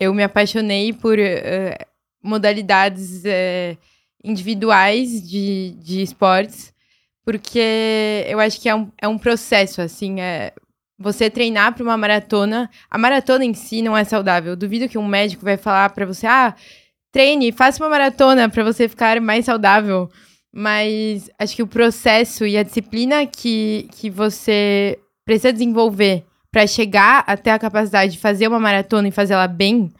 eu me apaixonei por uh, modalidades uh, individuais de, de esportes, porque eu acho que é um, é um processo, assim, é, você treinar para uma maratona, a maratona em si não é saudável. Eu duvido que um médico vai falar para você, ah, treine, faça uma maratona para você ficar mais saudável. Mas acho que o processo e a disciplina que, que você precisa desenvolver para chegar até a capacidade de fazer uma maratona e fazer ela bem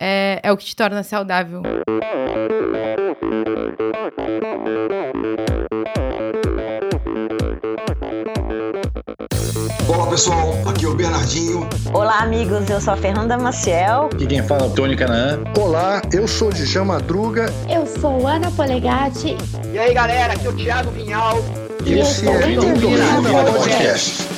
é, é o que te torna saudável. Olá pessoal, aqui é o Bernardinho. Olá amigos, eu sou a Fernanda Maciel. Aqui quem fala é o Tony Canaã. Olá, eu sou Djalma Madruga. Eu sou Ana Polegatti. E aí galera, aqui é o Thiago Vinhal. E esse é o Endorfina Podcast.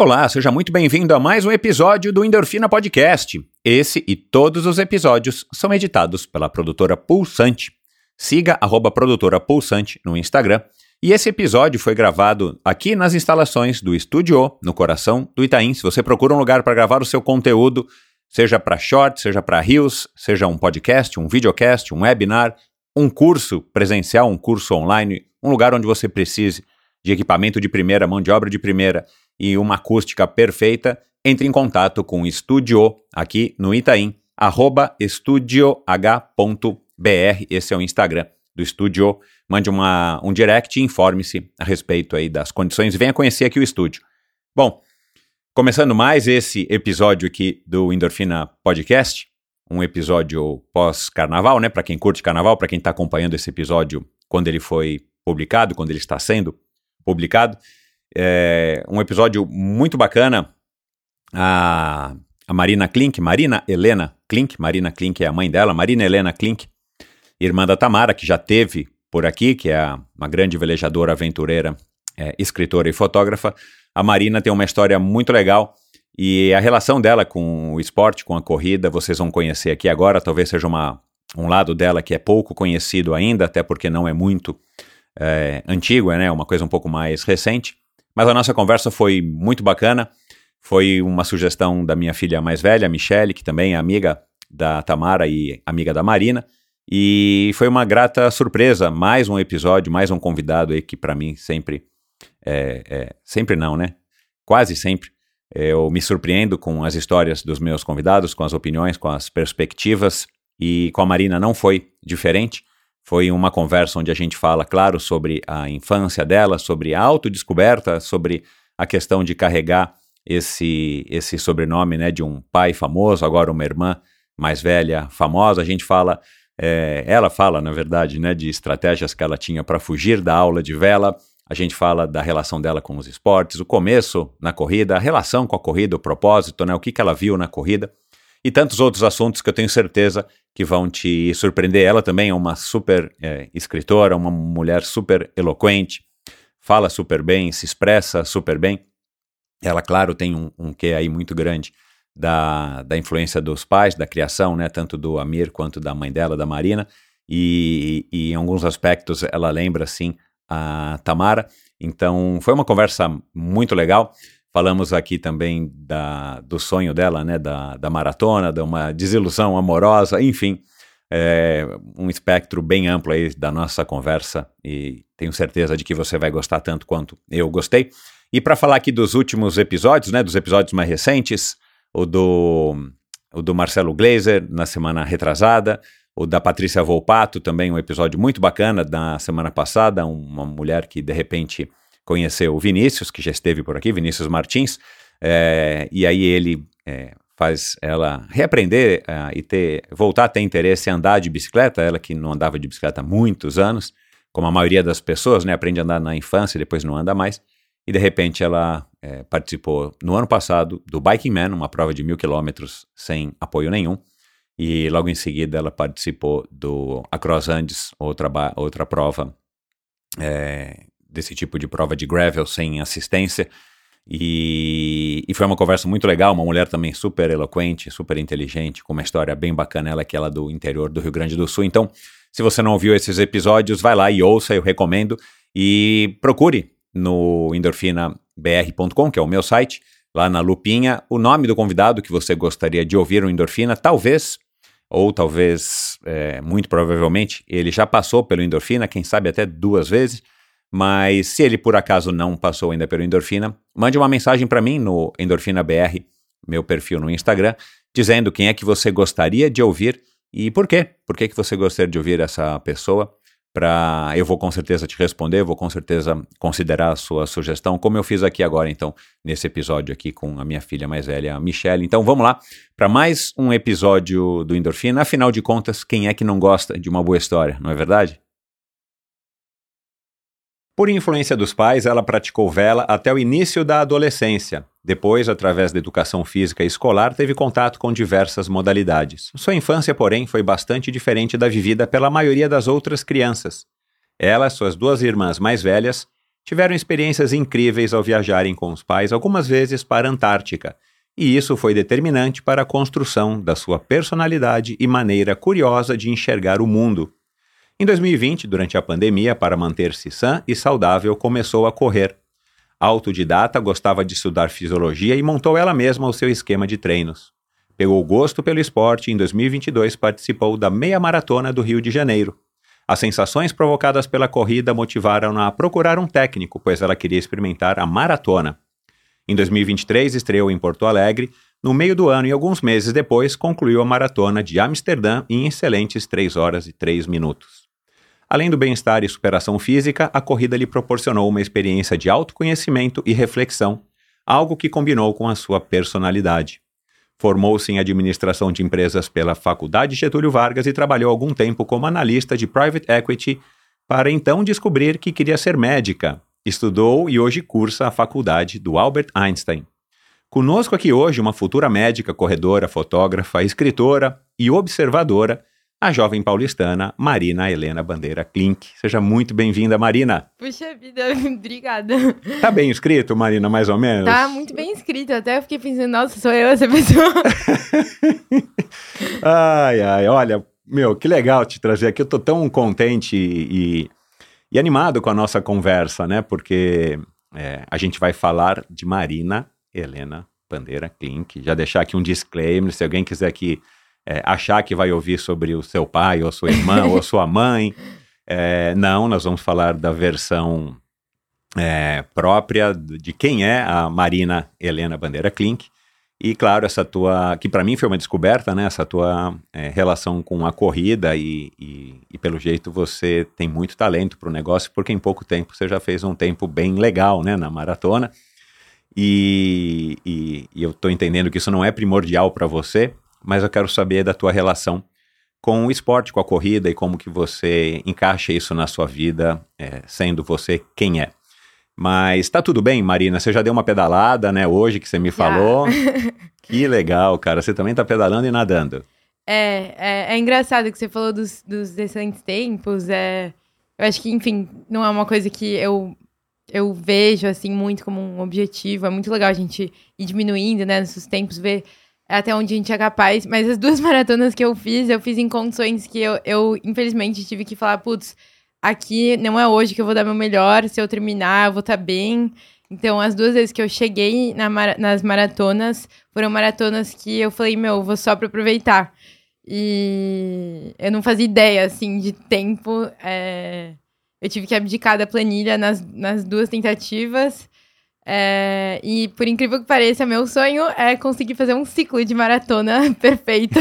Olá, seja muito bem-vindo a mais um episódio do Endorfina Podcast. Esse e todos os episódios são editados pela produtora Pulsante. Siga a produtora Pulsante no Instagram e esse episódio foi gravado aqui nas instalações do Estúdio, no coração do Itaim. Se você procura um lugar para gravar o seu conteúdo, seja para short, seja para reels, seja um podcast, um videocast, um webinar, um curso presencial, um curso online, um lugar onde você precise de equipamento de primeira, mão de obra de primeira e uma acústica perfeita, entre em contato com o Estúdio aqui no Itaim, arroba estudioh.br, esse é o Instagram do Estúdio mande uma, um direct e informe-se a respeito aí das condições venha conhecer aqui o estúdio. Bom, começando mais esse episódio aqui do Endorfina Podcast, um episódio pós-carnaval, né? Para quem curte carnaval, para quem está acompanhando esse episódio quando ele foi publicado, quando ele está sendo publicado. É um episódio muito bacana. A, a Marina Klink, Marina Helena Klink, Marina Klink é a mãe dela, Marina Helena Klink, irmã da Tamara, que já teve por aqui, que é uma grande velejadora, aventureira, é, escritora e fotógrafa. A Marina tem uma história muito legal e a relação dela com o esporte, com a corrida, vocês vão conhecer aqui agora. Talvez seja uma, um lado dela que é pouco conhecido ainda, até porque não é muito é, antigo, é né? uma coisa um pouco mais recente. Mas a nossa conversa foi muito bacana. Foi uma sugestão da minha filha mais velha, a Michelle, que também é amiga da Tamara e amiga da Marina. E foi uma grata surpresa, mais um episódio, mais um convidado aí que para mim sempre, é, é, sempre não, né? Quase sempre eu me surpreendo com as histórias dos meus convidados, com as opiniões, com as perspectivas. E com a Marina não foi diferente. Foi uma conversa onde a gente fala, claro, sobre a infância dela, sobre a autodescoberta, sobre a questão de carregar esse, esse sobrenome né, de um pai famoso, agora uma irmã mais velha famosa. A gente fala é, ela fala, na verdade, né, de estratégias que ela tinha para fugir da aula de vela. A gente fala da relação dela com os esportes, o começo na corrida, a relação com a corrida, o propósito, né, o que, que ela viu na corrida e tantos outros assuntos que eu tenho certeza que vão te surpreender. Ela também é uma super é, escritora, uma mulher super eloquente, fala super bem, se expressa super bem. Ela, claro, tem um, um quê aí muito grande da, da influência dos pais, da criação, né, tanto do Amir quanto da mãe dela, da Marina, e, e em alguns aspectos ela lembra, sim, a Tamara. Então, foi uma conversa muito legal. Falamos aqui também da, do sonho dela, né, da, da maratona, de uma desilusão amorosa, enfim, é, um espectro bem amplo aí da nossa conversa e tenho certeza de que você vai gostar tanto quanto eu gostei. E para falar aqui dos últimos episódios, né, dos episódios mais recentes, o do, o do Marcelo Glazer na semana retrasada, o da Patrícia Volpato, também um episódio muito bacana da semana passada, uma mulher que de repente conheceu o Vinícius, que já esteve por aqui, Vinícius Martins, é, e aí ele é, faz ela reaprender uh, e ter, voltar a ter interesse em andar de bicicleta, ela que não andava de bicicleta há muitos anos, como a maioria das pessoas, né, aprende a andar na infância e depois não anda mais, e de repente ela é, participou no ano passado do Biking Man, uma prova de mil quilômetros sem apoio nenhum. e logo em seguida ela participou do Across Andes, outra, outra prova é, desse tipo de prova de gravel sem assistência. E, e, foi uma conversa muito legal, uma mulher também super eloquente, super inteligente, com uma história bem bacana, ela que ela do interior do Rio Grande do Sul. Então, se você não ouviu esses episódios, vai lá e ouça, eu recomendo. E procure no endorfinabr.com, que é o meu site, lá na lupinha, o nome do convidado que você gostaria de ouvir no Endorfina. Talvez, ou talvez, é, muito provavelmente, ele já passou pelo Endorfina, quem sabe até duas vezes. Mas se ele por acaso não passou ainda pelo Endorfina, mande uma mensagem para mim no Endorfina BR, meu perfil no Instagram, dizendo quem é que você gostaria de ouvir e por quê. Por que, que você gostaria de ouvir essa pessoa? Pra, eu vou com certeza te responder, vou com certeza considerar a sua sugestão, como eu fiz aqui agora, então, nesse episódio aqui com a minha filha mais velha, a Michelle. Então vamos lá para mais um episódio do Endorfina. Afinal de contas, quem é que não gosta de uma boa história, não é verdade? Por influência dos pais, ela praticou vela até o início da adolescência. Depois, através da educação física escolar, teve contato com diversas modalidades. Sua infância, porém, foi bastante diferente da vivida pela maioria das outras crianças. Ela, suas duas irmãs mais velhas, tiveram experiências incríveis ao viajarem com os pais, algumas vezes para a Antártica, e isso foi determinante para a construção da sua personalidade e maneira curiosa de enxergar o mundo. Em 2020, durante a pandemia, para manter-se sã e saudável, começou a correr. Autodidata, gostava de estudar fisiologia e montou ela mesma o seu esquema de treinos. Pegou gosto pelo esporte e em 2022 participou da meia maratona do Rio de Janeiro. As sensações provocadas pela corrida motivaram-na a procurar um técnico, pois ela queria experimentar a maratona. Em 2023, estreou em Porto Alegre. No meio do ano e alguns meses depois, concluiu a maratona de Amsterdã em excelentes 3 horas e 3 minutos. Além do bem-estar e superação física, a corrida lhe proporcionou uma experiência de autoconhecimento e reflexão, algo que combinou com a sua personalidade. Formou-se em administração de empresas pela Faculdade Getúlio Vargas e trabalhou algum tempo como analista de private equity, para então descobrir que queria ser médica. Estudou e hoje cursa a faculdade do Albert Einstein. Conosco aqui hoje uma futura médica, corredora, fotógrafa, escritora e observadora a jovem paulistana Marina Helena Bandeira Klink. Seja muito bem-vinda, Marina. Puxa vida, obrigada. Tá bem escrito, Marina, mais ou menos? Tá muito bem escrito. Até eu fiquei pensando, nossa, sou eu essa pessoa. ai, ai, olha, meu, que legal te trazer aqui. Eu tô tão contente e, e animado com a nossa conversa, né? Porque é, a gente vai falar de Marina Helena Bandeira Klink. Já deixar aqui um disclaimer, se alguém quiser que é, achar que vai ouvir sobre o seu pai, ou sua irmã, ou sua mãe. É, não, nós vamos falar da versão é, própria de quem é a Marina Helena Bandeira Klink. E claro, essa tua, que para mim foi uma descoberta, né? Essa tua é, relação com a corrida e, e, e, pelo jeito você tem muito talento para o negócio, porque em pouco tempo você já fez um tempo bem legal, né? Na maratona. E, e, e eu estou entendendo que isso não é primordial para você, mas eu quero saber da tua relação com o esporte, com a corrida e como que você encaixa isso na sua vida, é, sendo você quem é. Mas tá tudo bem, Marina? Você já deu uma pedalada, né, hoje que você me falou. que legal, cara. Você também tá pedalando e nadando. É, é, é engraçado que você falou dos, dos excelentes tempos. É, eu acho que, enfim, não é uma coisa que eu, eu vejo, assim, muito como um objetivo. É muito legal a gente ir diminuindo, né, nesses tempos, ver até onde a gente é capaz. Mas as duas maratonas que eu fiz, eu fiz em condições que eu, eu infelizmente, tive que falar, putz, aqui não é hoje que eu vou dar meu melhor, se eu terminar, eu vou estar tá bem. Então, as duas vezes que eu cheguei na nas maratonas, foram maratonas que eu falei, meu, vou só para aproveitar. E eu não fazia ideia, assim, de tempo. É... Eu tive que abdicar da planilha nas, nas duas tentativas. É, e por incrível que pareça, meu sonho é conseguir fazer um ciclo de maratona perfeito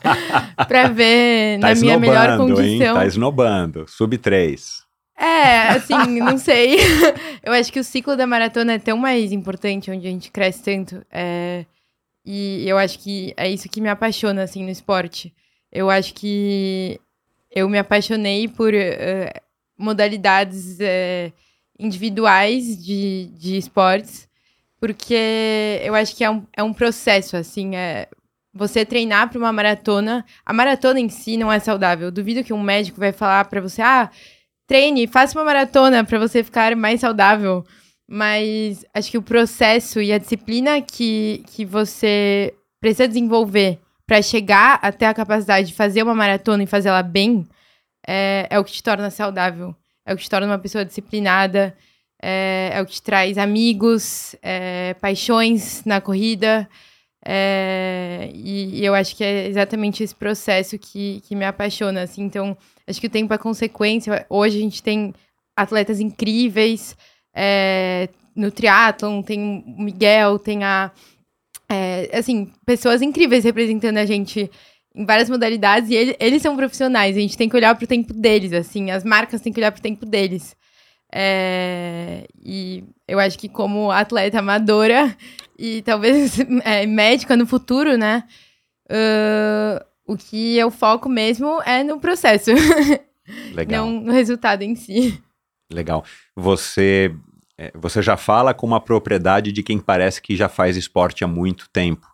para ver tá na minha melhor condição. Hein? Tá esnobando, sub 3. É, assim, não sei. Eu acho que o ciclo da maratona é tão mais importante, onde a gente cresce tanto. É, e eu acho que é isso que me apaixona, assim, no esporte. Eu acho que eu me apaixonei por uh, modalidades. Uh, individuais de, de esportes, porque eu acho que é um, é um processo, assim, é, você treinar para uma maratona, a maratona em si não é saudável. Eu duvido que um médico vai falar para você, ah, treine, faça uma maratona para você ficar mais saudável. Mas acho que o processo e a disciplina que, que você precisa desenvolver para chegar até a capacidade de fazer uma maratona e fazer ela bem é, é o que te torna saudável. É o que te torna uma pessoa disciplinada. É, é o que te traz amigos, é, paixões na corrida. É, e, e, eu acho que é exatamente esse processo que, que me apaixona. Assim. Então, acho que o tempo é consequência. Hoje a gente tem atletas incríveis é, no triatlon, tem o Miguel, tem a. É, assim, pessoas incríveis representando a gente em várias modalidades e ele, eles são profissionais. A gente tem que olhar para o tempo deles, assim. As marcas têm que olhar para o tempo deles. É, e eu acho que como atleta amadora e talvez é, médica no futuro, né? Uh, o que eu foco mesmo é no processo. Legal. Não no resultado em si. Legal. Você, é, você já fala com uma propriedade de quem parece que já faz esporte há muito tempo.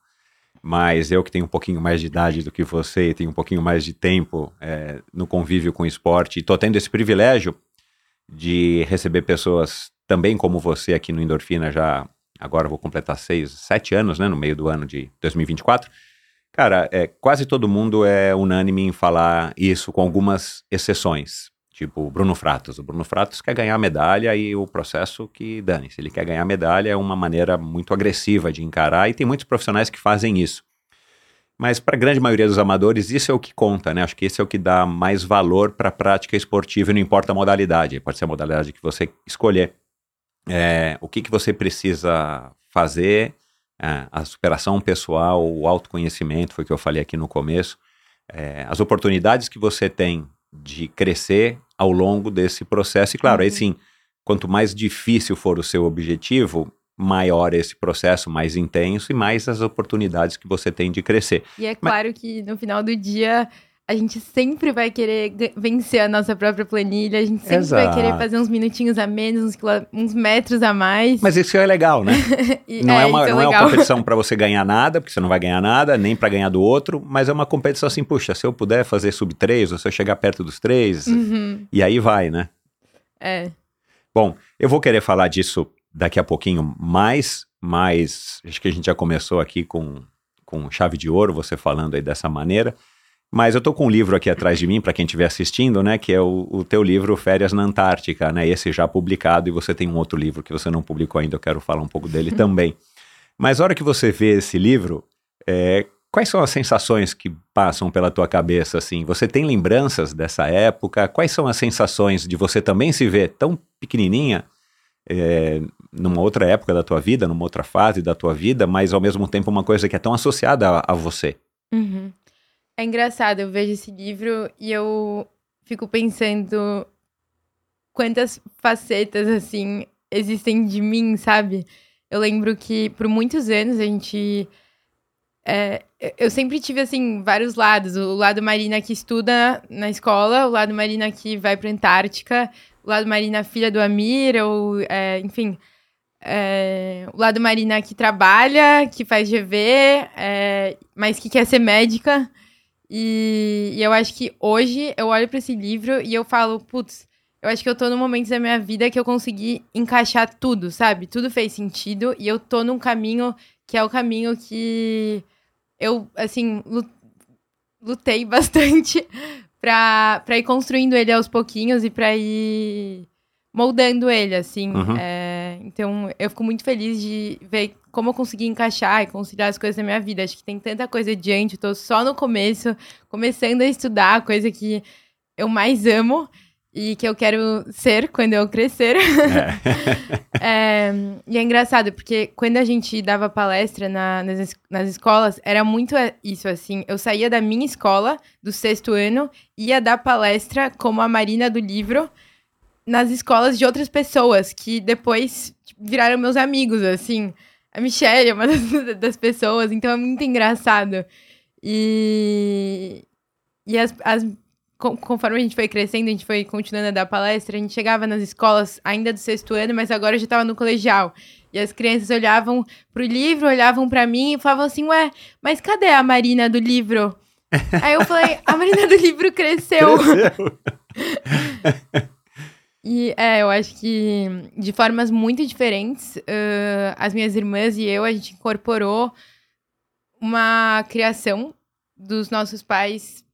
Mas eu que tenho um pouquinho mais de idade do que você e tenho um pouquinho mais de tempo é, no convívio com o esporte, estou tendo esse privilégio de receber pessoas também como você aqui no Endorfina já agora vou completar seis, sete anos, né, no meio do ano de 2024. Cara, é, quase todo mundo é unânime em falar isso, com algumas exceções. Tipo o Bruno Fratos. O Bruno Fratos quer ganhar medalha e o processo que dane-se. Ele quer ganhar medalha é uma maneira muito agressiva de encarar e tem muitos profissionais que fazem isso. Mas para a grande maioria dos amadores, isso é o que conta, né? Acho que esse é o que dá mais valor para a prática esportiva, não importa a modalidade, pode ser a modalidade que você escolher. É, o que, que você precisa fazer, é, a superação pessoal, o autoconhecimento, foi o que eu falei aqui no começo, é, as oportunidades que você tem de crescer ao longo desse processo. E claro, uhum. aí sim, quanto mais difícil for o seu objetivo, maior esse processo, mais intenso e mais as oportunidades que você tem de crescer. E é claro Mas... que no final do dia a gente sempre vai querer vencer a nossa própria planilha, a gente sempre Exato. vai querer fazer uns minutinhos a menos, uns, uns metros a mais. Mas isso é legal, né? e, não é, é uma, é não é uma competição para você ganhar nada, porque você não vai ganhar nada, nem para ganhar do outro, mas é uma competição assim, puxa, se eu puder fazer sub 3, ou se eu chegar perto dos 3, uhum. e aí vai, né? É. Bom, eu vou querer falar disso daqui a pouquinho mais, mas acho que a gente já começou aqui com, com chave de ouro, você falando aí dessa maneira. Mas eu tô com um livro aqui atrás de mim, para quem estiver assistindo, né? Que é o, o teu livro Férias na Antártica, né? Esse já publicado, e você tem um outro livro que você não publicou ainda, eu quero falar um pouco dele também. Mas a hora que você vê esse livro, é, quais são as sensações que passam pela tua cabeça, assim? Você tem lembranças dessa época? Quais são as sensações de você também se ver tão pequenininha é, numa outra época da tua vida, numa outra fase da tua vida, mas ao mesmo tempo uma coisa que é tão associada a, a você. Uhum. É engraçado, eu vejo esse livro e eu fico pensando quantas facetas, assim, existem de mim, sabe? Eu lembro que por muitos anos a gente. É, eu sempre tive, assim, vários lados. O lado Marina que estuda na escola, o lado Marina que vai pra Antártica, o lado Marina filha do Amir, ou, é, enfim. É, o lado Marina que trabalha, que faz GV, é, mas que quer ser médica. E, e, eu acho que hoje eu olho para esse livro e eu falo, putz, eu acho que eu tô num momento da minha vida que eu consegui encaixar tudo, sabe? Tudo fez sentido e eu tô num caminho que é o caminho que eu, assim, lutei bastante pra, pra ir construindo ele aos pouquinhos e pra ir moldando ele, assim. Uhum. É, então, eu fico muito feliz de ver como eu consegui encaixar e conciliar as coisas na minha vida. Acho que tem tanta coisa adiante, eu tô só no começo, começando a estudar a coisa que eu mais amo e que eu quero ser quando eu crescer. É. é, e é engraçado, porque quando a gente dava palestra na, nas, nas escolas, era muito isso, assim. Eu saía da minha escola, do sexto ano, ia dar palestra como a Marina do livro nas escolas de outras pessoas, que depois tipo, viraram meus amigos, assim. A Michelle é uma das, das pessoas, então é muito engraçado. E, e as, as, conforme a gente foi crescendo, a gente foi continuando a dar palestra, a gente chegava nas escolas ainda do sexto ano, mas agora eu já estava no colegial. E as crianças olhavam pro livro, olhavam para mim e falavam assim: Ué, mas cadê a Marina do livro? Aí eu falei: A Marina do livro cresceu. Cresceu. E é, eu acho que de formas muito diferentes, uh, as minhas irmãs e eu, a gente incorporou uma criação dos nossos pais,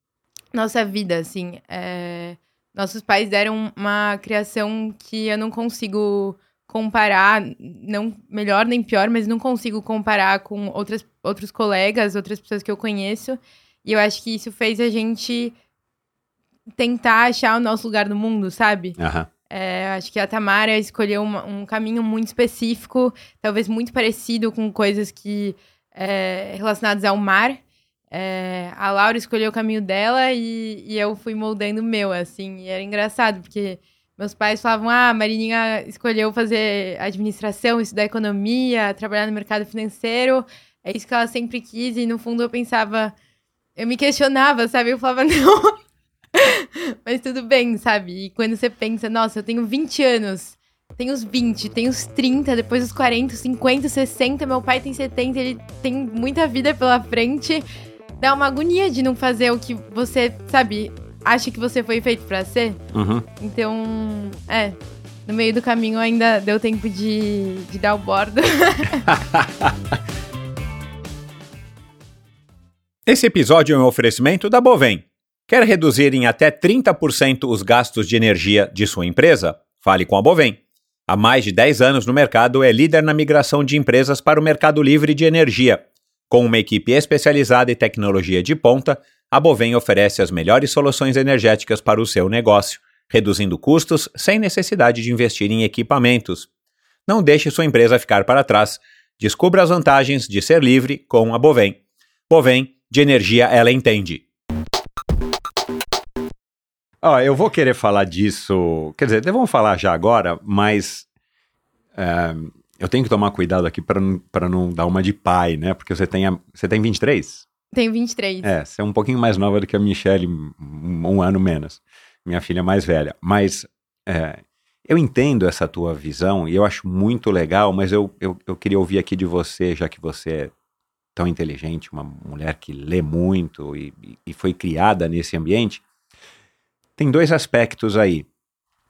nossa vida, assim. É, nossos pais deram uma criação que eu não consigo comparar, não melhor nem pior, mas não consigo comparar com outras, outros colegas, outras pessoas que eu conheço. E eu acho que isso fez a gente tentar achar o nosso lugar no mundo, sabe? Aham. É, acho que a Tamara escolheu uma- um caminho muito específico, talvez muito parecido com coisas que é, relacionadas ao mar. É, a Laura escolheu o caminho dela e, e eu fui moldando o meu, assim. E era engraçado, porque meus pais falavam: ah, a Marininha escolheu fazer administração, estudar economia, trabalhar no mercado financeiro. É isso que ela sempre quis. E no fundo eu pensava, eu me questionava, sabe? Eu falava: não. Mas tudo bem, sabe? E quando você pensa, nossa, eu tenho 20 anos, tenho os 20, tenho os 30, depois os 40, os 50, 60, meu pai tem 70, ele tem muita vida pela frente. Dá uma agonia de não fazer o que você, sabe, acha que você foi feito pra ser. Uhum. Então, é. No meio do caminho ainda deu tempo de, de dar o bordo. Esse episódio é um oferecimento da Bovem. Quer reduzir em até 30% os gastos de energia de sua empresa? Fale com a Bovem. Há mais de 10 anos no mercado, é líder na migração de empresas para o mercado livre de energia. Com uma equipe especializada e tecnologia de ponta, a Bovem oferece as melhores soluções energéticas para o seu negócio, reduzindo custos sem necessidade de investir em equipamentos. Não deixe sua empresa ficar para trás. Descubra as vantagens de ser livre com a Bovem. Bovem, de energia ela entende. Ó, eu vou querer falar disso. Quer dizer, vamos falar já agora, mas é, eu tenho que tomar cuidado aqui para não, dar uma de pai, né? Porque você tem, a, você tem 23? Tenho 23. É, você é um pouquinho mais nova do que a Michelle, um, um ano menos. Minha filha mais velha. Mas é, eu entendo essa tua visão e eu acho muito legal, mas eu, eu, eu queria ouvir aqui de você, já que você é tão inteligente, uma mulher que lê muito e, e foi criada nesse ambiente. Tem dois aspectos aí.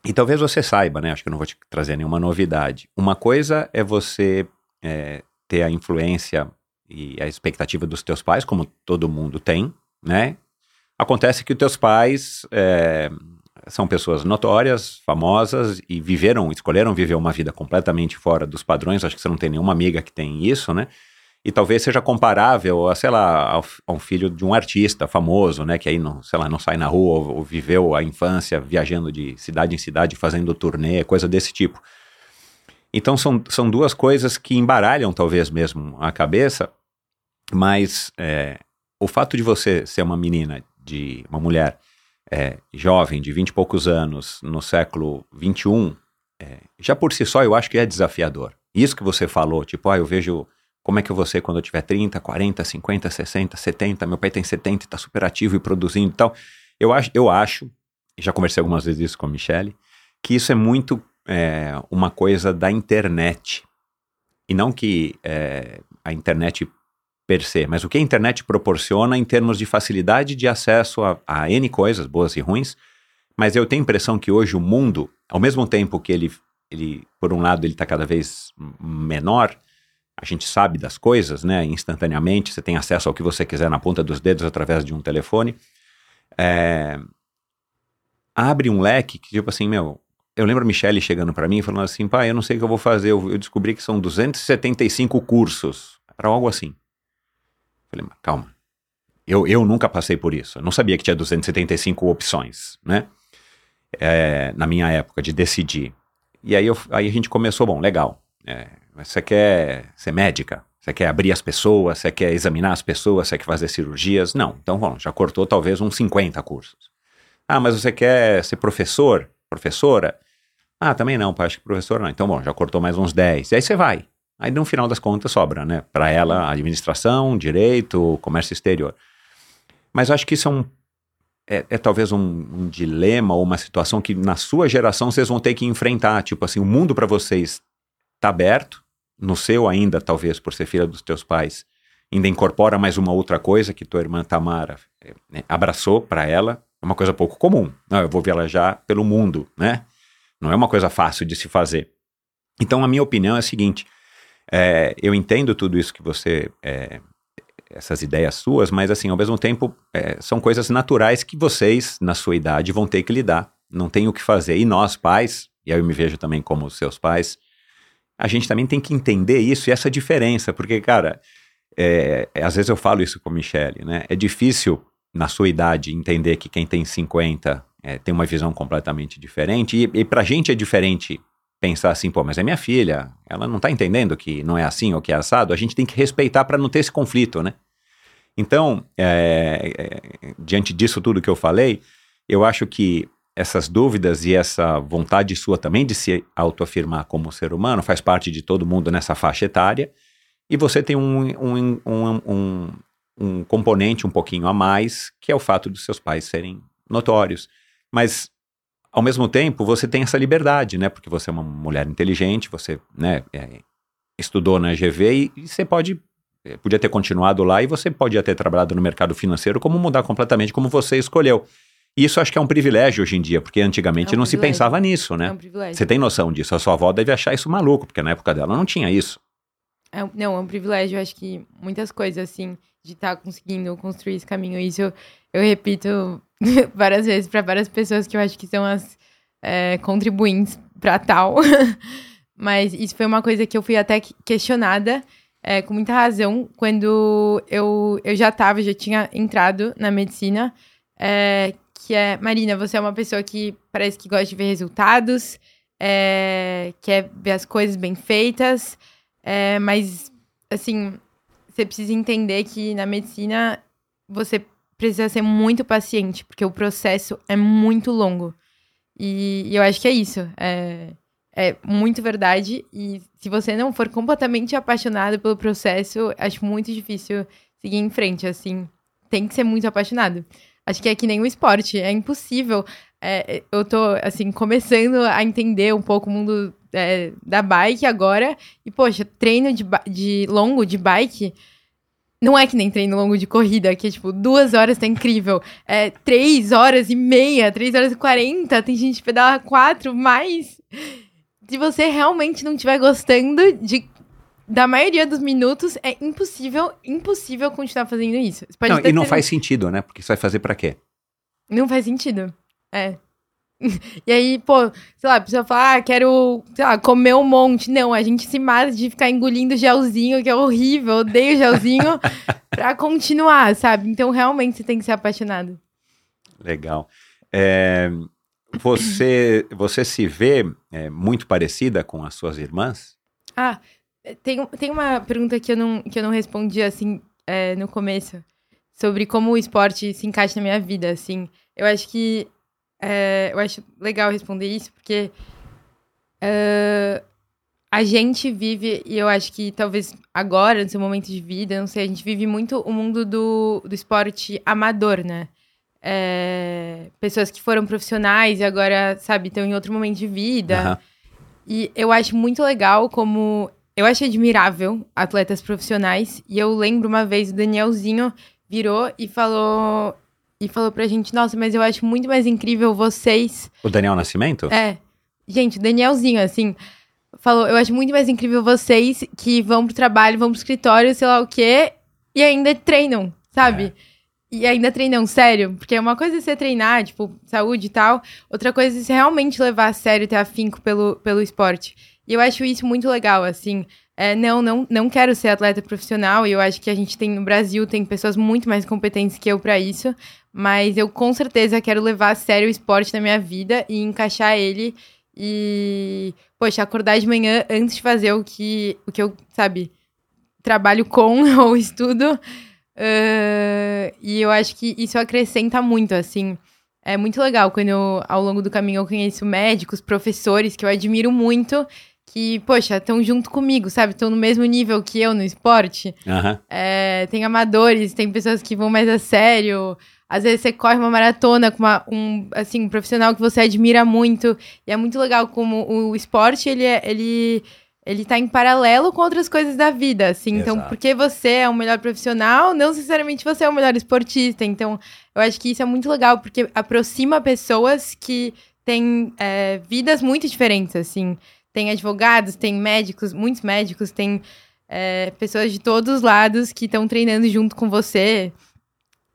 E talvez você saiba, né? Acho que eu não vou te trazer nenhuma novidade. Uma coisa é você é, ter a influência e a expectativa dos teus pais, como todo mundo tem, né? Acontece que os teus pais é, são pessoas notórias, famosas e viveram, escolheram viver uma vida completamente fora dos padrões. Acho que você não tem nenhuma amiga que tem isso, né? E talvez seja comparável, a, sei lá, ao, a um filho de um artista famoso, né? Que aí, não, sei lá, não sai na rua ou, ou viveu a infância viajando de cidade em cidade, fazendo turnê, coisa desse tipo. Então são, são duas coisas que embaralham talvez mesmo a cabeça, mas é, o fato de você ser uma menina, de uma mulher é, jovem, de vinte e poucos anos, no século XXI, é, já por si só eu acho que é desafiador. Isso que você falou, tipo, ah, eu vejo como é que eu vou ser quando eu tiver 30, 40, 50, 60, 70, meu pai tem 70 e está super ativo e produzindo e tal. Eu acho, eu acho, já conversei algumas vezes isso com a Michelle, que isso é muito é, uma coisa da internet. E não que é, a internet per se, mas o que a internet proporciona em termos de facilidade de acesso a, a N coisas, boas e ruins. Mas eu tenho a impressão que hoje o mundo, ao mesmo tempo que ele, ele por um lado, ele está cada vez menor, a gente sabe das coisas, né, instantaneamente, você tem acesso ao que você quiser na ponta dos dedos através de um telefone. É, abre um leque que, tipo assim, meu, eu lembro a Michelle chegando para mim e falando assim, pai, eu não sei o que eu vou fazer, eu, eu descobri que são 275 cursos, para algo assim. Falei, mas calma, eu, eu nunca passei por isso, eu não sabia que tinha 275 opções, né, é, na minha época, de decidir. E aí, eu, aí a gente começou, bom, legal, é, você quer ser médica? Você quer abrir as pessoas? Você quer examinar as pessoas? Você quer fazer cirurgias? Não. Então, bom, já cortou talvez uns 50 cursos. Ah, mas você quer ser professor? Professora? Ah, também não, pai, acho que professor não. Então, bom, já cortou mais uns 10. E aí você vai. Aí, no final das contas, sobra, né? Para ela, administração, direito, comércio exterior. Mas eu acho que isso é um. É, é talvez um, um dilema ou uma situação que na sua geração vocês vão ter que enfrentar. Tipo assim, o mundo para vocês está aberto, no seu ainda, talvez por ser filha dos teus pais, ainda incorpora mais uma outra coisa que tua irmã Tamara é, né, abraçou para ela, é uma coisa pouco comum. Não, eu vou viajar pelo mundo, né? Não é uma coisa fácil de se fazer. Então, a minha opinião é a seguinte: é, eu entendo tudo isso que você. É, essas ideias suas, mas, assim, ao mesmo tempo, é, são coisas naturais que vocês, na sua idade, vão ter que lidar. Não tem o que fazer. E nós, pais, e aí eu me vejo também como seus pais, a gente também tem que entender isso e essa diferença, porque, cara, é, é, às vezes eu falo isso com a Michelle, né? É difícil, na sua idade, entender que quem tem 50 é, tem uma visão completamente diferente, e, e pra gente é diferente pensar assim, pô, mas é minha filha, ela não tá entendendo que não é assim ou que é assado, a gente tem que respeitar para não ter esse conflito, né? Então, é, é, diante disso tudo que eu falei, eu acho que essas dúvidas e essa vontade sua também de se autoafirmar como ser humano faz parte de todo mundo nessa faixa etária, e você tem um, um, um, um, um componente um pouquinho a mais, que é o fato dos seus pais serem notórios. Mas ao mesmo tempo, você tem essa liberdade, né? Porque você é uma mulher inteligente, você né, é, estudou na GV e, e, você pode é, podia ter continuado lá e você podia ter trabalhado no mercado financeiro, como mudar completamente como você escolheu. Isso acho que é um privilégio hoje em dia, porque antigamente é um não se pensava nisso, né? É um privilégio. Você tem noção disso? A sua avó deve achar isso maluco, porque na época dela não tinha isso. É, não, é um privilégio. Eu acho que muitas coisas, assim, de estar tá conseguindo construir esse caminho. Isso eu, eu repito várias vezes para várias pessoas que eu acho que são as é, contribuintes para tal. Mas isso foi uma coisa que eu fui até questionada, é, com muita razão, quando eu, eu já estava, já tinha entrado na medicina, é, que é, Marina, você é uma pessoa que parece que gosta de ver resultados, é, quer ver as coisas bem feitas, é, mas, assim, você precisa entender que na medicina você precisa ser muito paciente, porque o processo é muito longo. E, e eu acho que é isso. É, é muito verdade. E se você não for completamente apaixonado pelo processo, acho muito difícil seguir em frente. Assim, tem que ser muito apaixonado. Acho que é que nem o esporte. É impossível. É, eu tô, assim, começando a entender um pouco o mundo é, da bike agora. E, poxa, treino de, de longo de bike não é que nem treino longo de corrida, que é tipo, duas horas tá incrível. É três horas e meia, três horas e quarenta, tem gente que pedala quatro, mas se você realmente não estiver gostando de da maioria dos minutos, é impossível, impossível continuar fazendo isso. não, e não faz sentido, né? Porque você vai fazer para quê? Não faz sentido. É. E aí, pô, sei lá, a pessoa fala, ah, quero, sei lá, comer um monte. Não, a gente se mata de ficar engolindo gelzinho, que é horrível, odeio gelzinho, pra continuar, sabe? Então, realmente, você tem que ser apaixonado. Legal. É, você, você se vê é, muito parecida com as suas irmãs? Ah, tem, tem uma pergunta que eu não, que eu não respondi, assim, é, no começo, sobre como o esporte se encaixa na minha vida, assim. Eu acho que é, eu acho legal responder isso, porque uh, a gente vive, e eu acho que talvez agora, no seu momento de vida, não sei, a gente vive muito o mundo do, do esporte amador, né? É, pessoas que foram profissionais e agora, sabe, estão em outro momento de vida. Uhum. E eu acho muito legal como. Eu acho admirável atletas profissionais. E eu lembro uma vez o Danielzinho virou e falou: e falou pra gente: Nossa, mas eu acho muito mais incrível vocês. O Daniel Nascimento? É. Gente, o Danielzinho, assim, falou: Eu acho muito mais incrível vocês que vão pro trabalho, vão pro escritório, sei lá o quê, e ainda treinam, sabe? É. E ainda treinam sério, porque uma coisa é você treinar, tipo, saúde e tal, outra coisa é você realmente levar a sério e ter afinco pelo, pelo esporte. E eu acho isso muito legal, assim. É, não, não, não quero ser atleta profissional e eu acho que a gente tem no Brasil tem pessoas muito mais competentes que eu para isso, mas eu com certeza quero levar a sério o esporte na minha vida e encaixar ele e poxa, acordar de manhã antes de fazer o que o que eu, sabe, trabalho com ou estudo. Uh, e eu acho que isso acrescenta muito, assim. É muito legal quando eu, ao longo do caminho eu conheço médicos, professores que eu admiro muito que, poxa, estão junto comigo, sabe? Estão no mesmo nível que eu no esporte. Uhum. É, tem amadores, tem pessoas que vão mais a sério. Às vezes você corre uma maratona com uma, um, assim, um profissional que você admira muito. E é muito legal como o esporte, ele, é, ele ele tá em paralelo com outras coisas da vida, assim. Então, Exato. porque você é o melhor profissional, não necessariamente você é o melhor esportista. Então, eu acho que isso é muito legal, porque aproxima pessoas que têm é, vidas muito diferentes, assim. Tem advogados, tem médicos, muitos médicos, tem é, pessoas de todos os lados que estão treinando junto com você.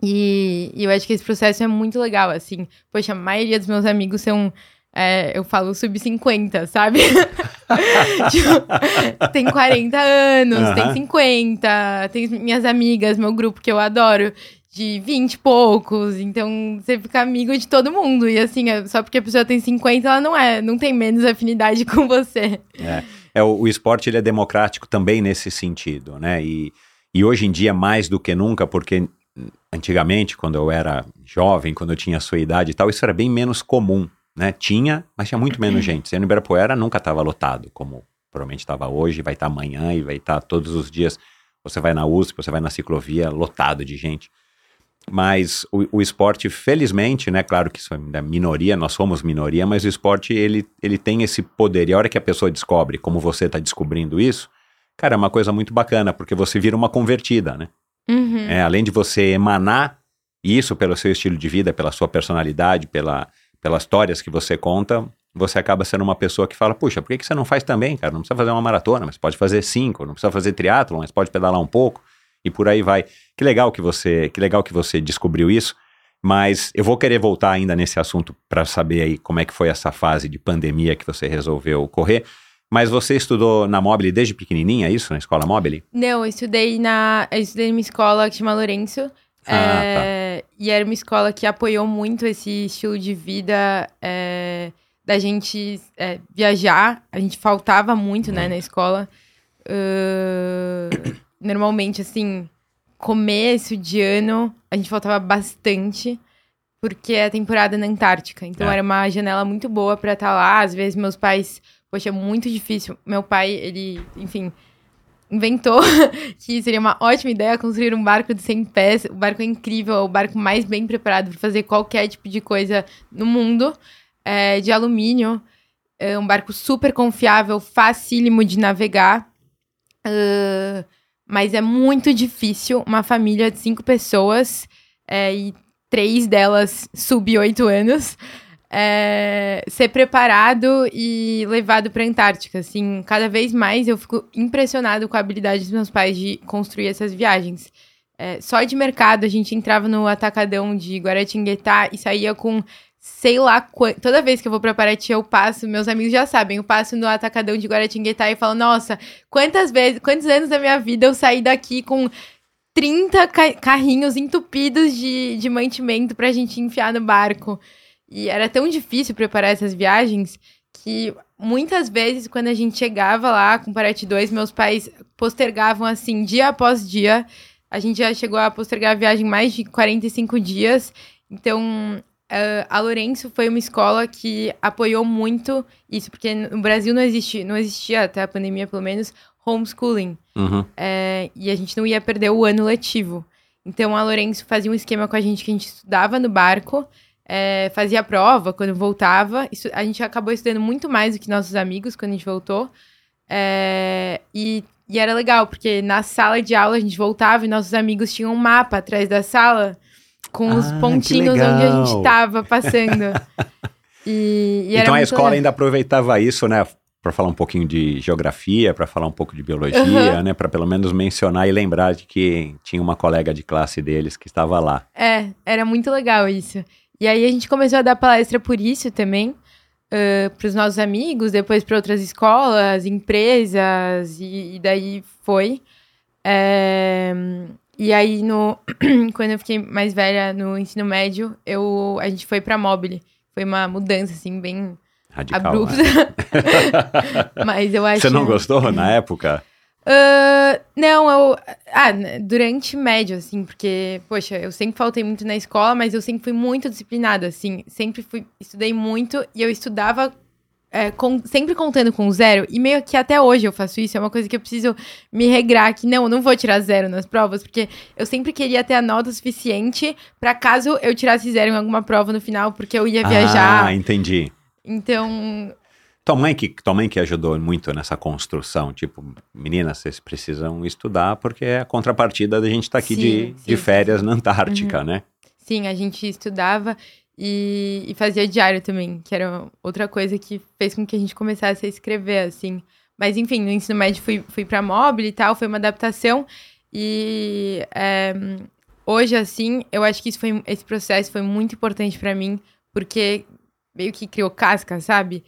E, e eu acho que esse processo é muito legal, assim. Poxa, a maioria dos meus amigos são, é, eu falo, sub-50, sabe? tipo, tem 40 anos, Aham. tem 50, tem minhas amigas, meu grupo que eu adoro, de 20 e poucos. Então, você fica amigo de todo mundo. E assim, é- só porque a pessoa tem 50, ela não é, não tem menos afinidade com você. É, o, o esporte ele é democrático também nesse sentido, né? E, e hoje em dia mais do que nunca, porque antigamente, quando eu era jovem, quando eu tinha a sua idade e tal, isso era bem menos comum, né? Tinha, mas tinha muito menos gente. No Ibirapuera nunca estava lotado, como provavelmente estava hoje, vai estar amanhã e vai estar todos os dias. Você vai na USP, você vai na ciclovia, lotado de gente. Mas o, o esporte, felizmente, né? Claro que isso é da minoria, nós somos minoria, mas o esporte ele, ele tem esse poder. E a hora que a pessoa descobre, como você está descobrindo isso, cara, é uma coisa muito bacana, porque você vira uma convertida, né? Uhum. É, além de você emanar isso pelo seu estilo de vida, pela sua personalidade, pela, pelas histórias que você conta, você acaba sendo uma pessoa que fala, puxa, por que, que você não faz também, cara? Não precisa fazer uma maratona, mas pode fazer cinco, não precisa fazer triatlon, mas pode pedalar um pouco, e por aí vai. Que legal que você, que legal que você descobriu isso, mas eu vou querer voltar ainda nesse assunto para saber aí como é que foi essa fase de pandemia que você resolveu correr. Mas você estudou na Mobile desde pequenininha, é isso? Na escola Mobile? Não, eu estudei na. Eu estudei numa escola que chama Lourenço. Ah, é, E era uma escola que apoiou muito esse estilo de vida é, da gente é, viajar. A gente faltava muito, né, na escola. Ahn, normalmente, assim, começo de ano, a gente faltava bastante. Porque é a temporada na Antártica. Então É. era uma janela muito boa pra estar lá. Às vezes meus pais. Poxa, é muito difícil. Meu pai, ele, enfim, inventou que seria uma ótima ideia construir um barco de 100 pés. O barco é incrível, é o barco mais bem preparado para fazer qualquer tipo de coisa no mundo. É, de alumínio. É um barco super confiável, facílimo de navegar. Ah, mas é muito difícil uma família de cinco pessoas é, e três delas sub oito anos é, ser preparado e levado para a Antártica. Assim, cada vez mais eu fico impressionado com a habilidade dos meus pais de construir essas viagens. É, só de mercado, a gente entrava no atacadão de Guaratinguetá e saía com sei lá. Toda vez que eu vou pra Paraty, eu passo, meus amigos já sabem, eu passo no atacadão de Guaratinguetá e falo, nossa, quantas vezes, quantos anos da minha vida eu saí daqui com 30 ca- carrinhos entupidos de, de mantimento pra gente enfiar no barco. E era tão difícil preparar essas viagens que muitas vezes, quando a gente chegava lá com Paraty 2, meus pais postergavam assim, dia após dia. A gente já chegou a postergar a viagem mais de 45 dias. Então, eh, a Lourenço foi uma escola que apoiou muito isso, porque no Brasil não, existe, não existia, até a pandemia pelo menos, homeschooling. Uhum. É, e a gente não ia perder o ano letivo. Então a Lourenço fazia um esquema com a gente que a gente estudava no barco, é, fazia prova quando voltava. Isso, a gente acabou estudando muito mais do que nossos amigos quando a gente voltou. É, e, e era legal, porque na sala de aula a gente voltava e nossos amigos tinham um mapa atrás da sala com os Ah, que pontinhos onde a gente estava passando. E, e era então a escola legal. ainda aproveitava isso, né? Para falar um pouquinho de geografia, para falar um pouco de biologia, né? Para pelo menos mencionar e lembrar de que tinha uma colega de classe deles que estava lá. É, era muito legal isso. E aí a gente começou a dar palestra por isso também, para os nossos amigos, depois para outras escolas, empresas, e, e daí foi. É, e aí, no, quando eu fiquei mais velha no ensino médio, eu, a gente foi para Mobile. Foi uma mudança, assim, bem Radical. abrupta. né? Mas eu acho... Você não gostou na época? Ah, não, eu. Ah, durante médio, assim, porque, poxa, eu sempre faltei muito na escola, mas eu sempre fui muito disciplinada, assim. Sempre fui. Estudei muito e eu estudava. É, com- sempre contando com zero, e meio que até hoje eu faço isso, é uma coisa que eu preciso me regrar, que não, eu não vou tirar zero nas provas, porque eu sempre queria ter a nota suficiente pra caso eu tirasse zero em alguma prova no final, porque eu ia viajar. Ah, entendi. Então, tua mãe que tua mãe que ajudou muito nessa construção, tipo, meninas, vocês precisam estudar porque é a contrapartida da gente estar aqui Sim, de, sim, de sim, férias na Antártica, né? Sim, a gente estudava e, e fazia diário também, que era outra coisa que fez com que a gente começasse a escrever, assim. Mas, enfim, no ensino médio fui, fui pra Mobile e tal, foi uma adaptação. E é, hoje, assim, eu acho que foi, esse processo foi muito importante pra mim, porque meio que criou casca, sabe?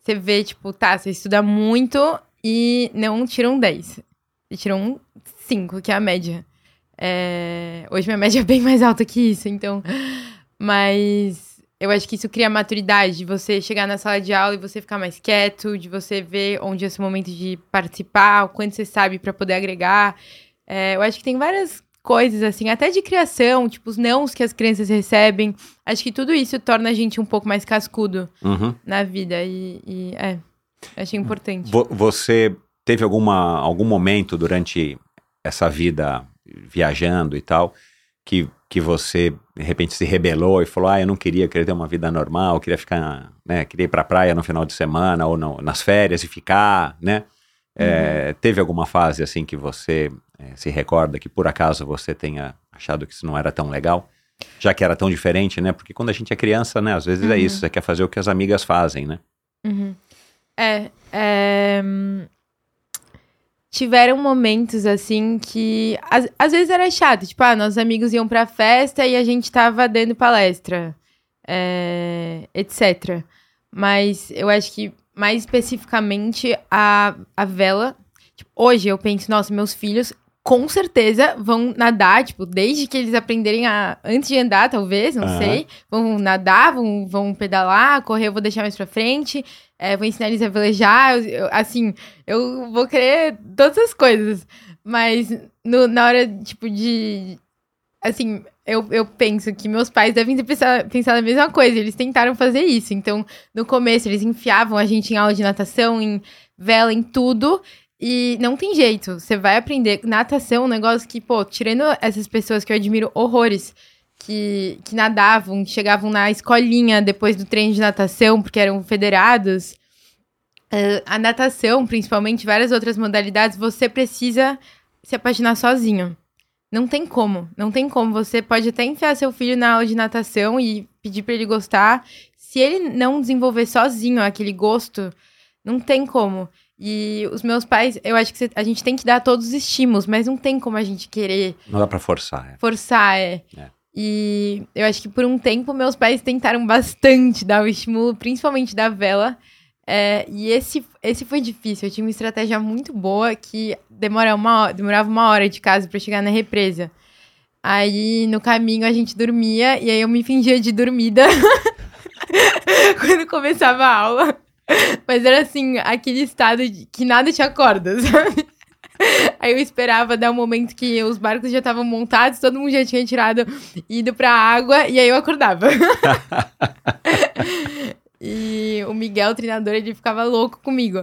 Você vê, tipo, tá, você estuda muito e não tira um 10. Você tira um 5, que é a média. É, hoje minha média é bem mais alta que isso, então. Mas eu acho que isso cria maturidade, de você chegar na sala de aula e você ficar mais quieto, de você ver onde é o seu momento de participar, o quanto você sabe para poder agregar. É, eu acho que tem várias coisas, assim, até de criação, tipo, os nãos que as crianças recebem. Acho que tudo isso torna a gente um pouco mais cascudo Uhum. na vida. E, e, é, achei importante. Vo- Você teve alguma, algum momento durante essa vida viajando e tal que, que você de repente se rebelou e falou: Ah, eu não queria, eu queria ter uma vida normal, queria ficar, né? Queria ir pra praia no final de semana ou no- nas férias e ficar, né? É, teve alguma fase assim que você é, se recorda que por acaso você tenha achado que isso não era tão legal? Já que era tão diferente, né? Porque quando a gente é criança, né? Às vezes é isso, você quer fazer o que as amigas fazem, né? Uhum. É, é, hum, Tiveram momentos assim que às, às vezes era chato, tipo, ah, nossos amigos iam pra festa e a gente tava dando palestra, é, etc. Mas eu acho que mais especificamente a, a vela. tipo, hoje eu penso, nossa, meus filhos com certeza vão nadar, tipo, desde que eles aprenderem a. Antes de andar, talvez, não Aham. sei. Vão nadar, vão, vão pedalar, correr, eu vou deixar mais pra frente. É, vou ensinar eles a velejar. eu- eu- assim, eu vou querer todas as coisas. Mas no- na hora, tipo, de. Assim, eu, eu penso que meus pais devem ter pensado, pensado a mesma coisa. Eles tentaram fazer isso. Então, no começo, eles enfiavam a gente em aula de natação, em vela, em tudo. E não tem jeito. Você vai aprender. Natação um negócio que, pô, tirando essas pessoas que eu admiro horrores, que, que nadavam, que chegavam na escolinha depois do treino de natação, porque eram federados. eh, a natação, principalmente, várias outras modalidades, você precisa se apaixonar sozinho. Não tem como. Não tem como. Você pode até enfiar seu filho na aula de natação e pedir pra ele gostar. Se ele não desenvolver sozinho aquele gosto, não tem como. E os meus pais, eu acho que a gente tem que dar todos os estímulos, mas não tem como a gente querer Não dá pra forçar. é. forçar, é. É. E eu acho que por um tempo meus pais tentaram bastante dar o estímulo, principalmente da vela. É, e esse, esse foi difícil. Eu tinha uma estratégia muito boa que demora uma, demorava uma hora de casa pra chegar na represa. Aí no caminho a gente dormia e aí eu me fingia de dormida quando começava a aula. Mas era assim, aquele estado de que nada te acorda, sabe? Aí eu esperava dar um momento que os barcos já estavam montados, todo mundo já tinha tirado, ido pra água, e aí eu acordava. e o Miguel, o treinador, ele ficava louco comigo.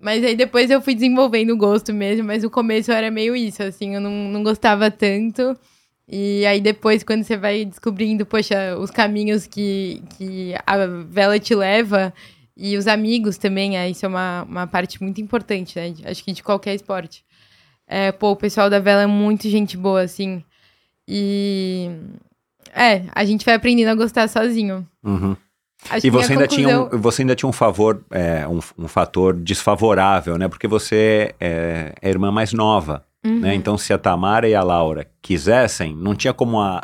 Mas aí depois eu fui desenvolvendo o gosto mesmo, mas no começo era meio isso, assim, eu não, não gostava tanto. E aí depois, quando você vai descobrindo, poxa, os caminhos que, que a vela te leva, e os amigos também, é, isso é uma, uma parte muito importante, né? Acho que de qualquer esporte. É, pô, o pessoal da vela é muito gente boa, assim. E. É, a gente vai aprendendo a gostar sozinho. Uhum. Acho E você ainda, tinha conclusão- um, você ainda tinha um favor, é, um, um fator desfavorável, né? Porque você é, é a irmã mais nova, Uhum. né? Então, se a Tamara e a Laura quisessem, não tinha como a,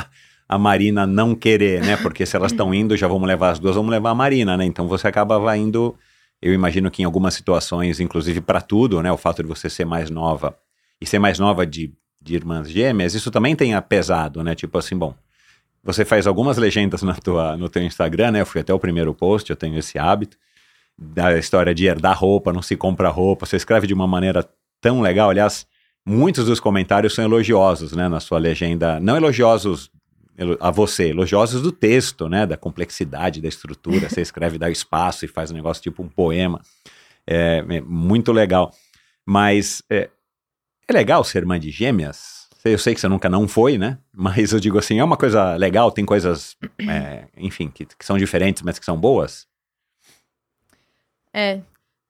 a Marina não querer, né? Porque se elas estão indo, já vamos levar as duas, vamos levar a Marina, né? Então, você acabava indo, eu imagino que em algumas situações, inclusive para tudo, né? O fato de você ser mais nova e ser mais nova de, de irmãs gêmeas, isso também tem pesado, né? Tipo assim, bom, você faz algumas legendas na tua, no teu Instagram, né? Eu fui até o primeiro post, eu tenho esse hábito. Da história de herdar roupa, não se compra roupa. Você escreve de uma maneira tão legal. Aliás, muitos dos comentários são elogiosos, né? Na sua legenda. Não elogiosos elo- a você, elogiosos do texto, né? Da complexidade, da estrutura. Você escreve, dá espaço e faz um negócio tipo um poema. É, é muito legal. Mas é, é legal ser irmã de gêmeas? Eu sei que você nunca não foi, né? Mas eu digo assim, é uma coisa legal, tem coisas, é, enfim, que, que são diferentes, mas que são boas. É.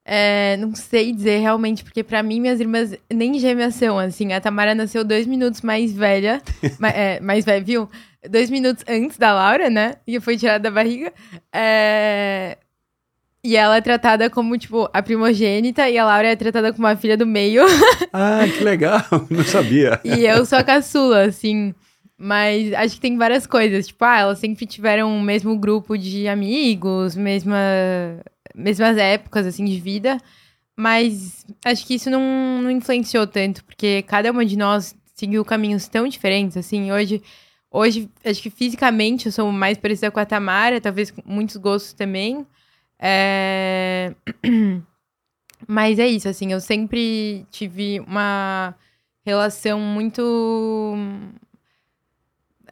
É, não sei dizer realmente, porque pra mim minhas irmãs nem gêmeas são, assim. A Tamara nasceu dois minutos mais velha, ma- é, mais velha, viu? Dois minutos antes da Laura, né? E foi tirada da barriga. É, E ela é tratada como, tipo, a primogênita e a Laura é tratada como a filha do meio. Ah, que legal, não sabia. E eu sou a caçula, assim. Mas acho que tem várias coisas. Tipo, ah, elas sempre tiveram o mesmo grupo de amigos, mesma, mesmas épocas, assim, de vida. Mas acho que isso não, não influenciou tanto, porque cada uma de nós seguiu caminhos tão diferentes, assim. Hoje, hoje acho que fisicamente eu sou mais parecida com a Tamara, talvez com muitos gostos também. É... Mas é isso, assim, eu sempre tive uma relação muito.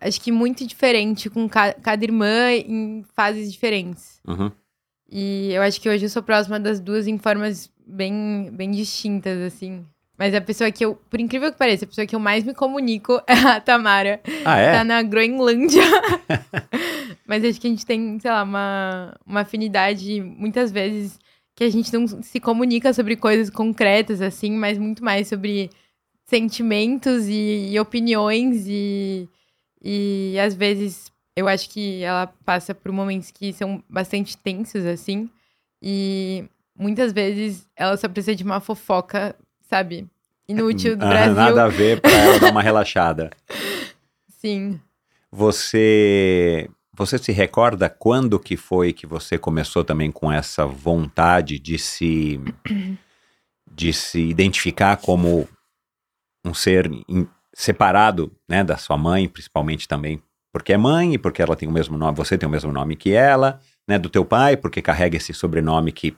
Acho que muito diferente com ca- cada irmã em fases diferentes. Uhum. E eu acho que hoje eu sou próxima das duas em formas bem, bem distintas, assim. Mas a pessoa que eu, por incrível que pareça, a pessoa que eu mais me comunico é a Tamara. Ah, é? Tá na Groenlândia. Mas acho que a gente tem, sei lá, uma, uma afinidade muitas vezes que a gente não se comunica sobre coisas concretas, assim, mas muito mais sobre sentimentos e, e opiniões e, e às vezes eu acho que ela passa por momentos que são bastante tensos, assim, e muitas vezes ela só precisa de uma fofoca, sabe? Inútil do Ah, Brasil. Nada a ver pra ela dar uma relaxada. Sim. Você você se recorda quando que foi que você começou também com essa vontade de se de se identificar como um ser in- separado, né, da sua mãe, principalmente também porque é mãe e porque ela tem o mesmo nome, você tem o mesmo nome que ela, né, do teu pai, porque carrega esse sobrenome que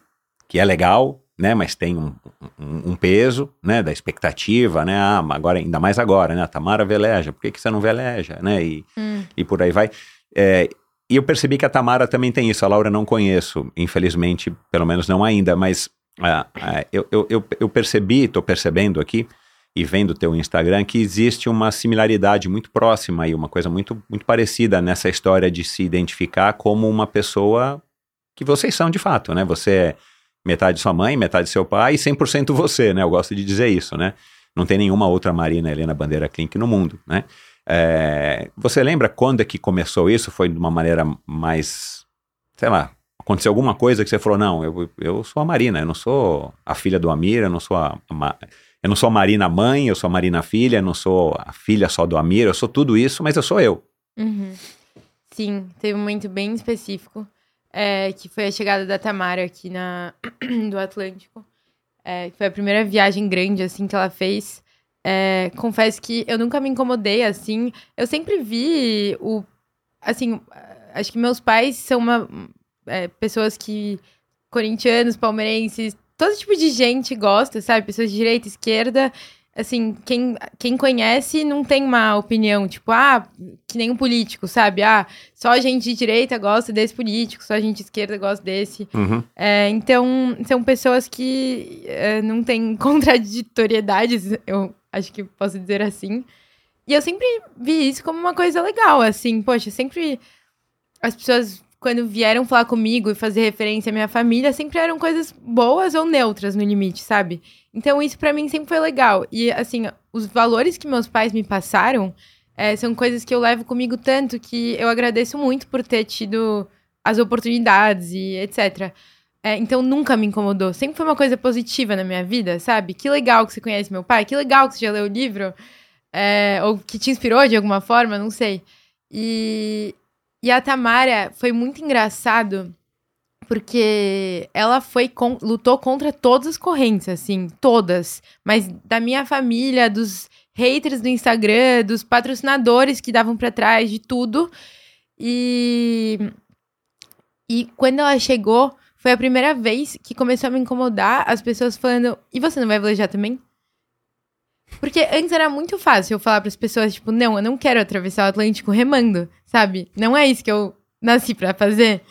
que é legal, né, mas tem um, um, um peso, né, da expectativa, né, ah, agora ainda mais agora, né, a Tamara veleja, por que, que você não veleja, né, e, Hum. e por aí vai. É, e eu percebi que a Tamara também tem isso, a Laura não conheço, infelizmente, pelo menos não ainda, mas ah, ah, eu, eu, eu, eu percebi, estou percebendo aqui, e vendo o teu Instagram, que existe uma similaridade muito próxima e uma coisa muito, muito parecida nessa história de se identificar como uma pessoa que vocês são de fato, né? Você é metade sua mãe, metade seu pai e 100% você, né? Eu gosto de dizer isso, né? Não tem nenhuma outra Marina Helena Bandeira Klink no mundo, né? É, você lembra quando é que começou isso? Foi de uma maneira mais, sei lá, aconteceu alguma coisa que você falou, não, eu, eu sou a Marina, eu não sou a filha do Amir, eu não sou a, a eu não sou a Marina mãe, eu sou a Marina filha, eu não sou a filha só do Amir, eu sou tudo isso, mas eu sou eu. Uhum. Sim, teve um momento bem específico, é, que foi a chegada da Tamara aqui na, do Atlântico. É, que foi a primeira viagem grande, assim, que ela fez. É, confesso que eu nunca me incomodei, assim. Eu sempre vi o... Assim, acho que meus pais são uma, é, pessoas que... Corintianos, palmeirenses, todo tipo de gente gosta, sabe? Pessoas de direita, esquerda. Assim, quem, quem conhece não tem uma opinião, tipo, ah, que nem um político, sabe? Ah, só a gente de direita gosta desse político, só a gente de esquerda gosta desse. É, então, são pessoas que é, não têm contraditoriedades, eu acho que posso dizer assim. E eu sempre vi isso como uma coisa legal, assim, poxa, sempre as pessoas, quando vieram falar comigo e fazer referência à minha família, sempre eram coisas boas ou neutras no limite, sabe? Então, isso pra mim sempre foi legal. E, assim, os valores que meus pais me passaram é, são coisas que eu levo comigo tanto que eu agradeço muito por ter tido as oportunidades e etc. É, então nunca me incomodou. Sempre foi uma coisa positiva na minha vida, sabe? Que legal que você conhece meu pai, que legal que você já leu o livro, é, ou que te inspirou de alguma forma, não sei. E, e a Tamara foi muito engraçado porque ela foi con- lutou contra todas as correntes, assim, todas. Mas da minha família, dos haters do Instagram, dos patrocinadores que davam pra trás, de tudo. E e quando ela chegou, foi a primeira vez que começou a me incomodar as pessoas falando: "E você não vai velejar também?" Porque antes era muito fácil eu falar para as pessoas, tipo, não, eu não quero atravessar o Atlântico remando, sabe? Não é isso que eu nasci pra fazer.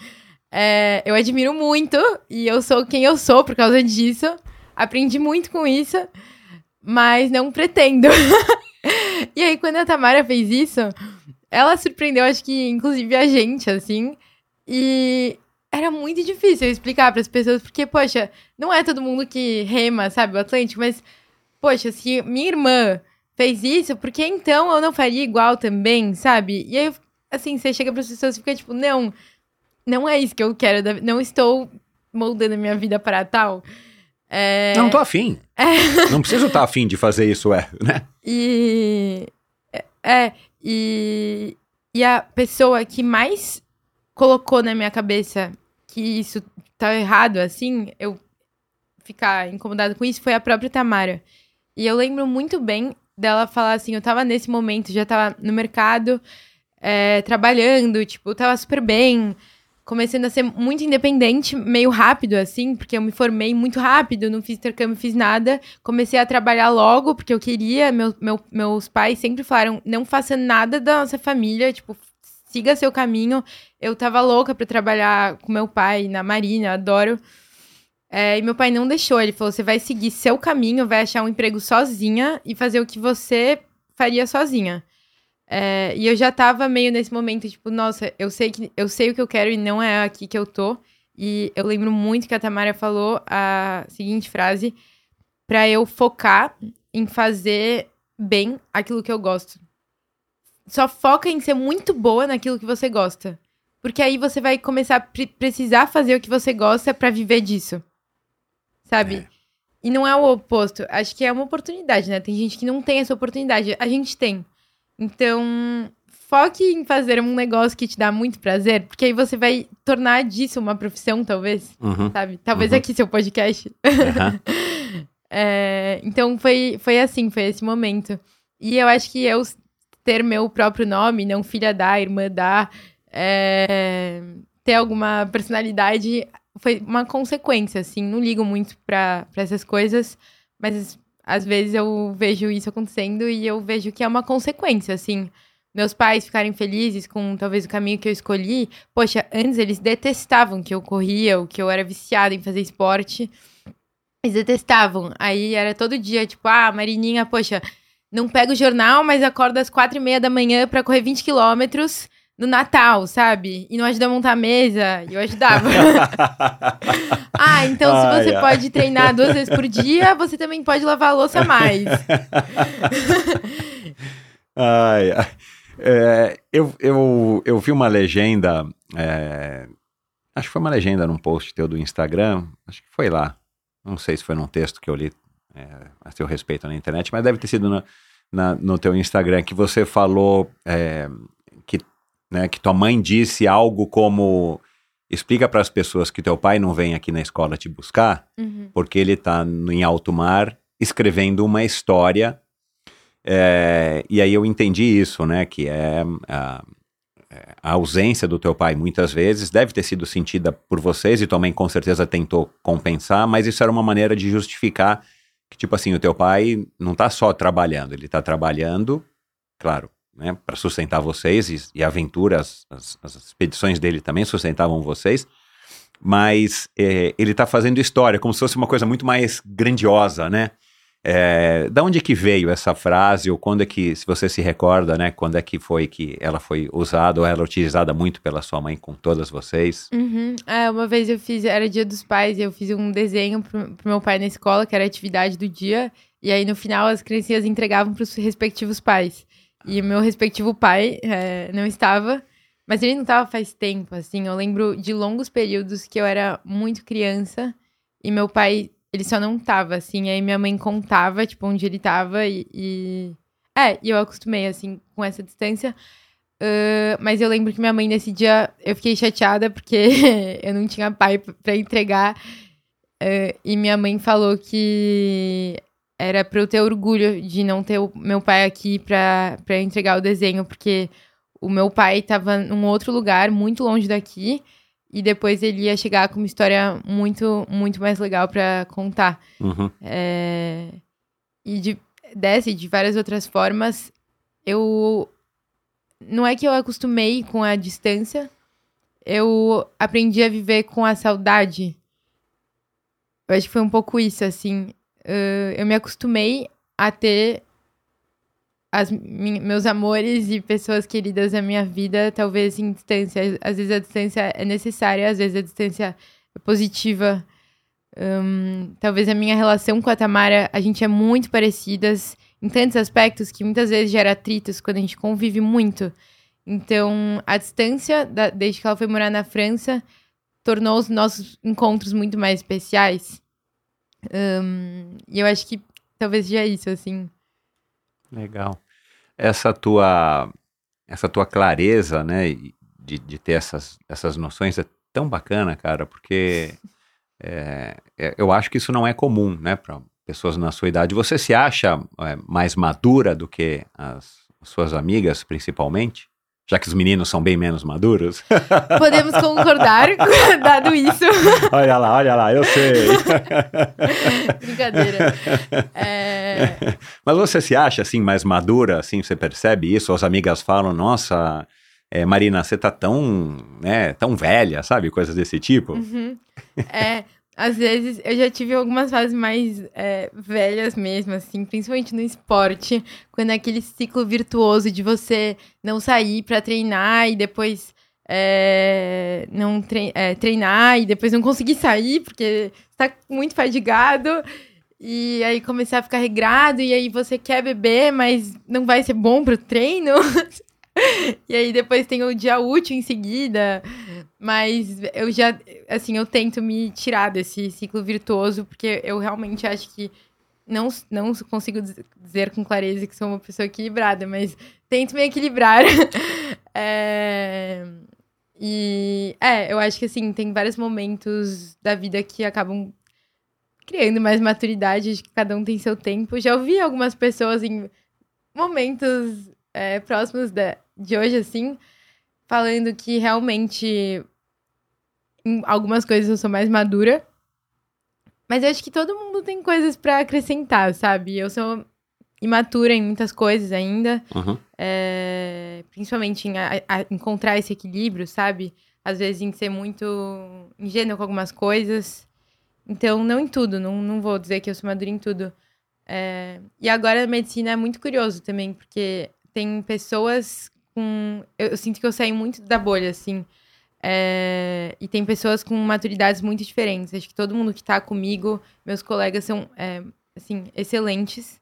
É, eu admiro muito e eu sou quem eu sou por causa disso. Aprendi muito com isso, mas não pretendo. e aí, quando a Tamara fez isso, ela surpreendeu, acho que inclusive a gente, assim. E era muito difícil explicar para as pessoas, porque, poxa, não é todo mundo que rema, sabe, o Atlântico, mas, poxa, se minha irmã fez isso, por que então eu não faria igual também, sabe? E aí, assim, você chega para as pessoas e fica tipo, não, não é isso que eu quero, não estou moldando a minha vida para tal. É, Não tô afim. Não preciso estar afim de fazer isso, é, né? E. É, e. E a pessoa que mais colocou na minha cabeça que isso tá errado, assim, eu ficar incomodada com isso, foi a própria Tamara. E eu lembro muito bem dela falar assim: eu tava nesse momento, já tava no mercado, é, trabalhando, tipo, tava super bem, começando a ser muito independente, meio rápido, assim, porque eu me formei muito rápido, não fiz intercâmbio, fiz nada. Comecei a trabalhar logo, porque eu queria. Meu, meu- meus pais sempre falaram: não faça nada da nossa família, tipo, siga seu caminho. Eu tava louca pra trabalhar com meu pai na Marina, adoro. É, e meu pai não deixou, ele falou: você vai seguir seu caminho, vai achar um emprego sozinha e fazer o que você faria sozinha. É, e eu já tava meio nesse momento, tipo, nossa, eu sei, que, eu sei o que eu quero e não é aqui que eu tô. E eu lembro muito que a Tamara falou a seguinte frase: pra eu focar em fazer bem aquilo que eu gosto. Só foca em ser muito boa naquilo que você gosta. Porque aí você vai começar a pre- precisar fazer o que você gosta pra viver disso. Sabe? E não é o oposto. Acho que é uma oportunidade, né? Tem gente que não tem essa oportunidade. A gente tem. Então, foque em fazer um negócio que te dá muito prazer, porque aí você vai tornar disso uma profissão, talvez. Uhum. Sabe? Talvez Uhum. aqui seu podcast. Aham. É, então foi, foi assim, foi esse momento. E eu acho que eu ter meu próprio nome, não filha da, irmã da, é, ter alguma personalidade, foi uma consequência, assim. Não ligo muito pra essas coisas, mas às vezes eu vejo isso acontecendo e eu vejo que é uma consequência, assim. Meus pais ficarem felizes com talvez o caminho que eu escolhi. Poxa, antes eles detestavam que eu corria, ou que eu era viciada em fazer esporte. Eles detestavam. Aí era todo dia, tipo, ah, Marininha, poxa, não pega o jornal, mas acorda às quatro e meia da manhã pra correr 20 quilômetros no Natal, sabe? E não ajuda a montar a mesa. E eu ajudava. ah, então se Ai, você pode treinar duas vezes por dia, você também pode lavar a louça mais. Ai, ai. É, eu, eu, eu vi uma legenda, é, acho que foi uma legenda num post teu do Instagram, acho que foi lá, não sei se foi num texto que eu li é, a seu respeito na internet, mas deve ter sido na- na- no teu Instagram que você falou é, né, que tua mãe disse algo como explica para as pessoas que teu pai não vem aqui na escola te buscar Uhum. porque ele está em alto mar escrevendo uma história. é, e aí eu entendi isso, né? Que é a, a ausência do teu pai muitas vezes deve ter sido sentida por vocês e também com certeza tentou compensar, mas isso era uma maneira de justificar que, tipo assim, o teu pai não está só trabalhando, ele está trabalhando, claro, né, para sustentar vocês e, e as, as- expedições dele também sustentavam vocês, mas é, ele está fazendo história, como se fosse uma coisa muito mais grandiosa, né? É, da onde que veio essa frase, ou quando é que, se você se recorda, né, quando é que foi que ela foi usada, ou ela é utilizada muito pela sua mãe com todas vocês? Uhum. É, uma vez eu fiz, era dia dos pais, eu fiz um desenho pro meu pai na escola, que era a atividade do dia. E aí, no final, as criancinhas entregavam pros respectivos pais. E o meu respectivo pai é, não estava, mas ele não estava faz tempo, assim. Eu lembro de longos períodos que eu era muito criança e meu pai, ele só não tava, assim. Aí minha mãe contava, tipo, onde ele tava e. e... É, e eu acostumei, assim, com essa distância. Ah, mas eu lembro que minha mãe nesse dia eu fiquei chateada porque eu não tinha pai p- pra entregar. Ah, e minha mãe falou que era pra eu ter orgulho de não ter o meu pai aqui pra, pra entregar o desenho, porque o meu pai tava num outro lugar, muito longe daqui, e depois ele ia chegar com uma história muito, muito mais legal pra contar. Uhum. É, E de, dessa e de várias outras formas, eu. Não é que eu acostumei com a distância, eu aprendi a viver com a saudade. Eu acho que foi um pouco isso, assim. Eh, eu me acostumei a ter as, meus amores e pessoas queridas da minha vida, talvez em distância. Às vezes a distância é necessária, às vezes a distância é positiva. Hum, talvez a minha relação com a Tamara, a gente é muito parecidas em tantos aspectos que muitas vezes gera atritos quando a gente convive muito. Então, a distância, da- desde que ela foi morar na França, tornou os nossos encontros muito mais especiais. Hum, e eu acho que talvez seja isso, assim. Legal. Essa tua, essa tua clareza, né, de, de ter essas, essas noções é tão bacana, cara, porque é, é, eu acho que isso não é comum, né, para pessoas na sua idade. Você se acha é, mais madura do que as suas amigas, principalmente? Já que os meninos são bem menos maduros? Podemos concordar, dado isso. olha lá, olha lá, eu sei. Brincadeira. É, Mas você se acha assim mais madura, assim, você percebe isso? As amigas falam, nossa, é, Marina, você tá tão, né, tão velha, sabe? Coisas desse tipo. uhum. É, às vezes eu já tive algumas fases mais é, velhas mesmo, assim, principalmente no esporte, quando é aquele ciclo virtuoso de você não sair pra treinar e depois é, não é, treinar e depois não conseguir sair porque está muito fadigado. E aí começar a ficar regrado, e aí você quer beber, mas não vai ser bom pro treino. e aí depois tem o dia útil em seguida. Mas eu já, assim, eu tento me tirar desse ciclo virtuoso, porque eu realmente acho que não, não consigo diz- dizer com clareza que sou uma pessoa equilibrada, mas tento me equilibrar. É, E é, eu acho que assim, tem vários momentos da vida que acabam criando mais maturidade, acho que cada um tem seu tempo. Já ouvi algumas pessoas em momentos é, próximos da, de hoje, assim, falando que realmente em algumas coisas eu sou mais madura. Mas eu acho que todo mundo tem coisas pra acrescentar, sabe? Eu sou imatura em muitas coisas ainda. Uhum. É, principalmente em a- a- encontrar esse equilíbrio, sabe? Às vezes em ser muito ingênuo com algumas coisas. Então, não em tudo, não, não vou dizer que eu sou madura em tudo. É, e agora a medicina é muito curioso também, porque tem pessoas com. Eu, eu sinto que eu saio muito da bolha, assim. É, e tem pessoas com maturidades muito diferentes. Acho que todo mundo que tá comigo, meus colegas são, é, assim, excelentes,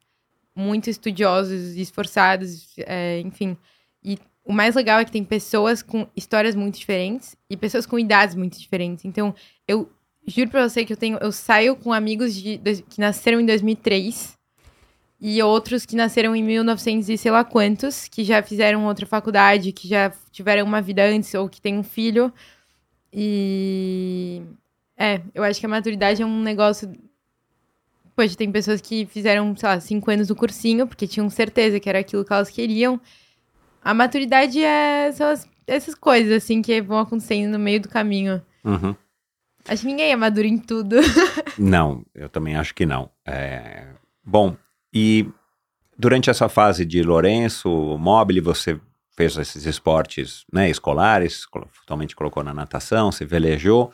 muito estudiosos, esforçados, é, enfim. E o mais legal é que tem pessoas com histórias muito diferentes e pessoas com idades muito diferentes. Então, eu juro pra você que eu tenho, eu saio com amigos de, que nasceram em 2003 e outros que nasceram em 1900 e sei lá quantos, que já fizeram outra faculdade, que já tiveram uma vida antes ou que têm um filho. E é, eu acho que a maturidade é um negócio Poxa, tem pessoas que fizeram, sei lá, cinco anos no cursinho, porque tinham certeza que era aquilo que elas queriam. A maturidade é são as- essas coisas, assim, que vão acontecendo no meio do caminho. Uhum. Acho que ninguém é maduro em tudo. Não, eu também acho que não. É, Bom, e durante essa fase de Lourenço, Mobile, você fez esses esportes né, escolares, totalmente colocou na natação, você velejou,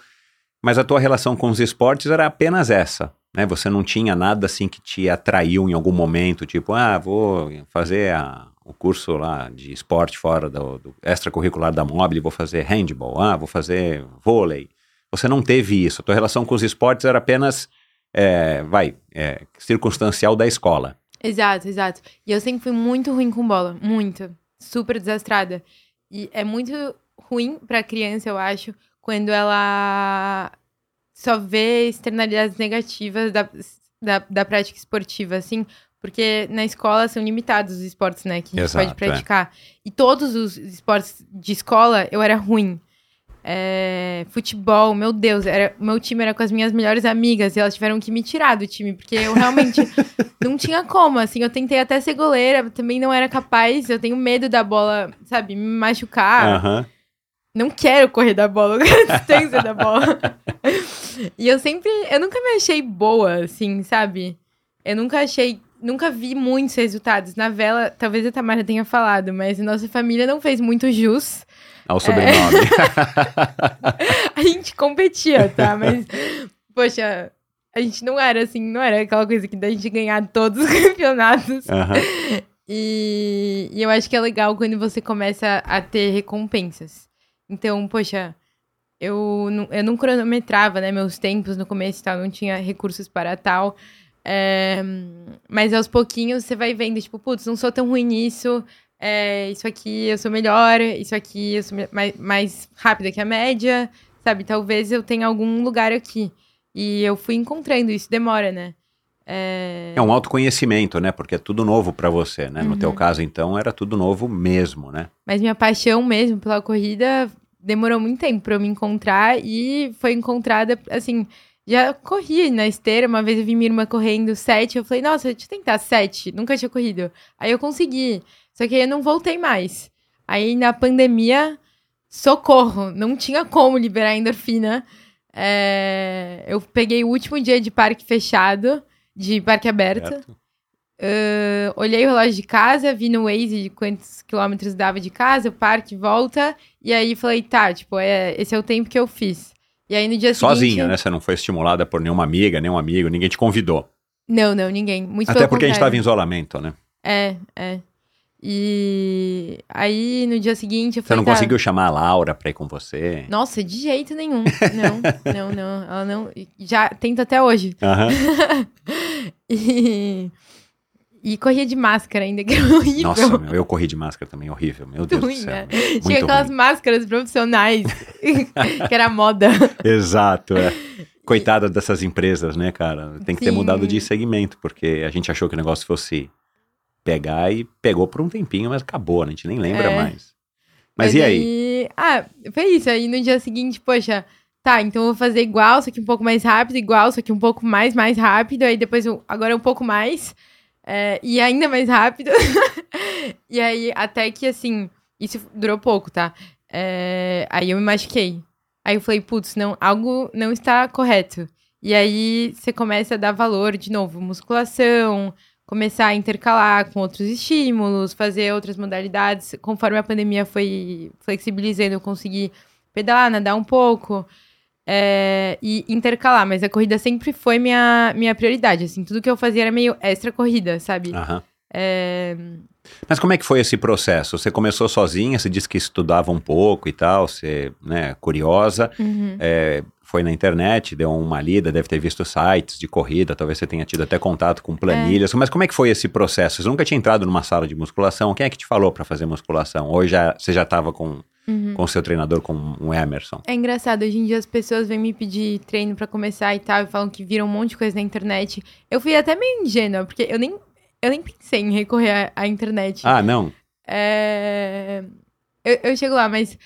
mas a tua relação com os esportes era apenas essa, né? Você não tinha nada assim que te atraiu em algum momento, tipo, ah, vou fazer a- o curso lá de esporte fora do, do extracurricular da Mobile, vou fazer handball, ah, vou fazer vôlei. Você não teve isso. A tua relação com os esportes era apenas, é, vai, é, circunstancial da escola. Exato, exato. E eu sempre fui muito ruim com bola. Muito. Super desastrada. E é muito ruim pra criança, eu acho, quando ela só vê externalidades negativas da, da, da prática esportiva, assim. Porque na escola são limitados os esportes, né? Que a gente Exato, pode praticar. E todos os esportes de escola, eu era ruim. É, futebol, meu Deus, era, meu time era com as minhas melhores amigas e elas tiveram que me tirar do time, porque eu realmente não tinha como, assim, eu tentei até ser goleira, também não era capaz, eu tenho medo da bola, sabe, me machucar, não quero correr da bola, eu quero a distância da bola. E eu sempre, eu nunca me achei boa, assim, sabe? Eu nunca achei, nunca vi muitos resultados. Na vela, talvez a Tamara tenha falado, mas nossa família não fez muito jus. Ao sobrenome. A gente competia, tá? Mas, poxa, a gente não era assim, não era aquela coisa que da gente ganhar todos os campeonatos. Aham. E, e eu acho que é legal quando você começa a ter recompensas. Então, poxa, eu não, eu não cronometrava, né, meus tempos no começo e tal, não tinha recursos para tal. É, mas aos pouquinhos você vai vendo, tipo, putz, não sou tão ruim nisso, é, isso aqui eu sou melhor, isso aqui eu sou mais, mais rápida que a média, sabe? Talvez eu tenha algum lugar aqui. E eu fui encontrando isso, demora, né? É, É um autoconhecimento, né? Porque é tudo novo pra você, né? No Uhum. teu caso, então, era tudo novo mesmo, né? Mas minha paixão mesmo pela corrida demorou muito tempo pra eu me encontrar e foi encontrada, assim, já corri na esteira. Uma vez eu vi minha irmã correndo sete, eu falei, nossa, deixa eu tentar sete, nunca tinha corrido. Aí eu consegui, só que aí eu não voltei mais. Aí na pandemia, socorro, não tinha como liberar endorfina. É, eu peguei o último dia de parque fechado, de parque aberto. Uh, olhei o relógio de casa, vi no Waze de quantos quilômetros dava de casa, o parque, volta. E aí falei, tá, tipo, é, esse é o tempo que eu fiz. E aí no dia Sozinha, seguinte... né? Você não foi estimulada por nenhuma amiga, nenhum amigo, ninguém te convidou. Não, não, ninguém. Muito Até porque a gente estava em contrário. isolamento, né? É, é. E aí no dia seguinte eu Você falei, não tá, conseguiu chamar a Laura pra ir com você? Nossa, de jeito nenhum. Não, não, não. Ela não... Já tenta até hoje. Aham. E... E corria de máscara ainda, que era horrível. Nossa, meu, eu corri de máscara também, horrível. Meu Deus ruim, do céu. né? Tinha aquelas ruim. máscaras profissionais, que era moda. Exato, é. Coitada dessas empresas, né, cara? Tem que ter Sim. mudado de segmento, porque a gente achou que o negócio fosse pegar e pegou por um tempinho, mas acabou, né? A gente nem lembra É. mais. Mas, e aí? Ah, foi isso. Aí no dia seguinte, poxa, tá, então eu vou fazer igual, só que um pouco mais rápido, igual, só que um pouco mais, mais rápido. Aí depois, eu, agora um pouco mais. é, e ainda mais rápido. e aí, até que assim, isso durou pouco, tá? É, aí eu me machuquei. Aí eu falei, putz, não, algo não está correto. E aí você começa a dar valor de novo, musculação, começar a intercalar com outros estímulos, fazer outras modalidades. Conforme a pandemia foi flexibilizando, eu consegui pedalar, nadar um pouco é, e intercalar. Mas a corrida sempre foi minha, minha prioridade. Assim, tudo que eu fazia era meio extra corrida, sabe? É, Mas como é que foi esse processo? Você começou sozinha, você disse que estudava um pouco e tal, você, né, curiosa, uhum. é, foi na internet, deu uma lida, deve ter visto sites de corrida, talvez você tenha tido até contato com planilhas, mas como é que foi esse processo? Você nunca tinha entrado numa sala de musculação, quem é que te falou para fazer musculação? Ou já, você já estava com Uhum. com o seu treinador, com o Emerson? É engraçado, hoje em dia as pessoas vêm me pedir treino pra começar e tal, e falam que viram um monte de coisa na internet. Eu fui até meio ingênua, porque eu nem, eu nem pensei em recorrer à, à internet. Ah, não? É, Eu, eu chego lá, mas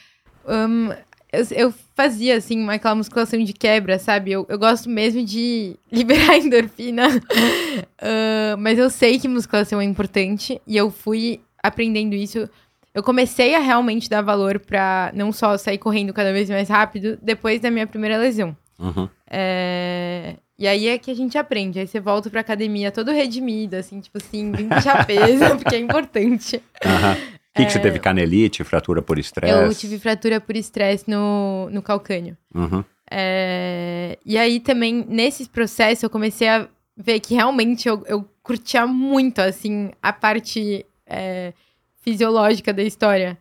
hum, eu, eu fazia, assim, aquela musculação de quebra, sabe? Eu, eu gosto mesmo de liberar endorfina, Ah, mas eu sei que musculação é importante, e eu fui aprendendo isso. Eu comecei a realmente dar valor pra não só sair correndo cada vez mais rápido depois da minha primeira lesão. Uhum. É, E aí é que a gente aprende. Aí você volta pra academia todo redimido, assim, tipo assim, vem puxar peso, porque é importante. Aham. O que, que você teve? Canelite, fratura por estresse? É. Eu tive fratura por estresse no, no calcânio. Uhum. É, E aí também, nesse processo, eu comecei a ver que realmente eu, eu curtia muito, assim, a parte é, fisiológica da história.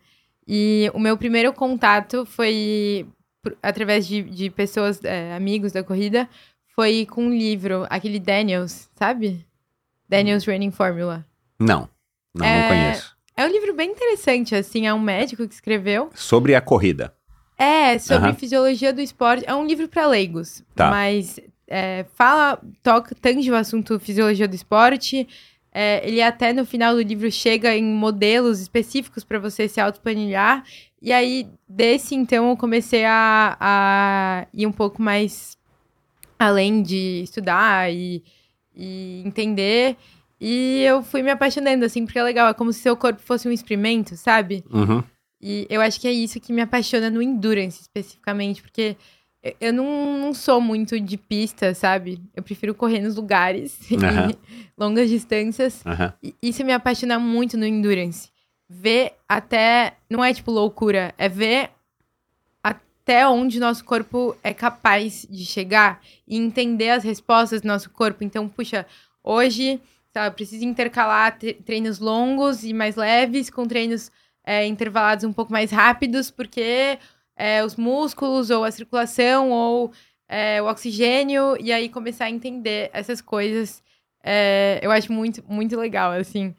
E o meu primeiro contato foi por- através de, de pessoas, é, amigos da corrida, foi com um livro, aquele Daniels, sabe? Daniels Running Formula. Não, não, não É, conheço. É um livro bem interessante, assim, é um médico que escreveu. Sobre a corrida. É, sobre Aham. fisiologia do esporte. É um livro para leigos. Tá. Mas é, fala, toca, tange o assunto fisiologia do esporte. É, ele até no final do livro chega em modelos específicos para você se autoplanilhar. E aí, desse então, eu comecei a, a ir um pouco mais além de estudar e, e entender. E eu fui me apaixonando, assim, porque é legal. É como se seu corpo fosse um experimento, sabe? Uhum. E eu acho que é isso que me apaixona no endurance, especificamente, porque eu- não, não sou muito de pista, sabe? Eu prefiro correr nos lugares e longas distâncias. Aham. E isso me apaixona muito no endurance. Ver até. Não é tipo loucura, é ver até onde nosso corpo é capaz de chegar e entender as respostas do nosso corpo. Então, puxa, hoje eu preciso intercalar tre- treinos longos e mais leves com treinos é, intervalados um pouco mais rápidos, porque é, os músculos ou a circulação ou é, o oxigênio, e aí começar a entender essas coisas. é, eu acho muito, muito legal, assim.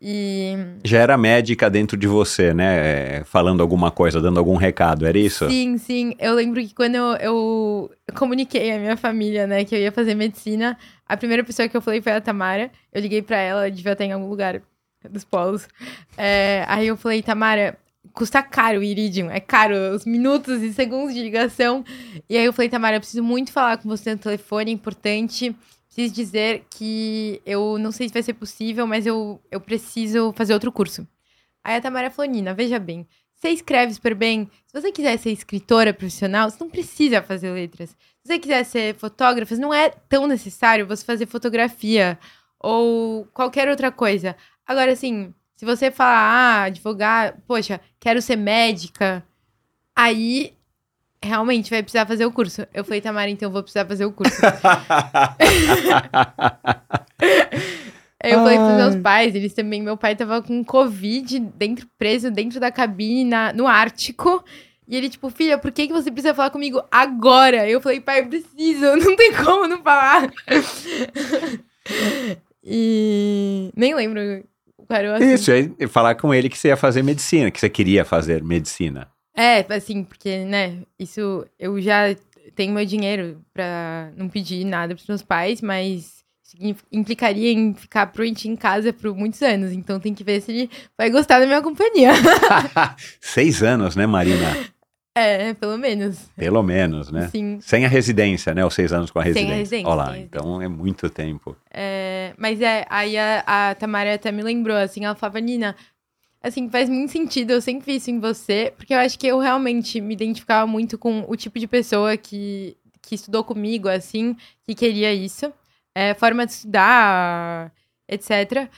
E Já era médica dentro de você, né? É, Falando alguma coisa, dando algum recado, era isso? Sim, sim. Eu lembro que quando eu, eu comuniquei à minha família, né, que eu ia fazer medicina, a primeira pessoa que eu falei foi a Tamara. Eu liguei pra ela, ela devia estar em algum lugar dos polos. É, aí eu falei, Tamara, custa caro o Iridium, é caro, os minutos e segundos de ligação. E aí eu falei, Tamara, eu preciso muito falar com você no telefone, é importante. Preciso dizer que eu não sei se vai ser possível, mas eu, eu preciso fazer outro curso. Aí a Tamara falou, Nina, veja bem, você escreve super bem. Se você quiser ser escritora profissional, você não precisa fazer letras. Se você quiser ser fotógrafa, não é tão necessário você fazer fotografia ou qualquer outra coisa. Agora, assim, se você falar, ah, advogar, poxa, quero ser médica, aí realmente vai precisar fazer o curso. Eu falei, Tamara, então eu vou precisar fazer o curso. Eu falei pros meus pais, eles também. Meu pai tava com Covid dentro, preso dentro da cabine na, no Ártico. E ele, tipo, filha, por que, que você precisa falar comigo agora? Eu falei, pai, eu preciso, não tem como não falar. e nem lembro qual era o assunto. Isso, aí falar com ele que você ia fazer medicina, que você queria fazer medicina. É, assim, porque, né, isso eu já tenho meu dinheiro pra não pedir nada pros meus pais, mas implicaria em ficar proente em casa por muitos anos. Então tem que ver se ele vai gostar da minha companhia. Seis anos, né, Marina? É, pelo menos. Pelo menos, né? Sim. Sem a residência, né? Os seis anos com a Sem a residência. residência, Olha lá, sem a residência. então é muito tempo. É, mas é, aí a, a Tamara até me lembrou, assim, ela falava, Nina, assim, faz muito sentido, eu sempre vi isso em você, porque eu acho que eu realmente me identificava muito com o tipo de pessoa que, que estudou comigo, assim, que queria isso. É, forma de estudar, etc.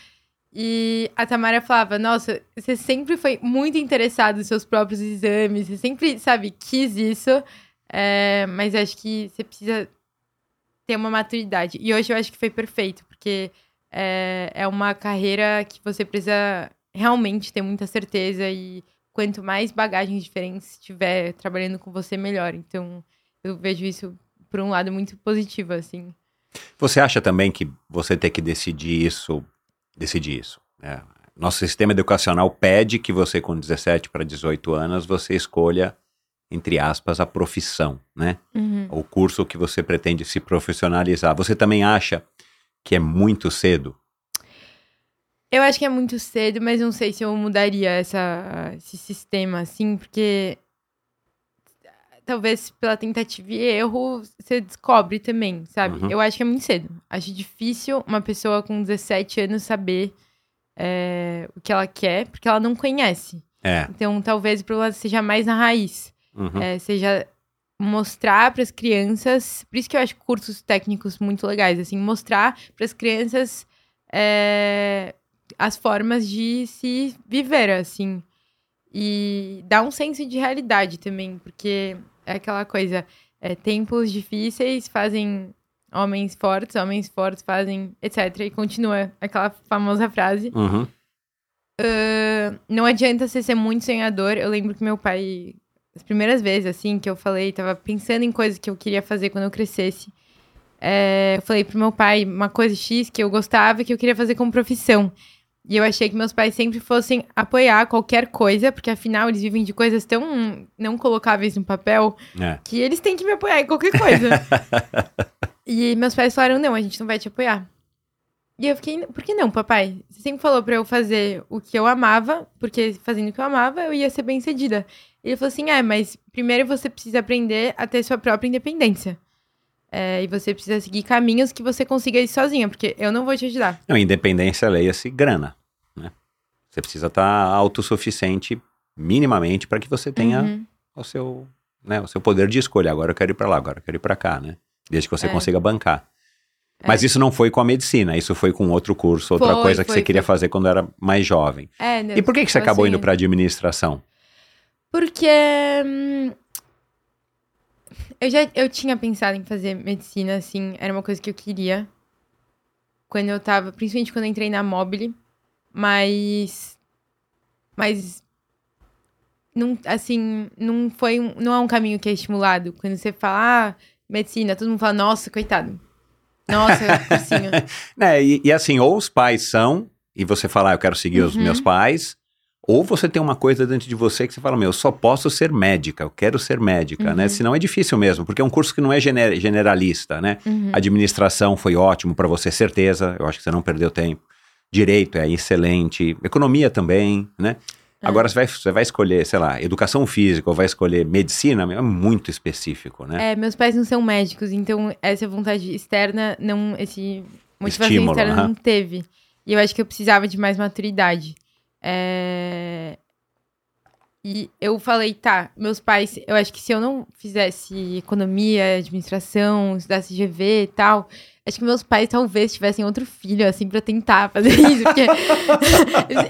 E a Tamara falava, nossa, você sempre foi muito interessado nos seus próprios exames, você sempre, sabe, quis isso, é, mas acho que você precisa ter uma maturidade. E hoje eu acho que foi perfeito, porque é, é uma carreira que você precisa realmente ter muita certeza e quanto mais bagagens diferentes tiver trabalhando com você, melhor. Então, eu vejo isso por um lado muito positivo, assim. Você acha também que você ter que decidir isso, decidir isso? né? Nosso sistema educacional pede que você, com 17 para 18 anos, você escolha, entre aspas, a profissão, né? O curso que você pretende se profissionalizar. Você também acha que é muito cedo? Eu acho que é muito cedo, mas não sei se eu mudaria essa, esse sistema, assim, porque talvez pela tentativa e erro você descobre também, sabe? Uhum. Eu acho que é muito cedo. Acho difícil uma pessoa com 17 anos saber é, o que ela quer, porque ela não conhece. É. Então, talvez o problema seja mais na raiz. Uhum. É, seja mostrar para as crianças, por isso que eu acho cursos técnicos muito legais, assim, mostrar para as crianças é, as formas de se viver, assim, e dar um senso de realidade também, porque é aquela coisa, é, tempos difíceis fazem homens fortes, homens fortes fazem etc, e continua aquela famosa frase. Uhum. Não adianta você ser muito sonhador. Eu lembro que meu pai, as primeiras vezes, assim, que eu falei, tava pensando em coisas que eu queria fazer quando eu crescesse. É, eu falei pro meu pai uma coisa X que eu gostava e que eu queria fazer como profissão. E eu achei que meus pais sempre fossem apoiar qualquer coisa, porque afinal eles vivem de coisas tão não colocáveis no papel É. que eles têm que me apoiar em qualquer coisa. e meus pais falaram: não, a gente não vai te apoiar. E eu fiquei, por que não, papai? Você sempre falou pra eu fazer o que eu amava, porque fazendo o que eu amava, eu ia ser bem cedida. Ele falou assim: é, mas primeiro você precisa aprender a ter sua própria independência. É, e você precisa seguir caminhos que você consiga ir sozinha, porque eu não vou te ajudar. Não, independência, leia-se grana, né? Você precisa estar autossuficiente minimamente para que você tenha Uhum. o seu, né, o seu poder de escolha. Agora eu quero ir para lá, agora eu quero ir para cá, né? Desde que você É. consiga bancar. Mas isso não foi com a medicina, isso foi com outro curso, outra Foi, coisa que foi, você queria foi. fazer quando era mais jovem. É, E por que, que você tipo acabou assim, indo para administração? Porque hum, eu já eu tinha pensado em fazer medicina, assim, era uma coisa que eu queria. quando eu tava, principalmente quando eu entrei na Mobile, mas mas não, assim, não foi um, não é um caminho que é estimulado. Quando você fala, ah, medicina, todo mundo fala, nossa, coitado. Nossa, cursinho. É, e, e assim, ou os pais são, e você fala, ah, eu quero seguir os Uhum. meus pais, ou você tem uma coisa dentro de você que você fala, meu, eu só posso ser médica, eu quero ser médica, Uhum. né? Senão é difícil mesmo, porque é um curso que não é gener- generalista, né? Uhum. Administração foi ótimo para você, certeza, eu acho que você não perdeu tempo. Direito é excelente, economia também, né? É. Agora você vai, você vai escolher, sei lá, educação física ou vai escolher medicina, é muito específico, né? É, meus pais não são médicos, então essa vontade externa, não, esse motivação Estímulo, externa não teve. E eu acho que eu precisava de mais maturidade. É... E eu falei, tá, meus pais, eu acho que se eu não fizesse economia, administração, estudasse GV e tal, acho que meus pais talvez tivessem outro filho, assim, pra tentar fazer isso, porque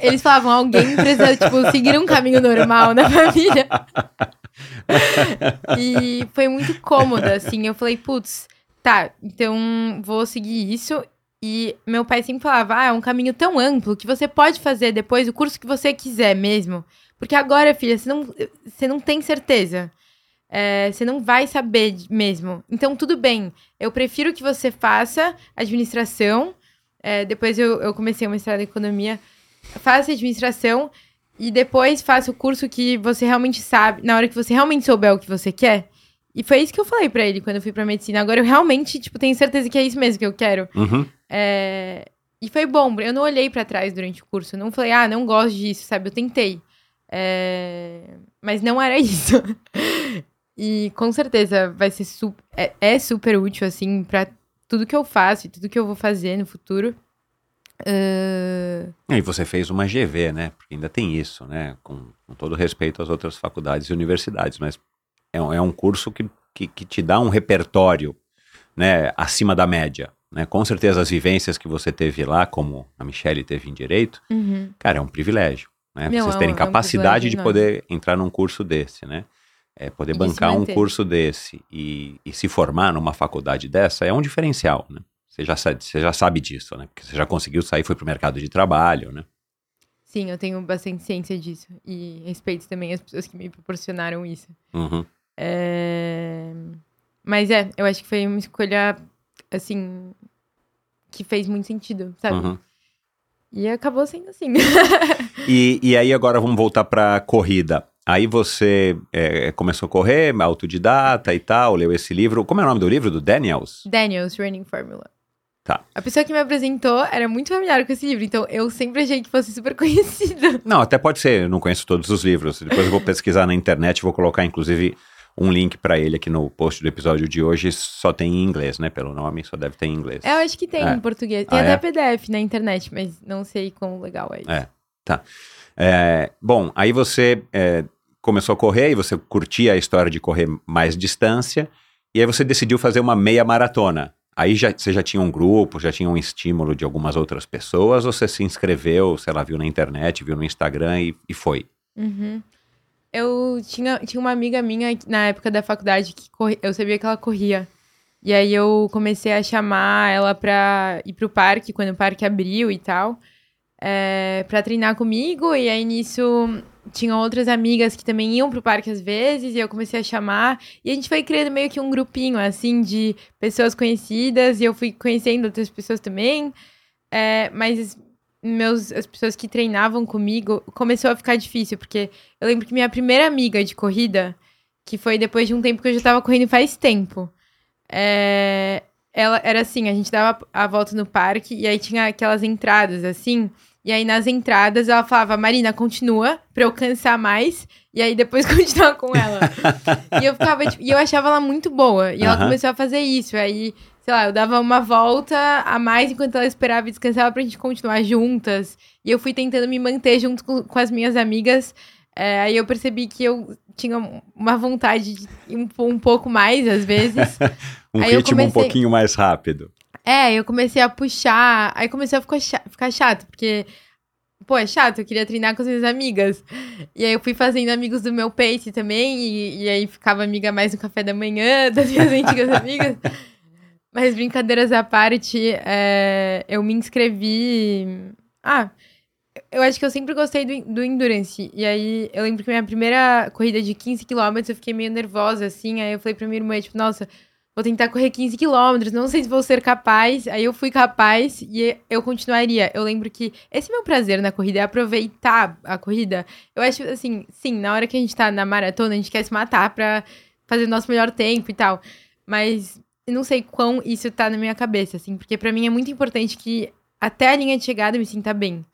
eles, falavam, alguém precisa, tipo, seguir um caminho normal na família. E foi muito cômoda, assim. Eu falei, putz, tá, então vou seguir isso. E meu pai sempre falava, ah, é um caminho tão amplo que você pode fazer depois o curso que você quiser mesmo. Porque agora, filha, você não, você não tem certeza. É, você não vai saber mesmo. Então, tudo bem. Eu prefiro que você faça administração. É, depois eu, eu comecei a mestrado em economia. Faça administração e depois faça o curso que você realmente sabe, na hora que você realmente souber o que você quer. E foi isso que eu falei pra ele quando eu fui pra medicina. Agora eu realmente, tipo, tenho certeza que é isso mesmo que eu quero. Uhum. É, E foi bom, eu não olhei pra trás durante o curso. Não falei, ah, não gosto disso, sabe? Eu tentei. É, Mas não era isso. E com certeza vai ser super. É, é super útil, assim, pra tudo que eu faço e tudo que eu vou fazer no futuro. Ah, E você fez uma GV, né? Porque ainda tem isso, né? Com, com todo respeito às outras faculdades e universidades, mas é, um- é um curso que, que, que te dá um repertório, né? Acima da média, né? Com certeza as vivências que você teve lá, como a Michelle teve em Direito, uhum. cara, é um privilégio, né? Vocês é terem um- é um capacidade de privilégio poder entrar num curso desse, né? É, poder E de bancar um curso desse e, e se formar numa faculdade dessa é um diferencial, né? Você já, sabe, você já sabe disso, né? Porque você já conseguiu sair, foi pro mercado de trabalho, né? Sim, eu tenho bastante ciência disso. E respeito também as pessoas que me proporcionaram isso. Uhum. É, Mas é, eu acho que foi uma escolha, assim, que fez muito sentido, sabe? Uhum. E acabou sendo assim. E, e aí agora vamos voltar pra corrida. Aí você é, começou a correr, autodidata e tal, leu esse livro. Como é o nome do livro? Do Daniels? Daniels Running Formula. Tá. A pessoa que me apresentou era muito familiar com esse livro, então eu sempre achei que fosse super conhecido. Não, até pode ser, eu não conheço todos os livros. Depois eu vou pesquisar na internet, vou colocar inclusive um link pra ele aqui no post do episódio de hoje. Só tem em inglês, né? Pelo nome, só deve ter em inglês. Eu acho que tem É. em português. Tem Ah, até é? PDF na internet, mas não sei quão legal é isso. É. É, bom, aí você é, começou a correr e você curtia a história de correr mais distância, e aí você decidiu fazer uma meia maratona. Aí já, você já tinha um grupo, já tinha um estímulo de algumas outras pessoas, ou você se inscreveu, sei lá, viu na internet, viu no Instagram e, e foi? Uhum. Eu tinha, tinha uma amiga minha na época da faculdade que eu sabia que ela corria. E aí eu comecei a chamar ela pra ir pro parque, quando o parque abriu e tal, é, pra treinar comigo. E aí nisso tinham outras amigas que também iam pro parque às vezes, e eu comecei a chamar. E a gente foi criando meio que um grupinho, assim, de pessoas conhecidas, e eu fui conhecendo outras pessoas também. É, mas meus, as pessoas que treinavam comigo começou a ficar difícil, porque eu lembro que minha primeira amiga de corrida, que foi depois de um tempo que eu já tava correndo faz tempo, é, ela era assim, a gente dava a volta no parque e aí tinha aquelas entradas assim, e aí nas entradas ela falava, Marina, continua pra eu cansar mais, e aí depois continuar com ela. e eu ficava, tipo, e eu achava ela muito boa, e ela começou a fazer isso, aí, sei lá, eu dava uma volta a mais enquanto ela esperava e descansava pra gente continuar juntas, e eu fui tentando me manter junto com, com as minhas amigas, é, aí eu percebi que eu tinha uma vontade de ir um, um pouco mais, às vezes. Um Aí ritmo um comecei- pouquinho mais rápido. É, eu comecei a puxar, aí começou a ficar cha- ficar chato, porque, pô, é chato, eu queria treinar com as minhas amigas. E aí eu fui fazendo amigos do meu pace também, e, e aí ficava amiga mais no café da manhã, das minhas antigas amigas. Mas brincadeiras à parte, é, eu me inscrevi. Ah, eu acho que eu sempre gostei do, do Endurance. E aí eu lembro que minha primeira corrida de 15 km eu fiquei meio nervosa, assim. Aí eu falei pra minha irmã, tipo, nossa, vou tentar correr 15 km, não sei se vou ser capaz. Aí eu fui capaz e eu continuaria. Eu lembro que esse meu prazer na corrida é aproveitar a corrida. Eu acho assim, sim, na hora que a gente tá na maratona, a gente quer se matar pra fazer o nosso melhor tempo e tal. Mas não sei quão isso tá na minha cabeça, assim, porque para mim é muito importante que até a linha de chegada eu me sinta bem.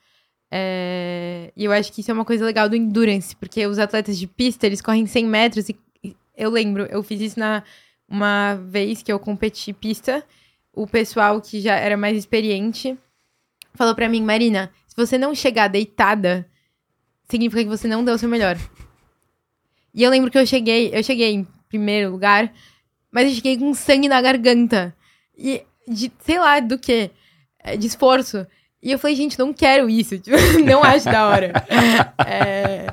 É... E eu acho que isso é uma coisa legal do endurance, porque os atletas de pista, eles correm 100 metros e eu lembro, eu fiz isso na uma vez que eu competi pista, o pessoal que já era mais experiente falou para mim, Marina, se você não chegar deitada, significa que você não deu o seu melhor. E eu lembro que eu cheguei, eu cheguei em primeiro lugar, mas eu cheguei com sangue na garganta. E de, sei lá, do que? De esforço. E eu falei, gente, não quero isso. Tipo, não acho da hora. é...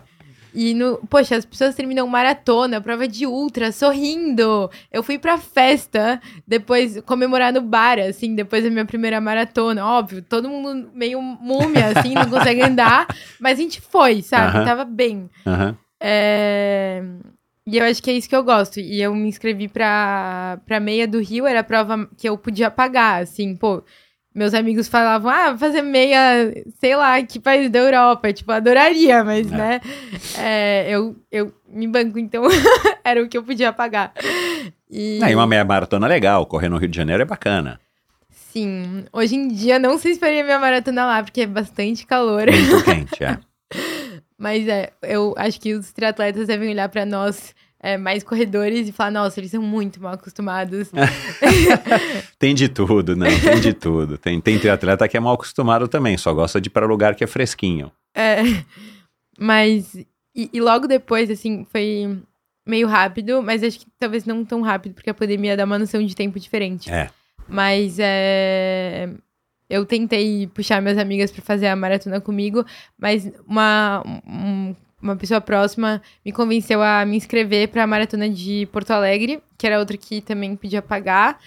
E, no, poxa, as pessoas terminam maratona, prova de ultra, sorrindo. Eu fui pra festa, depois comemorar no bar, assim, depois da minha primeira maratona. Óbvio, todo mundo meio múmia, assim, não consegue andar. Mas a gente foi, sabe? Uh -huh. Tava bem. Uh -huh. é... E eu acho que é isso que eu gosto. E eu me inscrevi pra, pra meia do Rio, era a prova que eu podia pagar, assim, pô meus amigos falavam, ah, fazer meia, sei lá, que país da Europa. Tipo, adoraria, mas, é. né, é, eu, eu me banco, então era o que eu podia pagar. E... Ah, e uma meia maratona legal, correr no Rio de Janeiro é bacana. Sim, hoje em dia não sei se faria minha maratona lá, porque é bastante calor. Muito quente, é. Mas é, eu acho que os triatletas devem olhar para nós é, mais corredores e falar, nossa, eles são muito mal acostumados. tem de tudo, né? Tem de tudo. Tem, tem triatleta que é mal acostumado também, só gosta de ir para lugar que é fresquinho. É, mas... E, e, logo depois, assim, foi meio rápido, mas acho que talvez não tão rápido, porque a pandemia dá uma noção de tempo diferente. É. Mas é... Eu tentei puxar minhas amigas para fazer a maratona comigo, mas uma, um uma pessoa próxima me convenceu a me inscrever para a maratona de Porto Alegre, que era outra que também podia pagar.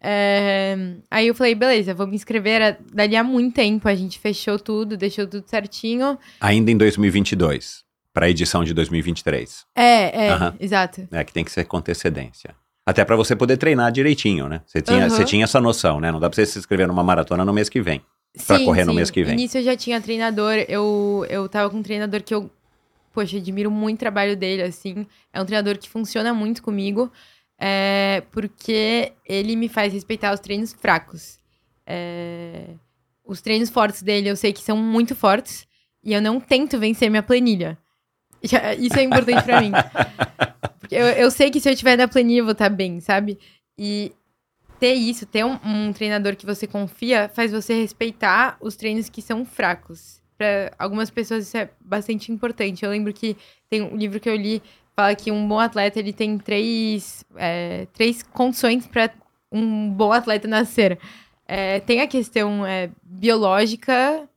É... Aí eu falei, beleza, vou me inscrever. Era... Dali há muito tempo, a gente fechou tudo, deixou tudo certinho. Ainda em 2022, para a edição de 2023. É, é, uhum. exato. É que tem que ser com antecedência. Até para você poder treinar direitinho, né? Você tinha, uhum. você tinha essa noção, né? Não dá para você se inscrever numa maratona no mês que vem. Para correr sim. no mês que vem. No início eu já tinha treinador, eu, eu tava com um treinador que eu poxa, admiro muito o trabalho dele, assim. É um treinador que funciona muito comigo, é, porque ele me faz respeitar os treinos fracos. É, os treinos fortes dele eu sei que são muito fortes, e eu não tento vencer minha planilha. Isso é importante para mim. Eu, eu sei que se eu tiver na planilha eu vou estar tá bem, sabe? E ter isso, ter um, um, treinador que você confia, faz você respeitar os treinos que são fracos para algumas pessoas isso é bastante importante. Eu lembro que tem um livro que eu li fala que um bom atleta ele tem três, é, três condições para um bom atleta nascer. É, tem a questão é, biológica.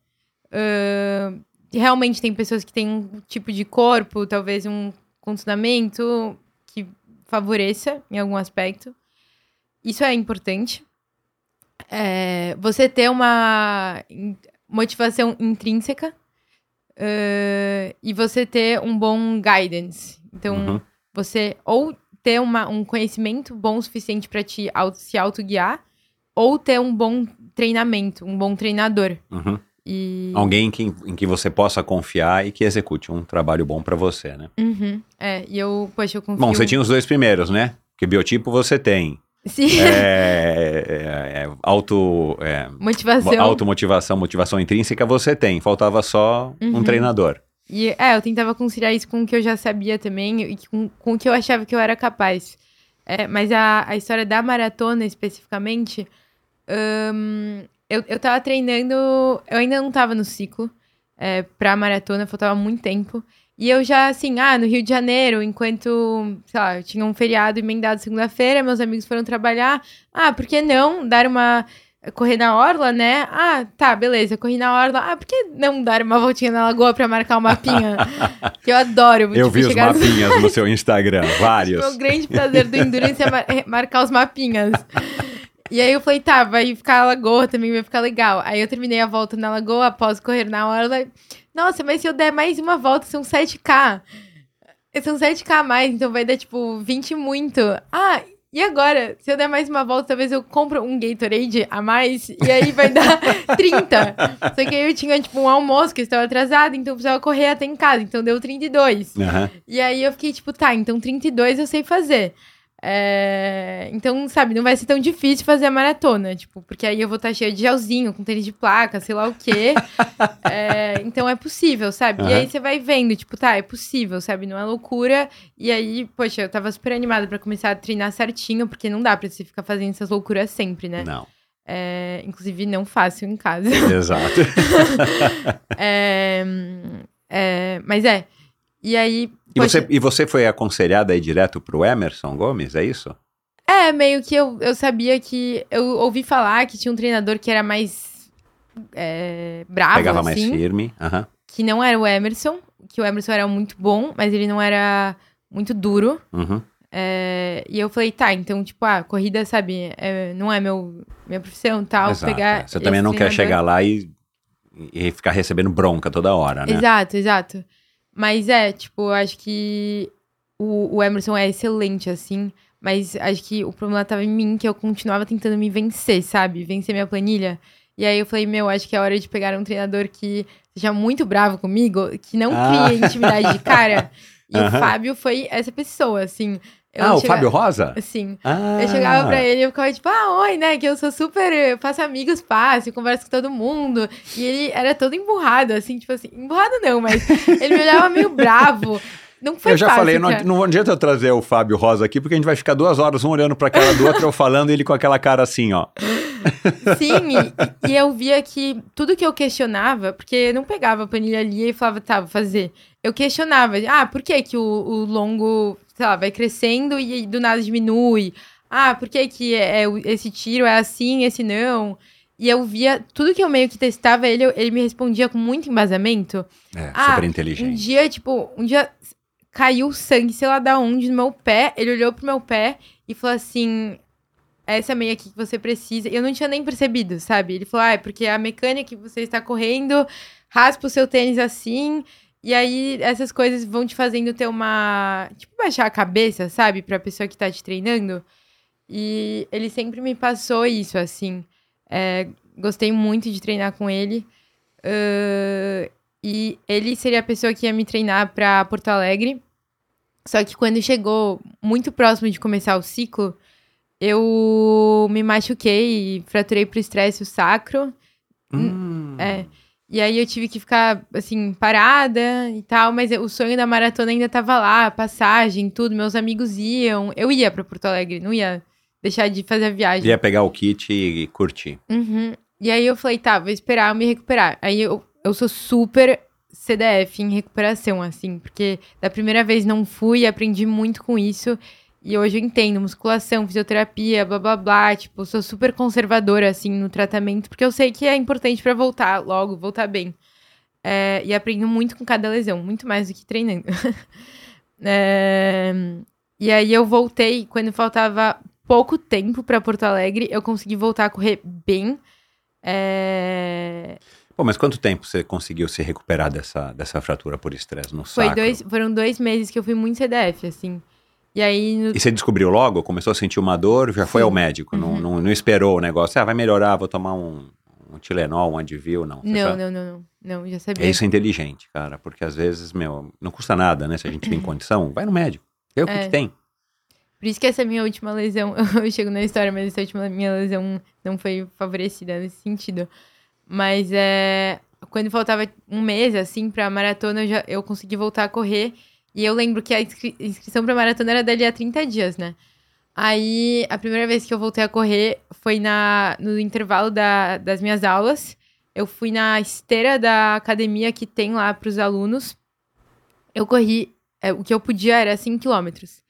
Uh, realmente tem pessoas que têm um tipo de corpo, talvez um condicionamento que favoreça em algum aspecto. Isso é importante. É, você ter uma motivação intrínseca uh, e você ter um bom guidance. Então, uhum. você ou ter uma, um conhecimento bom o suficiente para te auto, se autoguiar, ou ter um bom treinamento, um bom treinador. Uhum. E... Alguém que, em que você possa confiar e que execute um trabalho bom para você, né? Uhum. É, e eu, poxa, eu confio... Bom, você tinha os dois primeiros, né? Que biotipo você tem. Sim. É, é, é, auto, é, motivação. Automotivação, motivação intrínseca você tem. Faltava só uhum. um treinador. E, é, eu tentava conciliar isso com o que eu já sabia também e com, com o que eu achava que eu era capaz. É, mas a, a história da maratona, especificamente, um, eu, eu tava treinando... Eu ainda não tava no ciclo é, pra maratona, faltava muito tempo. E eu já, assim, ah, no Rio de Janeiro, enquanto, sei lá, eu tinha um feriado emendado segunda-feira, meus amigos foram trabalhar. Ah, por que não dar uma. correr na orla, né? Ah, tá, beleza, corri na orla. Ah, por que não dar uma voltinha na lagoa pra marcar o mapinha? que eu adoro. Eu tipo, vi os mapinhas no seu Instagram, vários. o grande prazer do Endurance é é marcar os mapinhas. E aí eu falei, tá, vai ficar a lagoa também, vai ficar legal. Aí eu terminei a volta na lagoa, após correr na hora. Nossa, mas se eu der mais uma volta, são 7K. São 7K a mais, então vai dar, tipo, 20 muito. Ah, e agora? Se eu der mais uma volta, talvez eu compro um Gatorade a mais, e aí vai dar 30. Só que aí eu tinha, tipo, um almoço que eu estava atrasado, então eu precisava correr até em casa, então deu 32. Aham. E aí eu fiquei, tipo, tá, então 32 eu sei fazer. É, Então, sabe, não vai ser tão difícil fazer a maratona, tipo, porque aí eu vou estar cheia de gelzinho, com tênis de placa, sei lá o quê. É, Então é possível, sabe? E Aham. aí você vai vendo, tipo, tá, é possível, sabe? Não é loucura. E aí, poxa, eu tava super animada pra começar a treinar certinho, porque não dá pra você ficar fazendo essas loucuras sempre, né? Não, É, Inclusive, não fácil em casa. exato. É, é, Mas é. E aí. E você, e você foi aconselhada aí direto pro Emerson Gomes, é isso? É, meio que eu, eu sabia que. Eu ouvi falar que tinha um treinador que era mais. É, bravo, Pegava mais assim. firme. Aham. Que não era o Emerson. Que o Emerson era muito bom, mas ele não era muito duro. Uhum. É, e eu falei, tá, então, tipo, ah, corrida, sabe, é, não é meu, minha profissão tal. Exato, pegar é. Você também não quer treinador- chegar lá e, e ficar recebendo bronca toda hora, né? Exato, exato. Mas é, tipo, eu acho que o, o Emerson é excelente, assim. Mas acho que o problema tava em mim, que eu continuava tentando me vencer, sabe? Vencer minha planilha. E aí eu falei, meu, acho que é hora de pegar um treinador que seja muito bravo comigo, que não Ah. crie intimidade de cara. E o Aham. Fábio foi essa pessoa, assim. Eu ah, o Fábio Rosa? Assim. Ah, Eu chegava pra ele e eu ficava tipo, ah, oi, né? Que eu sou super. eu faço amigos fácil, converso com todo mundo. E ele era todo emburrado, assim, tipo assim, emburrado não, mas ele me olhava meio bravo. Não foi Eu já fácil, falei, não, não adianta eu trazer o Fábio Rosa aqui, porque a gente vai ficar duas horas um olhando pra cara do outro, eu falando e ele com aquela cara assim, ó. Sim, e, e eu via que tudo que eu questionava, porque eu não pegava a planilha ali e falava, tá, vou fazer. Eu questionava, ah, por que que o, o longo, sei lá, vai crescendo e do nada diminui? Ah, por que que é, é esse tiro é assim, esse não? E eu via, tudo que eu meio que testava, ele, ele me respondia com muito embasamento. É, Ah, super Um inteligente. dia, tipo, um dia caiu sangue, sei lá da onde, no meu pé. Ele olhou pro meu pé e falou assim: essa meia aqui que você precisa. E eu não tinha nem percebido, sabe? Ele falou: ah, é porque a mecânica que você está correndo raspa o seu tênis assim. E aí, essas coisas vão te fazendo ter uma. Tipo, baixar a cabeça, sabe? Pra pessoa que tá te treinando. E ele sempre me passou isso, assim. É, gostei muito de treinar com ele. Ahn, e ele seria a pessoa que ia me treinar pra Porto Alegre. Só que quando chegou muito próximo de começar o ciclo, eu me machuquei e fraturei pro estresse o sacro. Hum. É. E aí eu tive que ficar, assim, parada e tal, mas o sonho da maratona ainda tava lá, passagem, tudo, meus amigos iam. Eu ia pra Porto Alegre, não ia deixar de fazer a viagem. Ia pegar o kit e curtir. Uhum. E aí eu falei, tá, vou esperar eu me recuperar. Aí eu, eu sou super CDF em recuperação, assim, porque da primeira vez não fui, aprendi muito com isso. E hoje eu entendo musculação, fisioterapia, blá blá blá. Tipo, sou super conservadora, assim, no tratamento, porque eu sei que é importante pra voltar logo, voltar bem. É, e aprendo muito com cada lesão, muito mais do que treinando. É, e aí eu voltei, quando faltava pouco tempo pra Porto Alegre, eu consegui voltar a correr bem. É, Pô, mas quanto tempo você conseguiu se recuperar dessa, dessa fratura por estresse no Foi sacro? dois, foram dois meses que eu fui muito CDF, assim. E aí, no- E você descobriu logo? Começou a sentir uma dor, já foi Sim. ao médico, não, Uhum. não, não esperou o negócio. Ah, vai melhorar, vou tomar um, um Tilenol, um Advil, não. Não, não, não, não, não, já sabia. É isso é inteligente, cara, porque às vezes, meu, não custa nada, né? Se a gente tem condição, vai no médico. Vê o que, É. que tem. Por isso que essa minha última lesão, eu chego na história, mas essa última minha lesão não foi favorecida nesse sentido. Mas é. Quando faltava um mês, assim, pra maratona, eu, já, eu consegui voltar a correr. E eu lembro que a inscri- inscrição pra maratona era dali a 30 dias, né? Aí, a primeira vez que eu voltei a correr foi na, no intervalo da- das minhas aulas. Eu fui na esteira da academia que tem lá pros alunos. Eu corri, é, o que eu podia era 5 quilômetros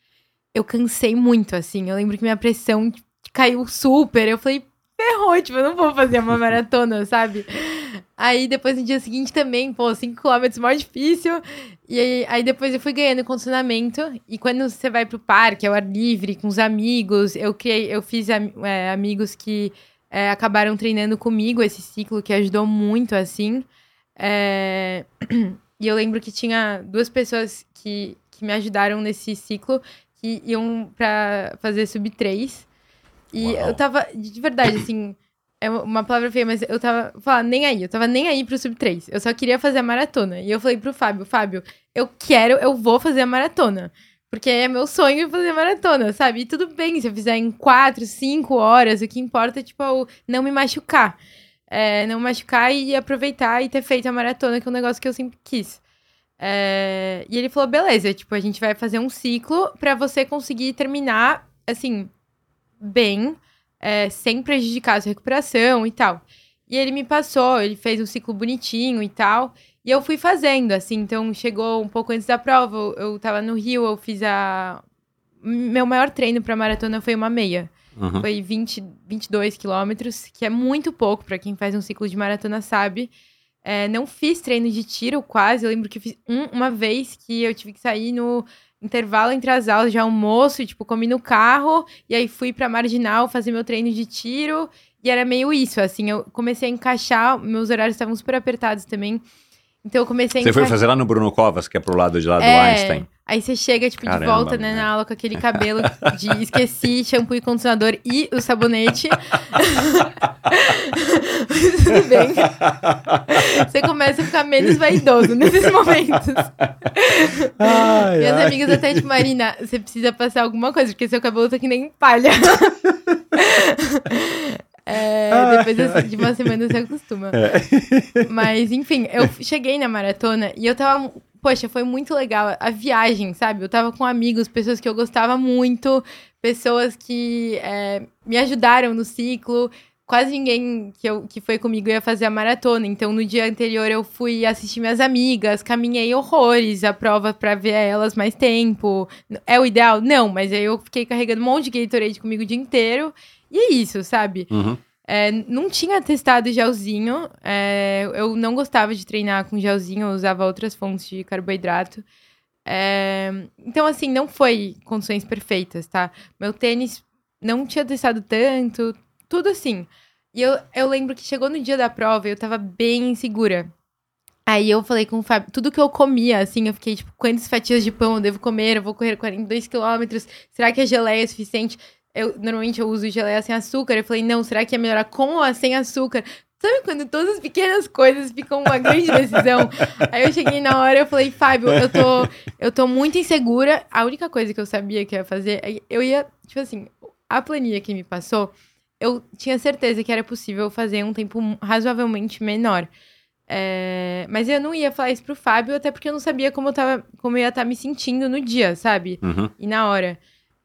eu cansei muito, assim. Eu lembro que minha pressão caiu super. Eu falei, ferrou, tipo, eu não vou fazer uma maratona, sabe? Aí depois no dia seguinte também, pô, 5 km mó difícil. E aí, aí depois eu fui ganhando condicionamento. E quando você vai pro parque, ao ar livre, com os amigos, eu criei, eu fiz é, amigos que é, acabaram treinando comigo esse ciclo, que ajudou muito, assim. É... E eu lembro que tinha duas pessoas que, que me ajudaram nesse ciclo, que iam pra fazer sub 3. E Uau. eu tava, de verdade, assim, é uma palavra feia, mas eu tava nem aí, eu tava nem aí pro sub 3. Eu só queria fazer a maratona. E eu falei pro Fábio, Fábio, eu quero, eu vou fazer a maratona. Porque é meu sonho fazer maratona, sabe? E tudo bem se eu fizer em 4, 5 horas, o que importa é, tipo, eu não me machucar. É, não machucar e aproveitar e ter feito a maratona, que é um negócio que eu sempre quis. É, e ele falou, beleza, tipo, a gente vai fazer um ciclo para você conseguir terminar, assim, bem, é, sem prejudicar a sua recuperação e tal. E ele me passou, ele fez um ciclo bonitinho e tal. E eu fui fazendo, assim, então chegou um pouco antes da prova, eu, eu tava no Rio, eu fiz a. Meu maior treino pra maratona foi uma meia. Uhum. Foi 20, 22 quilômetros, que é muito pouco para quem faz um ciclo de maratona, sabe? É, não fiz treino de tiro quase, eu lembro que fiz um, uma vez que eu tive que sair no intervalo entre as aulas de almoço, e, tipo, comi no carro, e aí fui pra Marginal fazer meu treino de tiro, e era meio isso, assim, eu comecei a encaixar, meus horários estavam super apertados também, então eu comecei a Você foi fazer lá no Bruno Covas, que é pro lado de lá do é, Einstein? Aí você chega, tipo, Caramba, de volta, né, na aula com aquele cabelo de esqueci, shampoo e condicionador e o sabonete. Tudo bem. Você começa a ficar menos vaidoso nesses momentos. Ai, Minhas ai. amigas até, tipo, Marina, você precisa passar alguma coisa, porque seu cabelo tá que nem palha. É, depois assim, de uma semana você acostuma. É. Mas, enfim, eu cheguei na maratona e eu tava. Poxa, foi muito legal a viagem, sabe? Eu tava com amigos, pessoas que eu gostava muito, pessoas que é, me ajudaram no ciclo. Quase ninguém que, eu, que foi comigo ia fazer a maratona. Então, no dia anterior, eu fui assistir minhas amigas, caminhei horrores a prova para ver elas mais tempo. É o ideal? Não, mas aí eu fiquei carregando um monte de Gatorade comigo o dia inteiro. E é isso, sabe? Uhum. É, não tinha testado gelzinho. É, eu não gostava de treinar com gelzinho, eu usava outras fontes de carboidrato. É, então, assim, não foi condições perfeitas, tá? Meu tênis não tinha testado tanto, tudo assim. E eu, eu lembro que chegou no dia da prova e eu tava bem insegura. Aí eu falei com o Fábio, tudo que eu comia, assim, eu fiquei tipo, quantas fatias de pão eu devo comer? Eu vou correr 42 quilômetros, será que a geleia é suficiente? Eu normalmente eu uso geleia sem açúcar. Eu falei, não, será que é melhor com ou sem açúcar? Sabe quando todas as pequenas coisas ficam uma grande decisão? Aí eu cheguei na hora e eu falei, Fábio, eu tô, eu tô muito insegura. A única coisa que eu sabia que eu ia fazer, eu ia, tipo assim, a planilha que me passou, eu tinha certeza que era possível fazer um tempo razoavelmente menor. É, mas eu não ia falar isso pro Fábio, até porque eu não sabia como eu, tava, como eu ia estar tá me sentindo no dia, sabe? Uhum. E na hora.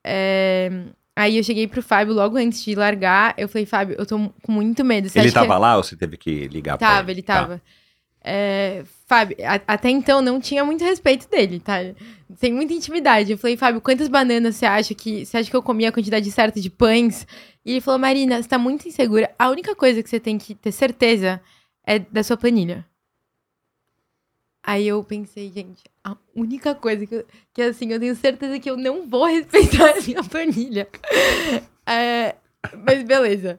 É, Aí eu cheguei pro Fábio logo antes de largar. Eu falei, Fábio, eu tô com muito medo. Você ele tava que... lá ou você teve que ligar tava, pra ele? ele tava, tá. É, Fábio, a, até então não tinha muito respeito dele, tá? Sem muita intimidade. Eu falei, Fábio, quantas bananas você acha que. Você acha que eu comi a quantidade certa de pães? E ele falou, Marina, você tá muito insegura. A única coisa que você tem que ter certeza é da sua planilha. Aí eu pensei, gente, a única coisa que, que assim, eu tenho certeza que eu não vou respeitar a minha planilha. É, mas beleza.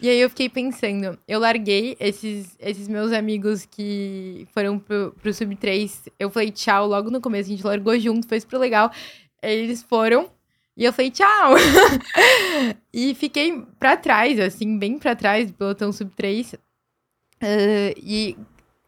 E aí eu fiquei pensando, eu larguei esses, esses meus amigos que foram pro, pro Sub 3. Eu falei tchau logo no começo, a gente largou junto, foi super legal. Eles foram. E eu falei, tchau! e fiquei pra trás, assim, bem pra trás do pelotão sub 3. Uh, e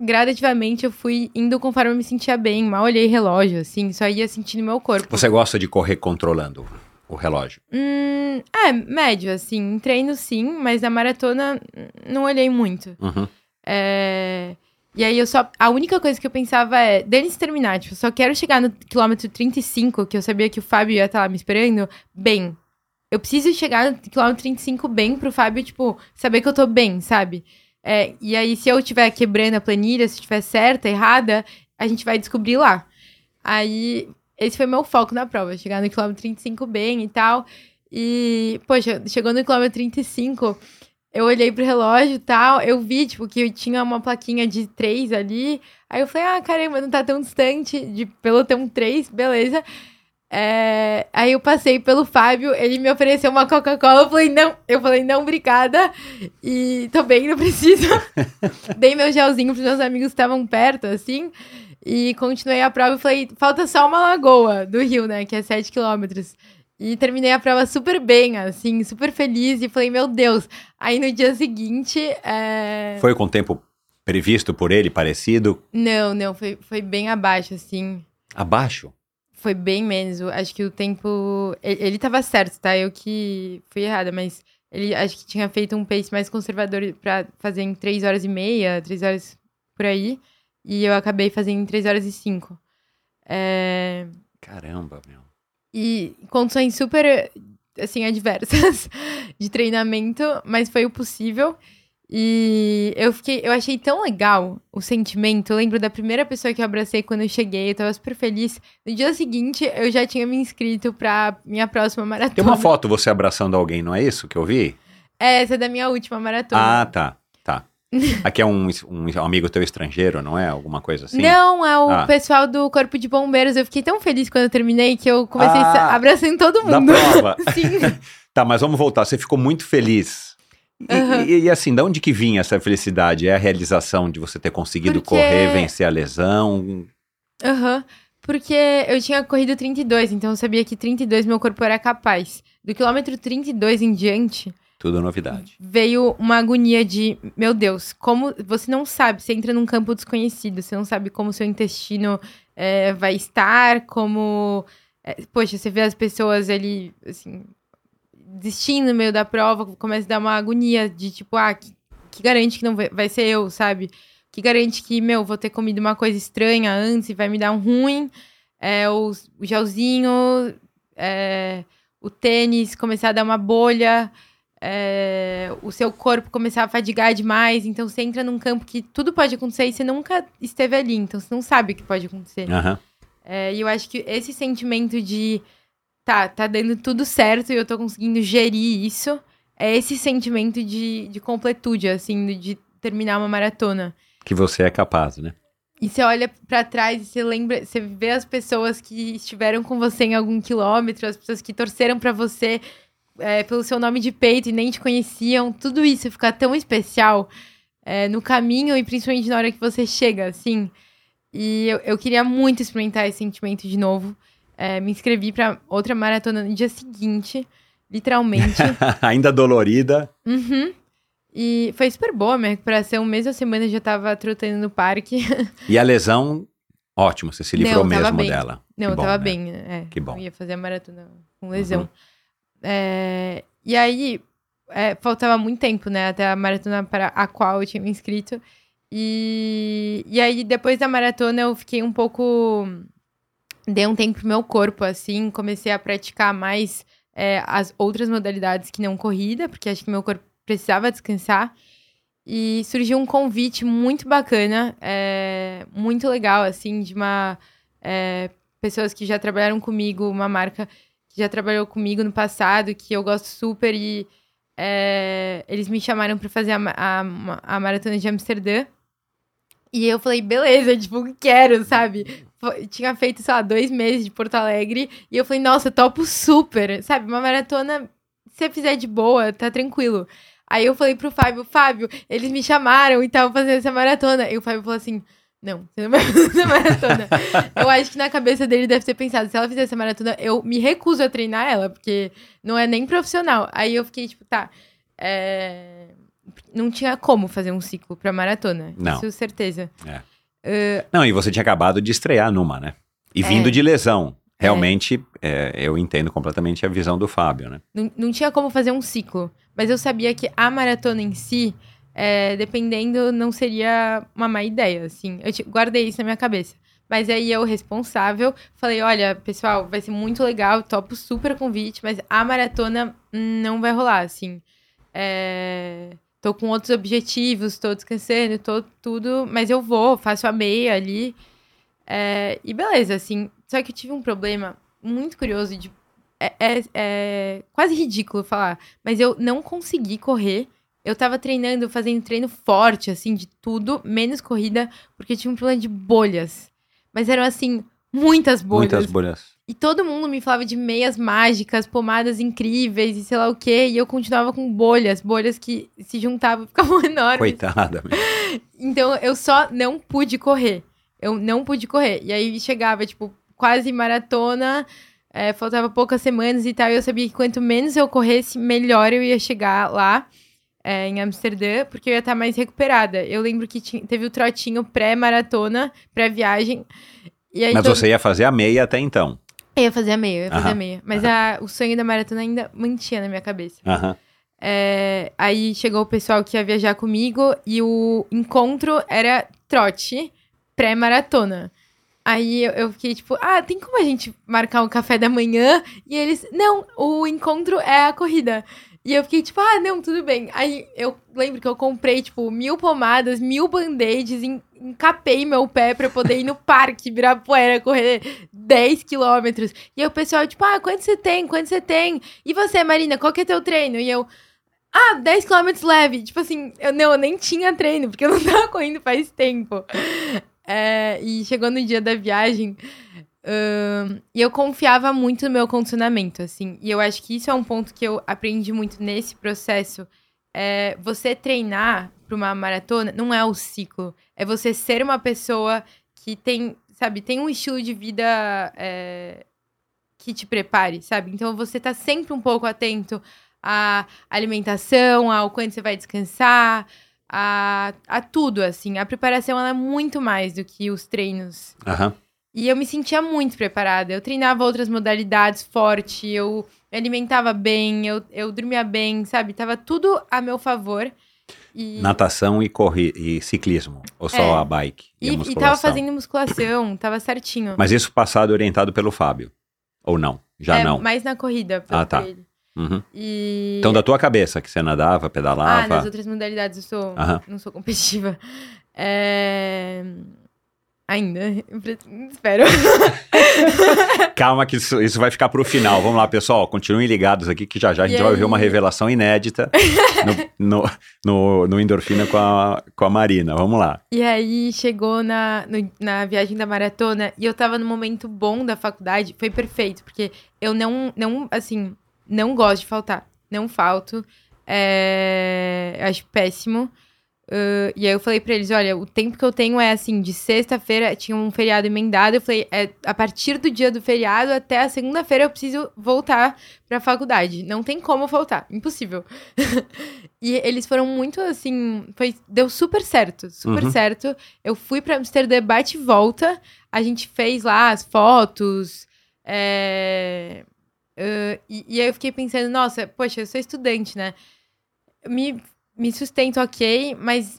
gradativamente eu fui indo conforme eu me sentia bem, mal olhei relógio, assim, só ia sentindo meu corpo. Você gosta de correr controlando o relógio? Hum, é, médio, assim, treino sim, mas na maratona não olhei muito. Uhum. É... E aí eu só. A única coisa que eu pensava é, Denis terminar, tipo, só quero chegar no quilômetro 35, que eu sabia que o Fábio ia estar lá me esperando, bem. Eu preciso chegar no quilômetro 35 bem pro Fábio, tipo, saber que eu tô bem, sabe? É, e aí, se eu estiver quebrando a planilha, se estiver certa, errada, a gente vai descobrir lá. Aí, esse foi meu foco na prova, chegar no quilômetro 35 bem e tal. E, poxa, chegou no quilômetro 35, eu olhei pro relógio e tal, eu vi, tipo, que tinha uma plaquinha de três ali. Aí eu falei, ah, caramba, não tá tão distante de pelotão três, beleza. É, aí eu passei pelo Fábio, ele me ofereceu uma Coca-Cola, eu falei, não, eu falei, não, obrigada. E tô bem, não preciso. Dei meu gelzinho pros meus amigos que estavam perto, assim. E continuei a prova e falei, falta só uma lagoa do Rio, né? Que é 7 quilômetros. E terminei a prova super bem, assim, super feliz. E falei, meu Deus. Aí no dia seguinte. É... Foi com o tempo previsto por ele, parecido? Não, não, foi, foi bem abaixo, assim. Abaixo? Foi bem menos. Acho que o tempo. Ele, ele tava certo, tá? Eu que fui errada, mas ele acho que tinha feito um pace mais conservador pra fazer em 3 horas e meia, 3 horas por aí. E eu acabei fazendo em 3 horas e 5. É... Caramba, meu e condições super, assim, adversas de treinamento, mas foi o possível. E eu fiquei, eu achei tão legal o sentimento. Eu lembro da primeira pessoa que eu abracei quando eu cheguei, eu tava super feliz. No dia seguinte, eu já tinha me inscrito pra minha próxima maratona. Tem uma foto você abraçando alguém, não é isso que eu vi? É, essa é da minha última maratona. Ah, tá. Aqui é um, um, amigo teu estrangeiro, não é? Alguma coisa assim? Não, é o ah. pessoal do Corpo de Bombeiros. Eu fiquei tão feliz quando eu terminei que eu comecei ah, abraçando todo mundo. Da prova. Sim. tá, mas vamos voltar. Você ficou muito feliz. E, uhum. e, e, assim, de onde que vinha essa felicidade? É a realização de você ter conseguido Porque... correr, vencer a lesão? Aham. Uhum. Porque eu tinha corrido 32, então eu sabia que 32 meu corpo era capaz. Do quilômetro 32 em diante, tudo novidade. Veio uma agonia de, meu Deus, como você não sabe, você entra num campo desconhecido, você não sabe como seu intestino é, vai estar, como. É, poxa, você vê as pessoas ali, assim, desistindo no meio da prova, começa a dar uma agonia de tipo, ah, que, que garante que não vai, vai ser eu, sabe? Que garante que, meu, vou ter comido uma coisa estranha antes e vai me dar um ruim. É, o, o gelzinho, é, o tênis começar a dar uma bolha é, o seu corpo começar a fadigar demais. Então você entra num campo que tudo pode acontecer e você nunca esteve ali. Então você não sabe o que pode acontecer. Uhum. É, e eu acho que esse sentimento de tá, tá dando tudo certo e eu tô conseguindo gerir isso. É esse sentimento de, de completude, assim, de terminar uma maratona. Que você é capaz, né? E você olha para trás e você lembra, você vê as pessoas que estiveram com você em algum quilômetro, as pessoas que torceram para você é, pelo seu nome de peito e nem te conheciam, tudo isso fica tão especial é, no caminho e principalmente na hora que você chega, assim. E eu, eu queria muito experimentar esse sentimento de novo. É, me inscrevi para outra maratona no dia seguinte, literalmente. Ainda dolorida. Uhum. E foi super boa, minha recuperação. Mesmo a semana eu já tava trotando no parque. e a lesão, ótimo, você se livrou Não, mesmo bem. dela. Não, que eu bom, tava né? bem. É, que bom. Eu ia fazer a maratona com lesão. Uhum. É, e aí, é, faltava muito tempo, né? Até a maratona para a qual eu tinha me inscrito. E, e aí, depois da maratona, eu fiquei um pouco. Dei um tempo pro meu corpo, assim. Comecei a praticar mais é, as outras modalidades que não corrida, porque acho que meu corpo precisava descansar. E surgiu um convite muito bacana, é, muito legal, assim, de uma. É, pessoas que já trabalharam comigo, uma marca que já trabalhou comigo no passado, que eu gosto super, e é, eles me chamaram para fazer a, a, a, maratona de Amsterdã. E eu falei, beleza, tipo, quero, sabe? Tinha feito, sei lá, dois meses de Porto Alegre, e eu falei, nossa, topo super, sabe? Uma maratona, se você fizer de boa, tá tranquilo. Aí eu falei pro Fábio, Fábio, eles me chamaram e estavam fazendo essa maratona. E o Fábio falou assim, não, você não vai fazer maratona. eu acho que na cabeça dele deve ter pensado, se ela fizer essa maratona, eu me recuso a treinar ela, porque não é nem profissional. Aí eu fiquei tipo, tá. É... Não tinha como fazer um ciclo pra maratona. Não. Isso certeza. É. Uh... Não, e você tinha acabado de estrear numa, né? E vindo é. de lesão. Realmente, é. eu entendo completamente a visão do Fábio, né? Não, não tinha como fazer um ciclo. Mas eu sabia que a maratona em si é, dependendo, não seria uma má ideia, assim. Eu guardei isso na minha cabeça. Mas aí eu, responsável, falei: olha, pessoal, vai ser muito legal, topo super convite, mas a maratona não vai rolar, assim. É... Tô com outros objetivos, tô descansando, tô tudo, mas eu vou, faço a meia ali. É... E beleza, assim. Só que eu tive um problema muito curioso de. É, é, é quase ridículo falar, mas eu não consegui correr eu tava treinando, fazendo treino forte, assim, de tudo, menos corrida, porque tinha um problema de bolhas. Mas eram, assim, muitas bolhas. Muitas bolhas. E todo mundo me falava de meias mágicas, pomadas incríveis e sei lá o quê. E eu continuava com bolhas, bolhas que se juntavam e ficavam enormes. Coitada. Então eu só não pude correr. Eu não pude correr. E aí chegava, tipo, quase maratona, é, faltava poucas semanas e tal. E eu sabia que quanto menos eu corresse, melhor eu ia chegar lá é, em Amsterdã, porque eu ia estar mais recuperada. Eu lembro que tinha- teve o trotinho pré-maratona, pré-viagem. Aí Mas todo- você ia fazer a meia até então. eu ia fazer a meia, eu ia fazer Aham, a meia. Mas a- o sonho da maratona ainda mantinha na minha cabeça. Aham. É, aí chegou o pessoal que ia viajar comigo e o encontro era trote pré-maratona. Aí eu, eu fiquei tipo, ah, tem como a gente marcar um café da manhã? E eles, não, o encontro é a corrida. E eu fiquei tipo, ah, não, tudo bem. Aí eu lembro que eu comprei, tipo, mil pomadas, mil band-aids, en- encapei meu pé pra eu poder ir no parque, Ibirapuera, correr 10 quilômetros. E aí o pessoal, tipo, ah, quanto você tem? Quanto você tem? E você, Marina, qual que é teu treino? E eu, ah, 10 quilômetros leve. Tipo assim, eu, não, eu nem tinha treino, porque eu não tava correndo faz tempo. É, e chegou no dia da viagem, e eu confiava muito no meu condicionamento, assim. E eu acho que isso é um ponto que eu aprendi muito nesse processo. É, você treinar para uma maratona não é o ciclo. É você ser uma pessoa que tem, sabe, tem um estilo de vida é, que te prepare, sabe? Então você tá sempre um pouco atento à alimentação, ao quando você vai descansar, a, a tudo, assim. A preparação ela é muito mais do que os treinos. Aham. E eu me sentia muito preparada. Eu treinava outras modalidades forte, eu me alimentava bem, eu, eu dormia bem, sabe? Tava tudo a meu favor. E, Natação e, corri e ciclismo. Ou só É. a bike e, e, a e tava fazendo musculação, tava certinho. Mas isso passado orientado pelo Fábio. Ou não? Já é, não. Mais na corrida. Ah, tá. Uhum. E... Então, da tua cabeça, que você nadava, Ah, pedalava. nas outras modalidades eu sou, Aham. não sou competitiva. É... Ainda, espero. Calma, que isso, isso vai ficar pro final. Vamos lá, pessoal. Continuem ligados aqui, que já já a gente E vai aí? ver uma revelação inédita no, no, no, no Endorfina com a, com a Marina. Vamos lá. E aí chegou na, no- na viagem da maratona e eu tava no momento bom da faculdade, foi perfeito, porque eu não, não assim, não gosto de faltar. Não falto. É, acho péssimo. Uh, e aí eu falei pra eles, olha, o tempo que eu tenho é assim, de sexta-feira tinha um feriado emendado, eu falei, é, a partir do dia do feriado até a segunda-feira eu preciso voltar pra faculdade. Não tem como faltar, impossível. e eles foram muito assim, foi, deu super certo, super Uhum. certo. Eu fui pra Amsterdã, bate e volta, a gente fez lá as fotos, é, uh, e, e aí eu fiquei pensando, nossa, poxa, eu sou estudante, né? Me, me sustento ok, mas,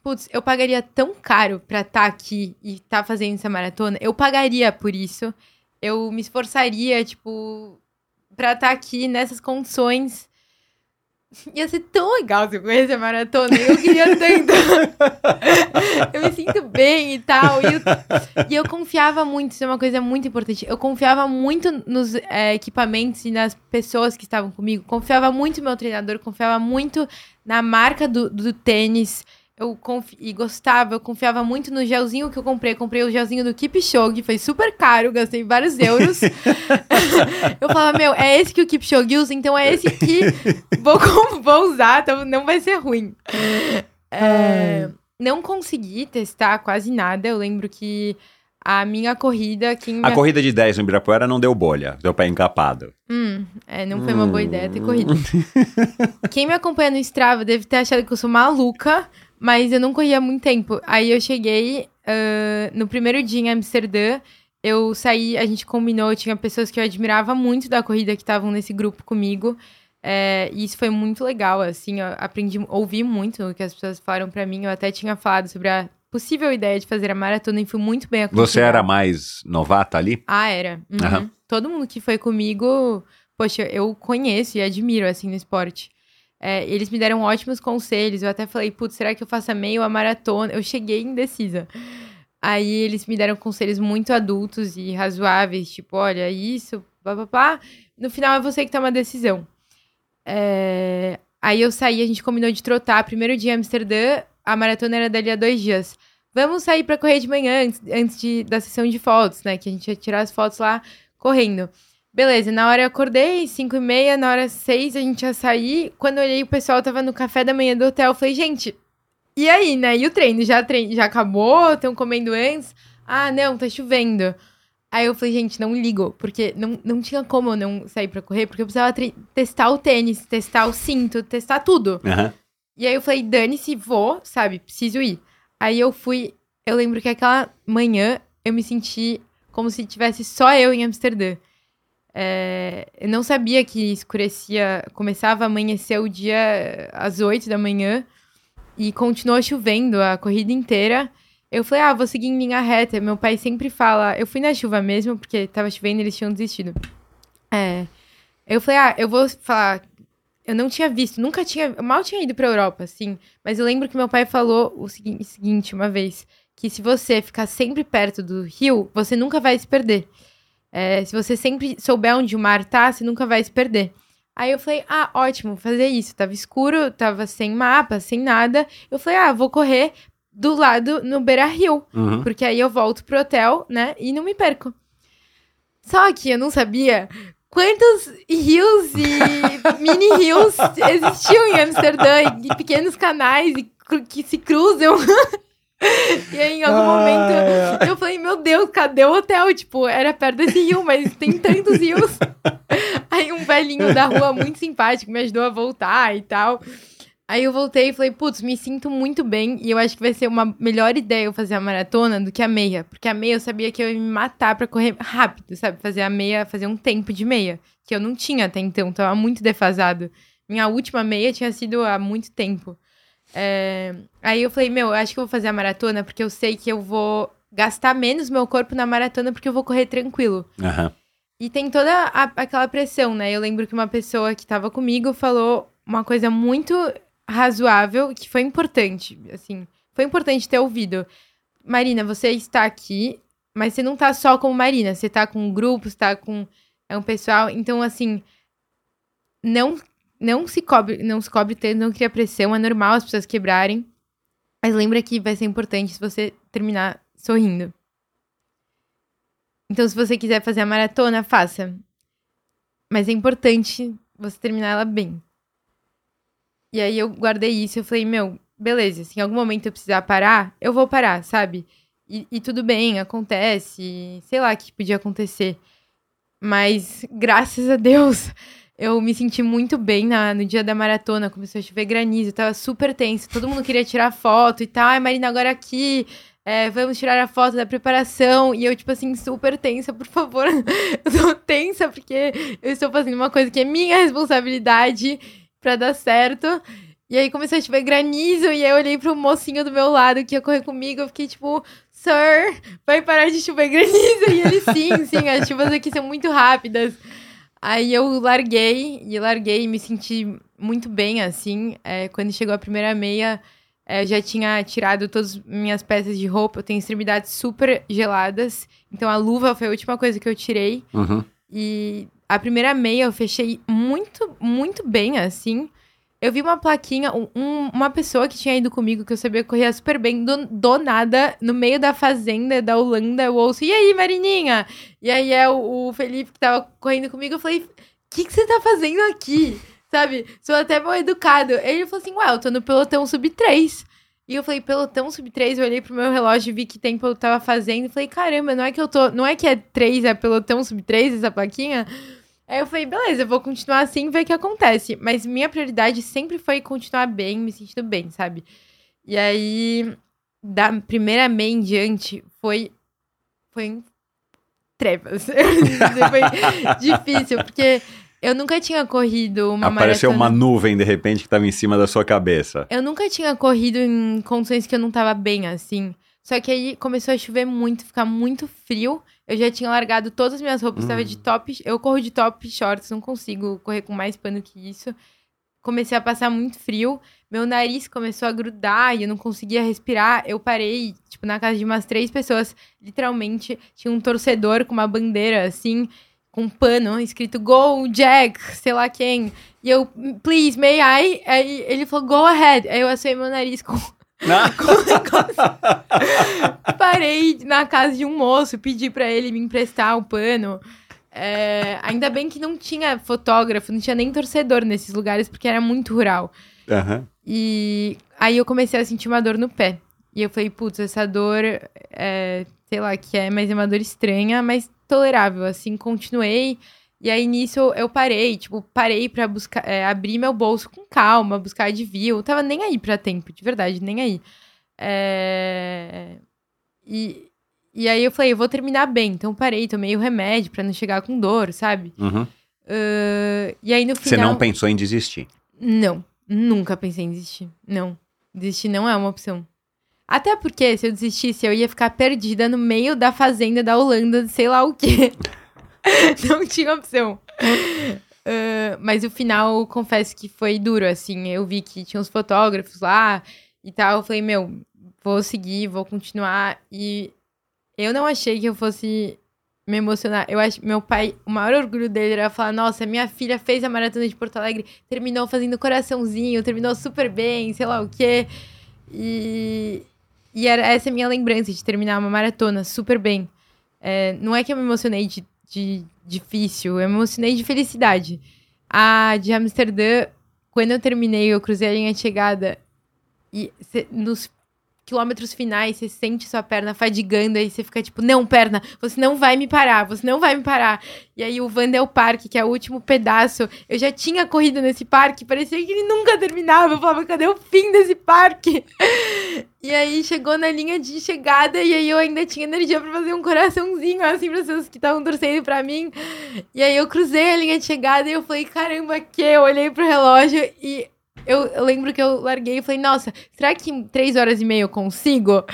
putz, eu pagaria tão caro pra estar aqui e estar fazendo essa maratona. Eu pagaria por isso. Eu me esforçaria, tipo, pra estar aqui nessas condições. Ia ser tão legal se eu corresse a maratona. Eu queria tanto. eu me sinto bem e tal. E eu, e eu confiava muito, isso é uma coisa muito importante. Eu confiava muito nos é, equipamentos e nas pessoas que estavam comigo. Confiava muito no meu treinador, confiava muito na marca do, do tênis. Eu confi e gostava, eu confiava muito no gelzinho que eu comprei. Comprei o gelzinho do Kipchoge, foi super caro, gastei vários euros. eu falava, meu, é esse que o Kipchoge usa, então é esse que vou, vou usar, então não vai ser ruim. É, não consegui testar quase nada. Eu lembro que a minha corrida, quem me A corrida de 10 no Ibirapuera não deu bolha, deu pé encapado. Hum, é, não foi uma boa ideia ter corrido. Quem me acompanha no Strava deve ter achado que eu sou maluca, mas eu não corria há muito tempo. Aí eu cheguei ah, no primeiro dia em Amsterdã, eu saí, a gente combinou, tinha pessoas que eu admirava muito da corrida que estavam nesse grupo comigo. é, e isso foi muito legal, assim, eu aprendi, ouvi muito o que as pessoas falaram pra mim. Eu até tinha falado sobre a possível ideia de fazer a maratona e fui muito bem aconselhada. Você era mais novata ali? Ah, era. Uhum. Aham. Todo mundo que foi comigo, poxa, eu conheço e admiro, assim, no esporte. É, eles me deram ótimos conselhos. Eu até falei, putz, será que eu faço a meio a maratona? Eu cheguei indecisa. Aí eles me deram conselhos muito adultos e razoáveis, tipo, olha, isso, papapá. No final é você que toma a decisão. É, Aí eu saí, a gente combinou de trotar. Primeiro dia em Amsterdã, a maratona era dali a dois dias. Vamos sair pra correr de manhã, antes, antes de, da sessão de fotos, né? Que a gente ia tirar as fotos lá correndo. Beleza, na hora eu acordei, 5 e meia, na hora 6 a gente ia sair. Quando eu olhei, o pessoal tava no café da manhã do hotel. Eu falei, gente, e aí, né? E o treino? Já, treino, já acabou? Estão comendo antes? Ah, não, tá chovendo. Aí eu falei, gente, não ligo, porque não, não tinha como eu não sair pra correr, porque eu precisava testar o tênis, testar o cinto, testar tudo. Aham. E aí eu falei, dane-se, vou, sabe? Preciso ir. Aí eu fui, eu lembro que aquela manhã eu me senti como se tivesse só eu em Amsterdã. É, eu não sabia que escurecia, começava a amanhecer o dia às 8 da manhã e continuou chovendo a corrida inteira. Eu falei, ah, vou seguir em linha reta. Meu pai sempre fala, eu fui na chuva mesmo, porque tava chovendo e eles tinham desistido. É. Eu falei, ah, eu vou falar. Eu não tinha visto, nunca tinha, eu mal tinha ido pra Europa, assim. Mas eu lembro que meu pai falou o segui- seguinte uma vez: que se você ficar sempre perto do rio, você nunca vai se perder. É, se você sempre souber onde o mar tá, você nunca vai se perder. Aí eu falei, ah, ótimo, vou fazer isso. Tava escuro, tava sem mapa, sem nada. Eu falei, ah, vou correr do lado no Beira Rio. Uhum. Porque aí eu volto pro hotel, né? E não me perco. Só que eu não sabia quantos rios e mini rios existiam em Amsterdã e pequenos canais que se cruzam. e aí, em algum momento, eu falei, meu Deus, cadê o hotel? Tipo, era perto desse rio, mas tem tantos rios. aí um velhinho da rua muito simpático me ajudou a voltar e tal. Aí eu voltei e falei, putz, me sinto muito bem e eu acho que vai ser uma melhor ideia eu fazer a maratona do que a meia. Porque a meia eu sabia que eu ia me matar pra correr rápido, sabe? Fazer a meia, fazer um tempo de meia. Que eu não tinha até então, tava muito defasado. Minha última meia tinha sido há muito tempo. É, Aí eu falei, meu, eu acho que eu vou fazer a maratona porque eu sei que eu vou gastar menos meu corpo na maratona porque eu vou correr tranquilo. Aham. E tem toda a- aquela pressão, né? Eu lembro que uma pessoa que tava comigo falou uma coisa muito razoável que foi importante, assim, foi importante ter ouvido. Marina, você está aqui, mas você não tá só como Marina, você tá com um grupo, você tá com é um pessoal, então assim, não não se cobre, não se cobre tanto, não cria pressão, é normal as pessoas quebrarem. Mas lembra que vai ser importante se você terminar sorrindo. Então, se você quiser fazer a maratona, faça. Mas é importante você terminar ela bem. E aí eu guardei isso eu falei, meu, beleza, se em algum momento eu precisar parar, eu vou parar, sabe? E, e tudo bem, acontece, sei lá o que podia acontecer. Mas, graças a Deus, eu me senti muito bem na, no dia da maratona. Começou a chover granizo, tava super tenso. Todo mundo queria tirar foto e tal. Ai, Marina, agora aqui. é, vamos tirar a foto da preparação. E eu, tipo assim, super tensa, por favor. eu tô tensa porque eu estou fazendo uma coisa que é minha responsabilidade pra dar certo. E aí começou a chover granizo. E aí eu olhei pro mocinho do meu lado que ia correr comigo. Eu fiquei tipo, Sir, vai parar de chover granizo? E ele, sim, sim, as chuvas aqui são muito rápidas. Aí eu larguei, e larguei e me senti muito bem, assim. É, quando chegou a primeira meia, é, eu já tinha tirado todas as minhas peças de roupa. Eu tenho extremidades super geladas. Então a luva foi a última coisa que eu tirei. Uhum. E a primeira meia eu fechei muito, muito bem, assim. Eu vi uma plaquinha, um- um- uma pessoa que tinha ido comigo, que eu sabia que corria super bem, do, do nada, no meio da fazenda da Holanda, eu ouço, e aí, Marininha? E aí é o, o Felipe que tava correndo comigo, eu falei, o que, que você tá fazendo aqui? Sabe? Sou até mal educado. Ele falou assim, ué, eu tô no pelotão sub 3. E eu falei, pelotão sub 3, eu olhei pro meu relógio e vi que tempo eu tava fazendo. E falei, caramba, não é que eu tô. Não é que é 3, é pelotão sub 3, essa plaquinha? Aí eu falei, beleza, eu vou continuar assim e ver o que acontece. Mas minha prioridade sempre foi continuar bem, me sentindo bem, sabe? E aí, da primeira meia em diante, foi. Foi em trevas. foi difícil, porque eu nunca tinha corrido uma Apareceu uma maratona. nuvem de repente que tava em cima da sua cabeça. Eu nunca tinha corrido em condições que eu não tava bem, assim. Só que aí começou a chover muito, ficar muito frio. Eu já tinha largado todas as minhas roupas, tava de top. Eu corro de top shorts, não consigo correr com mais pano que isso. Comecei a passar muito frio. Meu nariz começou a grudar e eu não conseguia respirar. Eu parei, tipo, na casa de umas três pessoas. Literalmente, tinha um torcedor com uma bandeira, assim. com um pano escrito Go, Jack, sei lá quem. E eu, please, may I? Aí ele falou, go ahead. Aí eu assei meu nariz com. Parei na casa de um moço, pedi pra ele me emprestar o pano. É, ainda bem que não tinha fotógrafo, não tinha nem torcedor nesses lugares, porque era muito rural. Aham. E aí eu comecei a sentir uma dor no pé. E eu falei, putz, essa dor, é, sei lá que é, mas é uma dor estranha, mas tolerável. Assim, continuei. E aí nisso eu, parei, tipo, parei pra buscar, é, abrir meu bolso com calma, buscar de view. Eu tava nem aí pra tempo, de verdade, nem aí. É... E, e aí eu falei, eu vou terminar bem. Então parei, tomei o remédio pra não chegar com dor, sabe? Uhum. Ah, e aí no Você final. não pensou em desistir. Não, nunca pensei em desistir. Não. Desistir não é uma opção. Até porque, se eu desistisse, eu ia ficar perdida no meio da fazenda da Holanda, sei lá o quê. não tinha opção. Ah, mas o final, confesso que foi duro, assim. Eu vi que tinha uns fotógrafos lá e tal. Eu falei, meu, vou seguir, vou continuar. E eu não achei que eu fosse me emocionar. Eu acho meu pai, o maior orgulho dele era falar: Nossa, minha filha fez a maratona de Porto Alegre, terminou fazendo coraçãozinho, terminou super bem, sei lá o quê. E, e era essa é a minha lembrança de terminar uma maratona super bem. É, não é que eu me emocionei de, de difícil, eu emocionei de felicidade. A de Amsterdã, quando eu terminei, eu cruzei a linha de chegada e cê- nos quilômetros finais você sente sua perna fadigando, aí você fica tipo, não, perna, você não vai me parar, você não vai me parar. E aí o Vandel Park, que é o último pedaço, eu já tinha corrido nesse parque, parecia que ele nunca terminava. Eu falava, cadê o fim desse parque? E aí chegou na linha de chegada e aí eu ainda tinha energia pra fazer um coraçãozinho assim para pessoas que estavam torcendo pra mim. E aí eu cruzei a linha de chegada e eu falei, caramba, que? Eu olhei pro relógio e eu, eu lembro que eu larguei e falei, nossa, será que em três horas e meia eu consigo?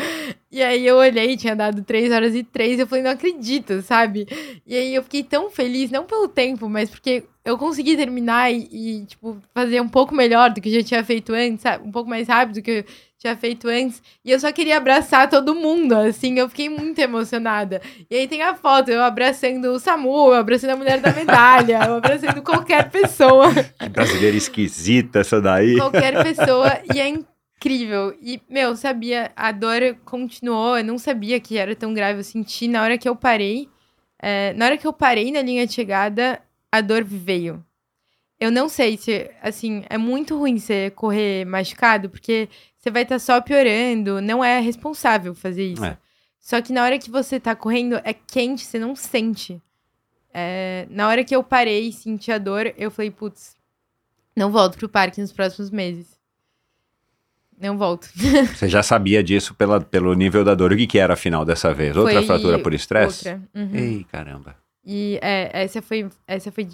E aí eu olhei, tinha dado três horas e três, eu falei, não acredito, sabe? E aí eu fiquei tão feliz, não pelo tempo, mas porque eu consegui terminar e, e, tipo, fazer um pouco melhor do que eu já tinha feito antes, sabe? Um pouco mais rápido do que eu tinha feito antes. E eu só queria abraçar todo mundo, assim, eu fiquei muito emocionada. E aí tem a foto, eu abraçando o Samu, eu abraçando a mulher da medalha, eu abraçando qualquer pessoa Que brasileira esquisita essa daí. qualquer pessoa e é incrível. E, meu, sabia, a dor continuou, eu não sabia que era tão grave, eu senti na hora que eu parei, é, na hora que eu parei na linha de chegada, a dor veio. Eu não sei se, assim, é muito ruim você correr machucado, porque você vai estar só piorando, não é responsável fazer isso. É. Só que na hora que você tá correndo, é quente, você não sente. É, na hora que eu parei e senti a dor, eu falei, putz, não volto pro parque nos próximos meses. Não volto. Você já sabia disso pela, pelo nível da dor. O que, que era afinal dessa vez? Outra Foi fratura por estresse? Outra. Uhum. Ei, caramba. E é, essa foi, essa foi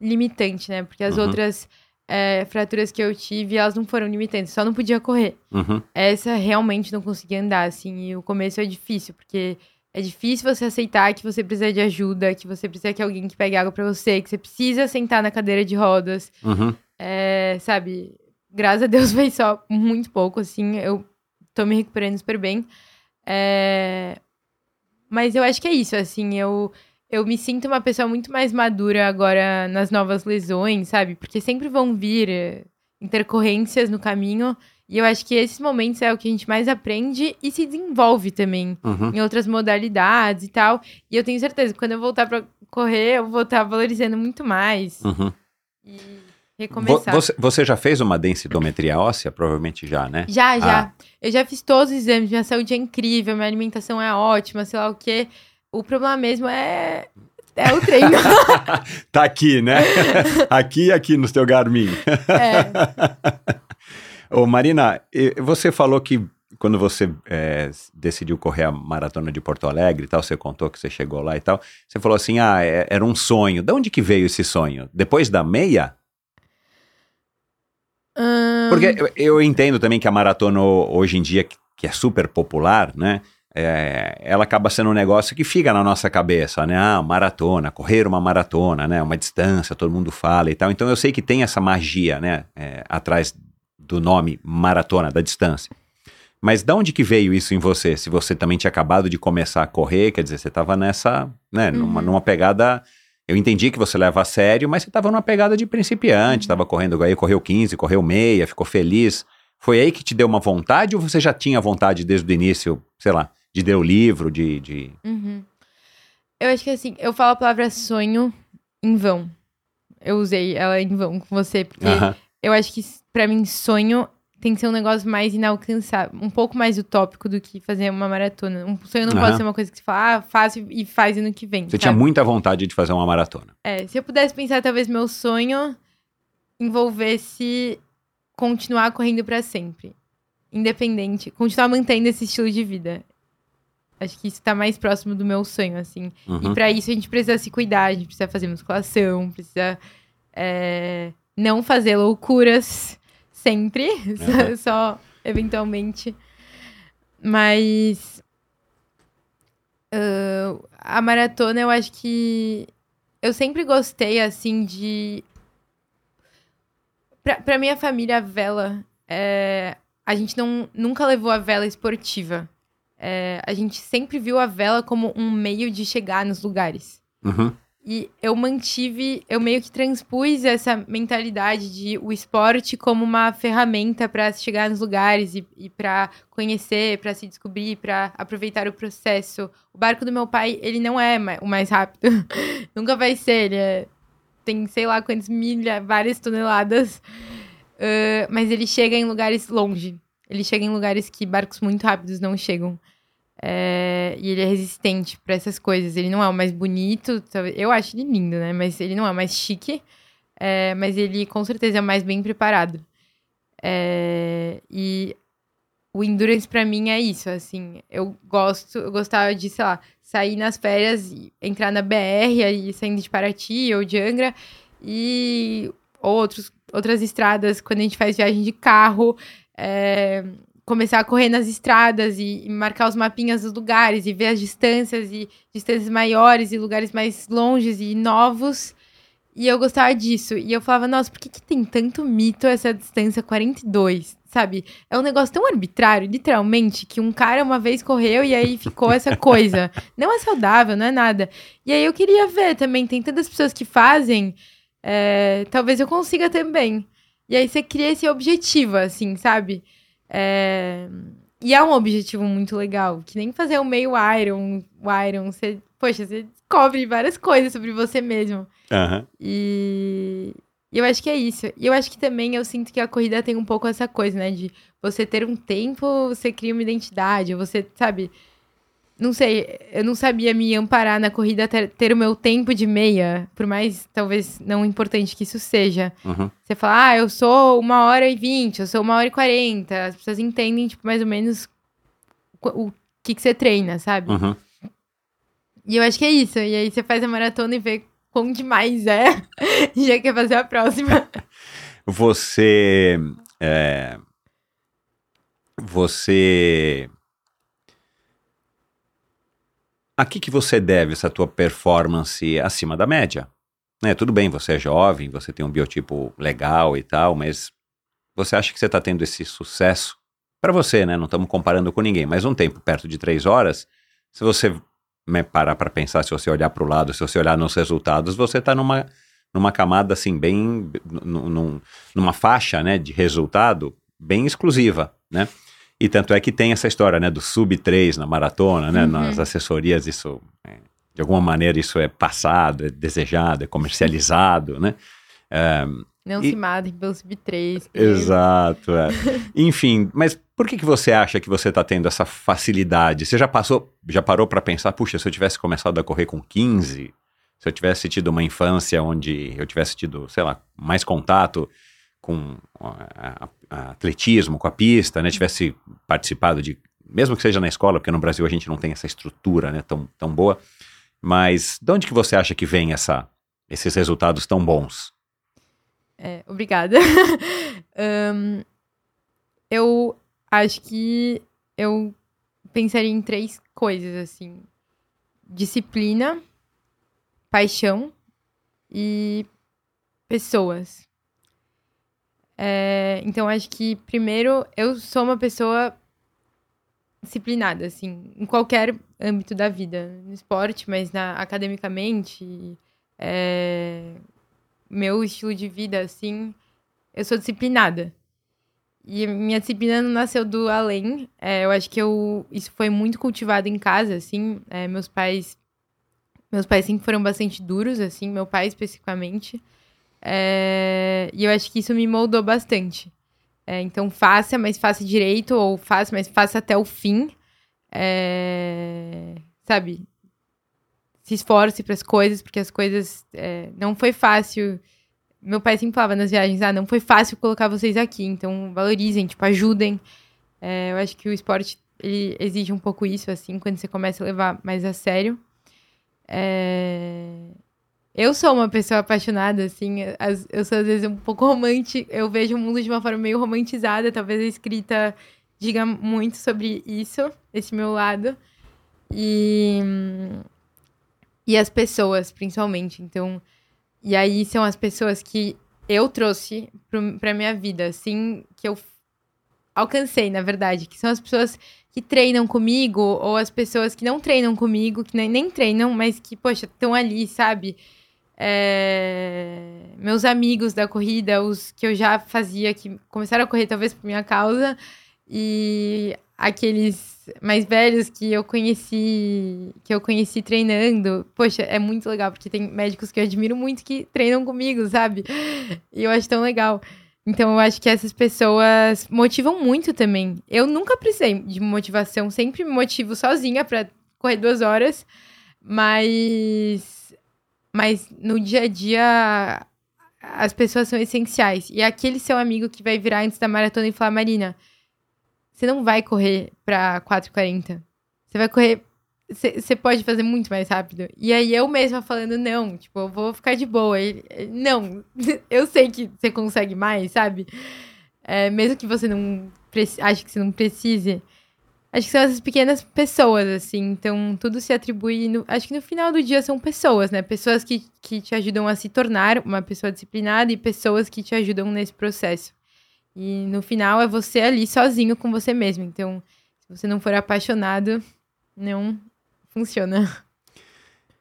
limitante, né? Porque as Uhum. outras é, fraturas que eu tive, elas não foram limitantes, só não podia correr. Uhum. Essa realmente não conseguia andar, assim, e o começo é difícil, porque é difícil você aceitar que você precisa de ajuda, que você precisa que alguém que pegue água pra você, que você precisa sentar na cadeira de rodas, Uhum. é, sabe? Graças a Deus foi só muito pouco, assim, eu tô me recuperando super bem. É, Mas eu acho que é isso, assim, eu, eu me sinto uma pessoa muito mais madura agora nas novas lesões, sabe? Porque sempre vão vir eh, intercorrências no caminho, e eu acho que esses momentos é o que a gente mais aprende e se desenvolve também Uhum. em outras modalidades e tal. E eu tenho certeza que quando eu voltar pra correr, eu vou estar valorizando muito mais Uhum. e recomeçar. Você, você já fez uma densitometria óssea? Provavelmente já, né? Já, já. Ah. Eu já fiz todos os exames, minha saúde é incrível, minha alimentação é ótima, sei lá o quê. O problema mesmo é, é o treino. Tá aqui, né? aqui e aqui no teu Garmin. é. Ô, Marina, você falou que quando você é, decidiu correr a maratona de Porto Alegre e tal, você contou que você chegou lá e tal, você falou assim, ah, é- era um sonho. De onde que veio esse sonho? Depois da meia? Ahn, Porque eu, eu entendo também que a maratona ho- hoje em dia, que é super popular, né? É, ela acaba sendo um negócio que fica na nossa cabeça, né? Ah, maratona, correr uma maratona, né? Uma distância, todo mundo fala e tal. Então eu sei que tem essa magia, né? é, atrás do nome maratona, da distância. Mas de onde que veio isso em você? Se você também tinha acabado de começar a correr, quer dizer, você estava nessa, né? Numa, Uhum. numa pegada Eu entendi que você leva a sério, mas você estava numa pegada de principiante, estava correndo aí, correu 15, correu meia, ficou feliz. Foi aí que te deu uma vontade ou você já tinha vontade desde o início, sei lá, de ler o livro, de. de... Uhum. Eu acho que assim, eu falo a palavra sonho em vão. Eu usei ela em vão com você, porque eu acho que pra mim sonho tem que ser um negócio mais inalcançável, um pouco mais utópico do que fazer uma maratona. Um sonho não pode ser uma coisa que você fala, ah, faço e faz ano que vem. Você sabe? tinha muita vontade de fazer uma maratona. É, se eu pudesse pensar, talvez meu sonho envolvesse continuar correndo pra sempre. Independente. Continuar mantendo esse estilo de vida. Acho que isso tá mais próximo do meu sonho, assim. Uhum. E pra isso a gente precisa se cuidar, a gente precisa fazer musculação, precisa é, não fazer loucuras sempre, só, só eventualmente. Mas ah, a maratona eu acho que eu sempre gostei assim de pra, pra minha família a vela é, a gente não nunca levou a vela esportiva É, a gente sempre viu a vela como um meio de chegar nos lugares Uhum. e eu mantive, eu meio que transpus essa mentalidade de o esporte como uma ferramenta para chegar nos lugares e, e para conhecer, para se descobrir, para aproveitar o processo. O barco do meu pai, ele não é o mais rápido. Nunca vai ser, ele é- tem sei lá quantas milhas, várias toneladas. Ah, mas ele chega em lugares longe. Ele chega em lugares que barcos muito rápidos não chegam. É, e ele é resistente pra essas coisas. Ele não é o mais bonito, eu acho ele lindo, né? Mas ele não é o mais chique. é, mas ele com certeza é o mais bem preparado. É, e o endurance pra mim é isso, assim. Eu gosto, eu gostava de, sei lá, sair nas férias, entrar na BR, aí saindo de Paraty ou de Angra e outros, outras estradas, quando a gente faz viagem de carro, é, começar a correr nas estradas e, e marcar os mapinhas dos lugares e ver as distâncias e distâncias maiores e lugares mais longes e novos. E eu gostava disso. E eu falava, nossa, por que, que tem tanto mito essa distância 42? Sabe? É um negócio tão arbitrário, literalmente, que um cara uma vez correu e aí ficou essa coisa. Não é saudável, não é nada. E aí eu queria ver também, tem tantas pessoas que fazem, é, talvez eu consiga também. E aí você cria esse objetivo, assim, sabe? É, E é um objetivo muito legal, que nem fazer um meio Iron, o Iron, você, poxa, você descobre várias coisas sobre você mesmo. E e eu acho que é isso. E eu acho que também eu sinto que a corrida tem um pouco essa coisa, né? De você ter um tempo, você cria uma identidade, você, sabe? Não sei, eu não sabia me amparar na corrida, ter, ter o meu tempo de meia, por mais talvez não importante que isso seja. Uhum. Você fala, ah, eu sou uma hora e vinte, eu sou uma hora e quarenta. As pessoas entendem, tipo, mais ou menos o, o que, que você treina, sabe? Uhum. E eu acho que é isso. E aí você faz a maratona e vê quão demais é. e já quer fazer a próxima. Você. é, você. A que, que você deve essa tua performance acima da média? Né, tudo bem, você é jovem, você tem um biotipo legal e tal, mas você acha que você está tendo esse sucesso? Para você, né? Não estamos comparando com ninguém, mas um tempo perto de três horas, se você né, parar para pensar, se você olhar para o lado, se você olhar nos resultados, você está numa, numa camada assim, bem. num- num- numa faixa né, de resultado bem exclusiva, né? E tanto é que tem essa história, né, do sub 3 na maratona, né? Uhum. Nas assessorias isso, é, de alguma maneira isso é passado, é desejado, é comercializado, né? É, Não E- se matem pelo sub-3. Exato, é. Enfim, mas por que, que você acha que você está tendo essa facilidade? Você já passou, já parou para pensar, puxa, se eu tivesse começado a correr com 15, se eu tivesse tido uma infância onde eu tivesse tido, sei lá, mais contato com a- a- atletismo, com a pista, né? Tivesse participado de, mesmo que seja na escola, porque no Brasil a gente não tem essa estrutura, né, tão, tão boa. Mas de onde que você acha que vem essa, esses resultados tão bons? É, obrigada. Ahn, eu acho que eu pensaria em três coisas, assim. Disciplina, paixão e pessoas. É, então, acho que, primeiro, eu sou uma pessoa disciplinada, assim, em qualquer âmbito da vida. No esporte, mas na, academicamente, É, meu estilo de vida, assim, eu sou disciplinada. E minha disciplina não nasceu do além. É, eu acho que eu, isso foi muito cultivado em casa, assim. É, meus pais. Meus pais sempre foram bastante duros, assim, meu pai especificamente. É, e eu acho que isso me moldou bastante. É, então, faça, mas faça direito, ou faça, mas faça até o fim. É, sabe? Se esforce para as coisas, porque as coisas. é, não foi fácil. Meu pai sempre falava nas viagens: ah, não foi fácil colocar vocês aqui, então valorizem, tipo, ajudem. É, eu acho que o esporte ele exige um pouco isso, assim, quando você começa a levar mais a sério. É, Eu sou uma pessoa apaixonada, assim, as- eu sou às vezes um pouco romântica, eu vejo o mundo de uma forma meio romantizada, talvez a escrita diga muito sobre isso, esse meu lado. E, e as pessoas, principalmente. Então, e aí são as pessoas que eu trouxe pro, pra minha vida, assim, que eu alcancei, na verdade, que são as pessoas que treinam comigo, ou as pessoas que não treinam comigo, que nem, nem treinam, mas que, poxa, estão ali, sabe? É, Meus amigos da corrida, os que eu já fazia, que começaram a correr talvez por minha causa, e aqueles mais velhos que eu conheci, que eu conheci treinando. Poxa, é muito legal, porque tem médicos que eu admiro muito que treinam comigo, sabe? E eu acho tão legal. Então eu acho que essas pessoas motivam muito também. Eu nunca precisei de motivação, sempre me motivo sozinha pra correr duas horas, mas mas no dia a dia as pessoas são essenciais. E aquele seu amigo que vai virar antes da maratona e falar, Marina, você não vai correr pra 4,40. Você vai correr. Você pode fazer muito mais rápido. E aí eu mesma falando, não, tipo, eu vou ficar de boa. Ele, não, eu sei que você consegue mais, sabe? É, mesmo que você não ache que você não precise. Acho que são essas pequenas pessoas, assim. Então, tudo se atribui. no- acho que no final do dia são pessoas, né? Pessoas que, que te ajudam a se tornar uma pessoa disciplinada e pessoas que te ajudam nesse processo. E no final é você ali sozinho com você mesmo. Então, se você não for apaixonado, não funciona.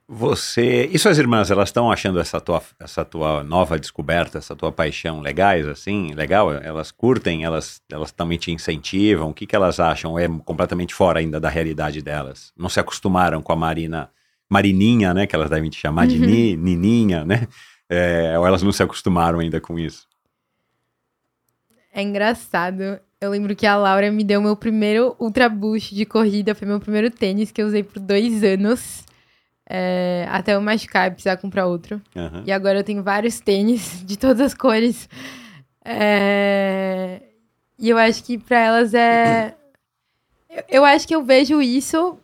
Você e suas irmãs, elas estão achando essa tua, essa tua nova descoberta, essa tua paixão legais, assim? Legal? Elas curtem? Elas, elas também te incentivam? O que, que elas acham? É completamente fora ainda da realidade delas? Não se acostumaram com a Marina, Marininha, né? Que elas devem te chamar de ni, Nininha, né? É, ou elas não se acostumaram ainda com isso? É engraçado. Eu lembro que a Laura me deu meu primeiro Ultra Boost de corrida. Foi meu primeiro tênis que eu usei por dois anos. É, até eu machucar e precisar comprar outro. Aham. E agora eu tenho vários tênis de todas as cores. É, E eu acho que pra elas é. Eu, eu acho que eu vejo isso.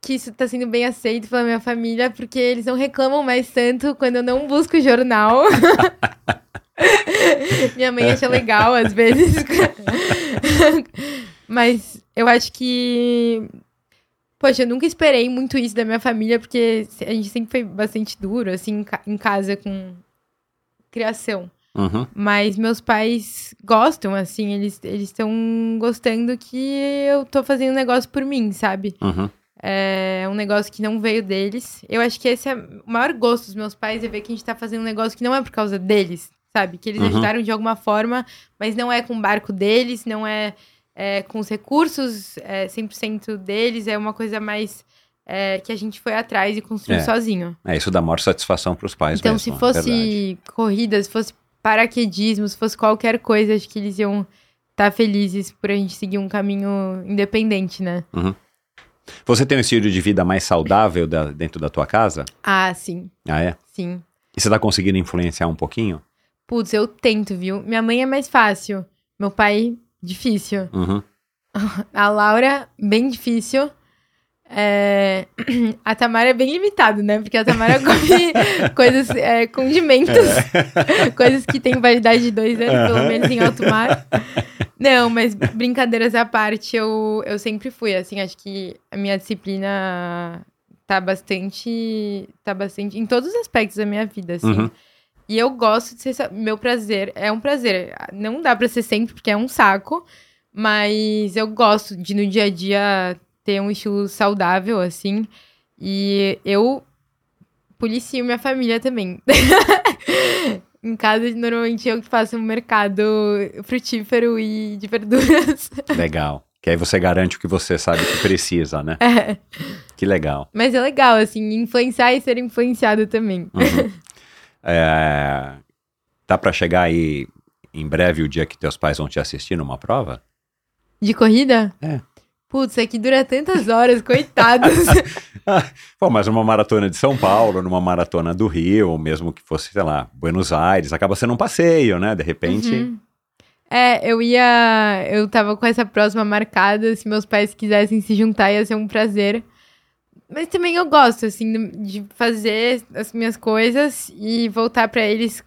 Que isso tá sendo bem aceito pela minha família, porque eles não reclamam mais tanto quando eu não busco jornal. minha mãe acha legal às vezes. Mas eu acho que Poxa, eu nunca esperei muito isso da minha família, porque a gente sempre foi bastante duro, assim, em ca- em casa com criação. Uhum. Mas meus pais gostam, assim, eles estão gostando que eu tô fazendo um negócio por mim, sabe? Uhum. É um negócio que não veio deles. Eu acho que esse é o maior gosto dos meus pais, é ver que a gente tá fazendo um negócio que não é por causa deles, sabe? Que eles Uhum. ajudaram de alguma forma, mas não é com o barco deles, não é, é com os recursos é, 100% deles, é uma coisa mais é, que a gente foi atrás e construiu É. sozinho. É, isso dá maior satisfação para os pais Então, mesmo, se fosse corrida, se fosse paraquedismo, se fosse qualquer coisa, acho que eles iam estar felizes por a gente seguir um caminho independente, né? Você tem um estilo de vida mais saudável da- dentro da tua casa? Ah, sim, Ah, é? sim. E você tá conseguindo influenciar um pouquinho? Putz, eu tento, viu? Minha mãe é mais fácil. Meu pai, difícil. Uhum. A Laura, bem difícil. É, A Tamara é bem limitado, né? Porque a Tamara come coisas, é, condimentos, coisas que têm validade de dois anos, pelo menos em alto mar. Não, mas brincadeiras à parte, eu, eu sempre fui, assim, acho que a minha disciplina tá bastante, tá bastante, em todos os aspectos da minha vida, assim. Uhum. E eu gosto de ser, meu prazer, é um prazer, não dá pra ser sempre, porque é um saco, mas eu gosto de, no dia a dia, ter um estilo saudável, assim. E eu policio minha família também. em casa, normalmente eu que faço um mercado frutífero e de verduras. Legal. Que aí você garante o que você sabe que precisa, né? É. Que legal. Mas é legal, assim, influenciar e ser influenciado também. Uhum. É, Tá pra chegar aí em breve o dia que teus pais vão te assistir numa prova? De corrida? É. Putz, aqui dura tantas horas, coitados. Pô, mas numa maratona de São Paulo, numa maratona do Rio, ou mesmo que fosse, sei lá, Buenos Aires, acaba sendo um passeio, né? De repente. Uhum. É, eu ia. Eu tava com essa próxima marcada. Se meus pais quisessem se juntar, ia ser um prazer. Mas também eu gosto, assim, de fazer as minhas coisas e voltar pra eles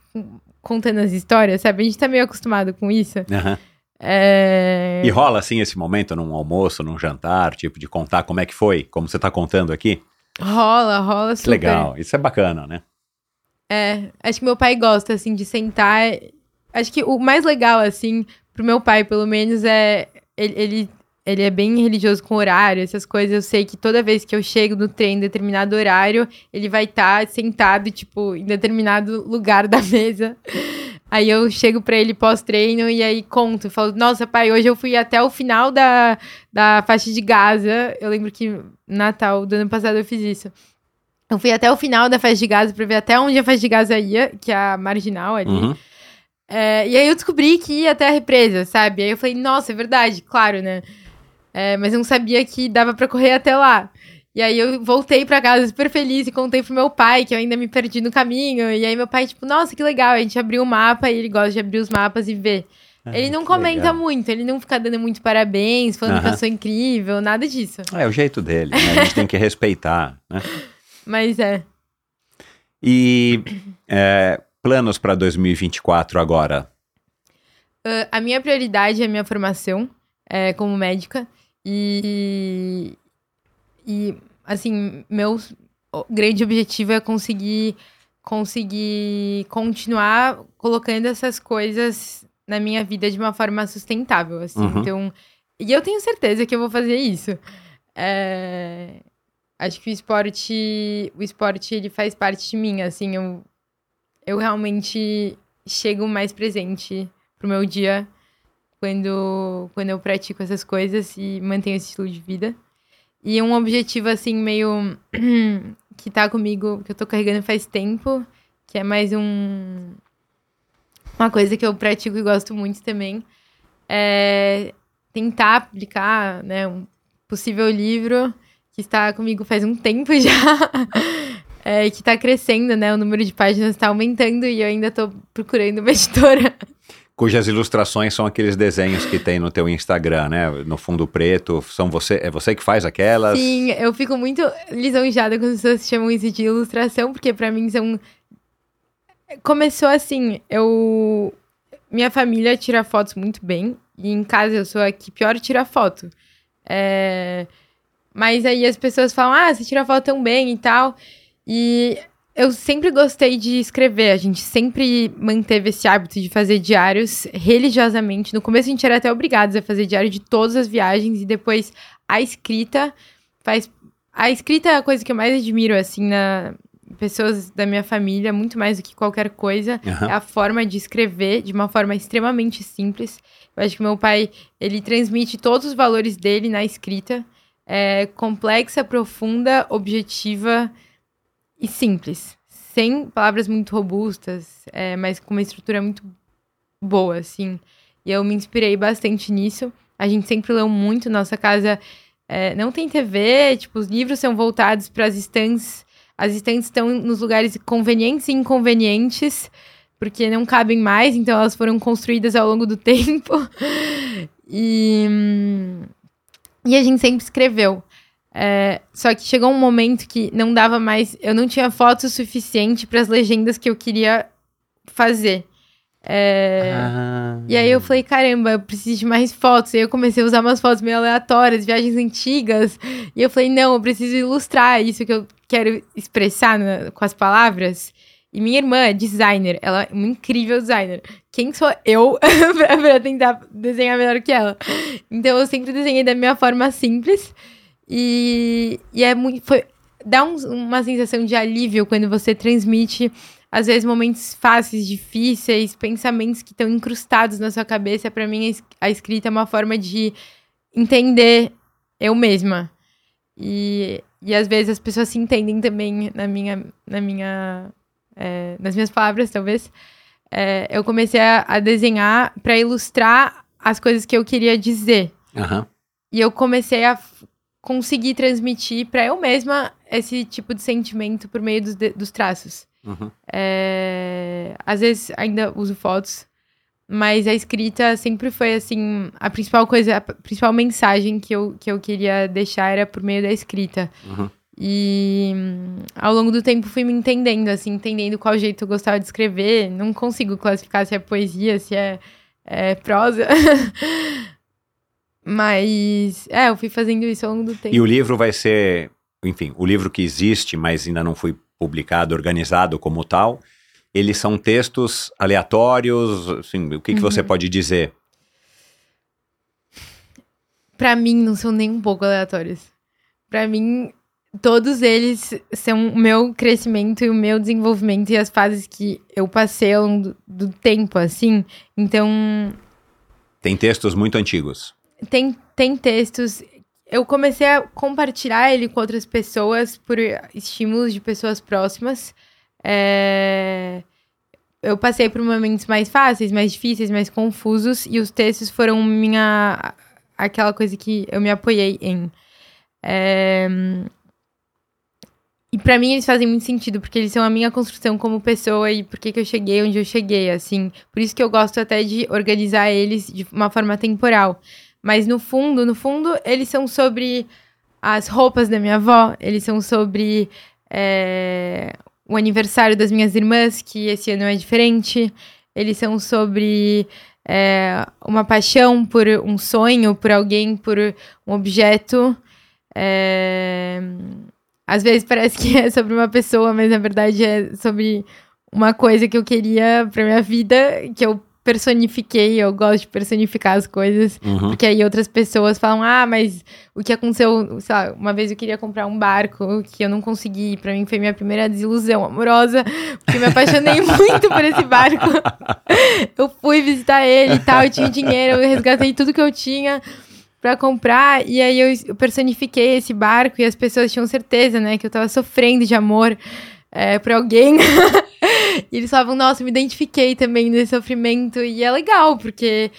contando as histórias, sabe? A gente tá meio acostumado com isso. Aham. É... E rola assim esse momento num almoço, num jantar, tipo, de contar como é que foi, como você tá contando aqui? Rola, rola super. legal, isso é bacana, né? É, acho que meu pai gosta, assim, de sentar. Acho que o mais legal, assim, pro meu pai, pelo menos, é. Ele, ele, ele é bem religioso com horário, essas coisas. Eu sei que toda vez que eu chego no trem em determinado horário, ele vai estar sentado, tipo, em determinado lugar da mesa. Aí eu chego pra ele pós-treino e aí conto. Falo, nossa, pai, hoje eu fui até o final da, da faixa de Gaza. Eu lembro que Natal do ano passado eu fiz isso. Eu fui até o final da faixa de Gaza pra ver até onde a faixa de Gaza ia, que é a marginal ali. Uhum. É, e aí eu descobri que ia até a represa, sabe? Aí eu falei, nossa, é verdade, claro, né? É, mas eu não sabia que dava pra correr até lá. E aí eu voltei pra casa super feliz e contei pro meu pai que eu ainda me perdi no caminho. E aí meu pai, tipo, nossa, que legal. A gente abriu o mapa e ele gosta de abrir os mapas e ver. Ah, ele não comenta legal. muito, ele não fica dando muito parabéns, falando que eu sou incrível, nada disso. É o jeito dele, né? A gente tem que respeitar, né? Mas é. E é, planos para 2024 agora? Ah, a minha prioridade é a minha formação é, como médica. E, e, assim, meu grande objetivo é conseguir, conseguir continuar colocando essas coisas na minha vida de uma forma sustentável, assim. Uhum. Então, e eu tenho certeza que eu vou fazer isso. É, acho que o esporte, o esporte, ele faz parte de mim, assim, eu, eu realmente chego mais presente pro meu dia quando, quando eu pratico essas coisas e mantenho esse estilo de vida. E um objetivo, assim, meio que tá comigo, que eu tô carregando faz tempo, que é mais um. Uma coisa que eu pratico e gosto muito também, é tentar publicar, né, um possível livro que está comigo faz um tempo já. É, que tá crescendo, né? O número de páginas tá aumentando e eu ainda tô procurando uma editora. Cujas ilustrações são aqueles desenhos que tem no teu Instagram, né? No fundo preto, são você, é você que faz aquelas? Sim, eu fico muito lisonjeada quando as pessoas chamam isso de ilustração, porque pra mim são. Começou assim, eu. Minha família tira fotos muito bem, e em casa eu sou a que pior tira foto. É, Mas aí as pessoas falam, ah, você tira foto tão bem e tal. E eu sempre gostei de escrever, a gente sempre manteve esse hábito de fazer diários religiosamente. No começo a gente era até obrigados a fazer diário de todas as viagens, e depois a escrita faz. A escrita é a coisa que eu mais admiro, assim, na pessoas da minha família, muito mais do que qualquer coisa. Aham. É a forma de escrever de uma forma extremamente simples. Eu acho que meu pai, ele transmite todos os valores dele na escrita. É complexa, profunda, objetiva e simples. Sem palavras muito robustas, é, mas com uma estrutura muito boa, assim. E eu me inspirei bastante nisso. A gente sempre leu muito. Nossa casa é, não tem TV, tipo, os livros são voltados para as estantes. As estantes estão nos lugares convenientes e inconvenientes, porque não cabem mais, então elas foram construídas ao longo do tempo. E, hum, e a gente sempre escreveu. É, só que chegou um momento que não dava mais. Eu não tinha foto suficiente para as legendas que eu queria fazer. É, Ah. e aí eu falei, caramba, eu preciso de mais fotos. E aí eu comecei a usar umas fotos meio aleatórias, viagens antigas. E eu falei, não, eu preciso ilustrar isso que eu quero expressar na- com as palavras. E minha irmã é designer, ela é uma incrível designer. Quem sou eu pra, pra tentar desenhar melhor que ela? Então eu sempre desenhei da minha forma simples. E, e é muito. Foi, dá um- uma sensação de alívio quando você transmite, às vezes, momentos fáceis, difíceis, pensamentos que estão incrustados na sua cabeça. Pra mim, a es- a escrita é uma forma de entender eu mesma. E, e às vezes as pessoas se entendem também na minha, na minha, é, nas minhas palavras, talvez. É, eu comecei a, a desenhar pra ilustrar as coisas que eu queria dizer. Aham. E eu comecei a conseguir transmitir pra eu mesma esse tipo de sentimento por meio dos, dos traços. Uhum. É, às vezes ainda uso fotos, mas a escrita sempre foi assim, a principal coisa, a principal mensagem que eu, que eu queria deixar era por meio da escrita. Uhum. E ao longo do tempo fui me entendendo, assim, entendendo qual jeito eu gostava de escrever. Não consigo classificar se é poesia, se é, é prosa. Mas, é, eu fui fazendo isso ao longo do tempo. E o livro vai ser, enfim, o livro que existe, mas ainda não foi publicado, organizado como tal. Eles são textos aleatórios, assim, o que, que Uhum. você pode dizer? Pra mim, não são nem um pouco aleatórios. Pra mim, todos eles são o meu crescimento e o meu desenvolvimento e as fases que eu passei ao longo do, do tempo, assim. Então, Tem textos muito antigos. Tem, tem textos. Eu comecei a compartilhar ele com outras pessoas por estímulos de pessoas próximas. É, Eu passei por momentos mais fáceis, mais difíceis, mais confusos, e os textos foram minha. aquela coisa que eu me apoiei em. É, E pra mim eles fazem muito sentido, porque eles são a minha construção como pessoa e por que eu cheguei onde eu cheguei, assim. Por isso que eu gosto até de organizar eles de uma forma temporal. Mas no fundo, no fundo, eles são sobre as roupas da minha avó, eles são sobre é, o aniversário das minhas irmãs, que esse ano é diferente. Eles são sobre é, uma paixão por um sonho, por alguém, por um objeto. É, às vezes parece que é sobre uma pessoa, mas na verdade é sobre uma coisa que eu queria pra minha vida, que eu personifiquei, eu gosto de personificar as coisas. Uhum. Porque aí outras pessoas falam, ah, mas o que aconteceu, sei lá, uma vez eu queria comprar um barco que eu não consegui, pra mim foi minha primeira desilusão amorosa, porque eu me apaixonei muito por esse barco. eu fui visitar ele e tal, eu tinha dinheiro, eu resgatei tudo que eu tinha pra comprar, e aí eu eu personifiquei esse barco e as pessoas tinham certeza, né, que eu tava sofrendo de amor é, por alguém. e eles falavam, nossa, me identifiquei também nesse sofrimento, e é legal, porque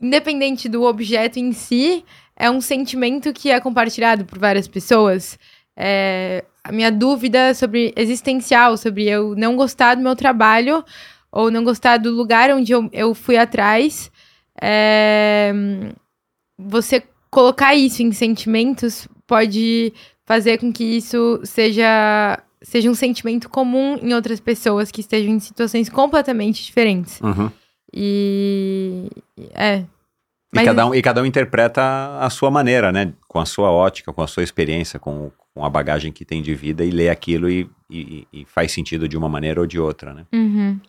independente do objeto em si, é um sentimento que é compartilhado por várias pessoas. É, a minha dúvida sobre existencial, sobre eu não gostar do meu trabalho ou não gostar do lugar onde eu, eu fui atrás, é, você colocar isso em sentimentos pode fazer com que isso seja seja um sentimento comum em outras pessoas que estejam em situações completamente diferentes. Uhum. E. É. E, Mas- cada um, e cada um interpreta a sua maneira, né? Com a sua ótica, com a sua experiência, com, com a bagagem que tem de vida e lê aquilo e, e- e faz sentido de uma maneira ou de outra, né? Uhum.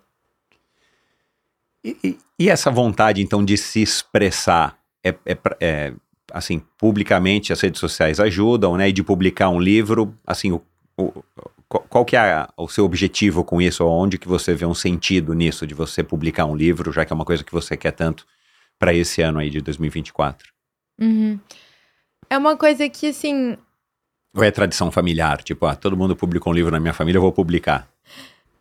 E, e- e essa vontade, então, de se expressar, é, é é, assim, publicamente as redes sociais ajudam, né? E de publicar um livro, assim, o, o- qual, qual que é a- o seu objetivo com isso? Onde que você vê um sentido nisso, de você publicar um livro, já que é uma coisa que você quer tanto para esse ano aí de 2024? Uhum. É uma coisa que, assim. Ou é tradição familiar? Tipo, ah, todo mundo publicou um livro na minha família, eu vou publicar.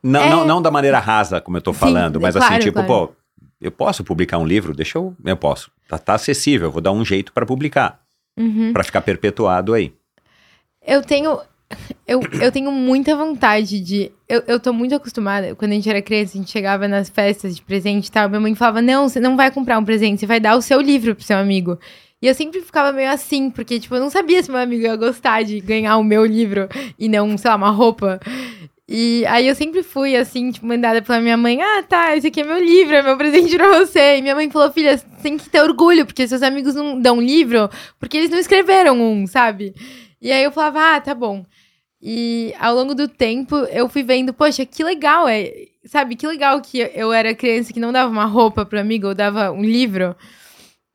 Não, É. não, não da maneira rasa, como eu tô Sim, falando, mas claro, assim, tipo, claro. pô, eu posso publicar um livro? Deixa eu. Eu posso. Tá, tá acessível, eu vou dar um jeito para publicar, uhum. para ficar perpetuado aí. Eu tenho. Eu, eu tenho muita vontade de. Eu, eu tô muito acostumada. Quando a gente era criança, a gente chegava nas festas de presente e tal. Minha mãe falava: Não, você não vai comprar um presente, você vai dar o seu livro pro seu amigo. E eu sempre ficava meio assim, porque, tipo, eu não sabia se meu amigo ia gostar de ganhar o meu livro e não, sei lá, uma roupa. E aí eu sempre fui, assim, tipo, mandada pela minha mãe: Ah, tá, esse aqui é meu livro, é meu presente pra você. E minha mãe falou: Filha, você tem que ter orgulho, porque seus amigos não dão livro, porque eles não escreveram um, sabe? E aí eu falava: Ah, tá bom. E ao longo do tempo eu fui vendo, poxa, que legal é. Sabe, que legal que eu era criança que não dava uma roupa pro amigo ou dava um livro.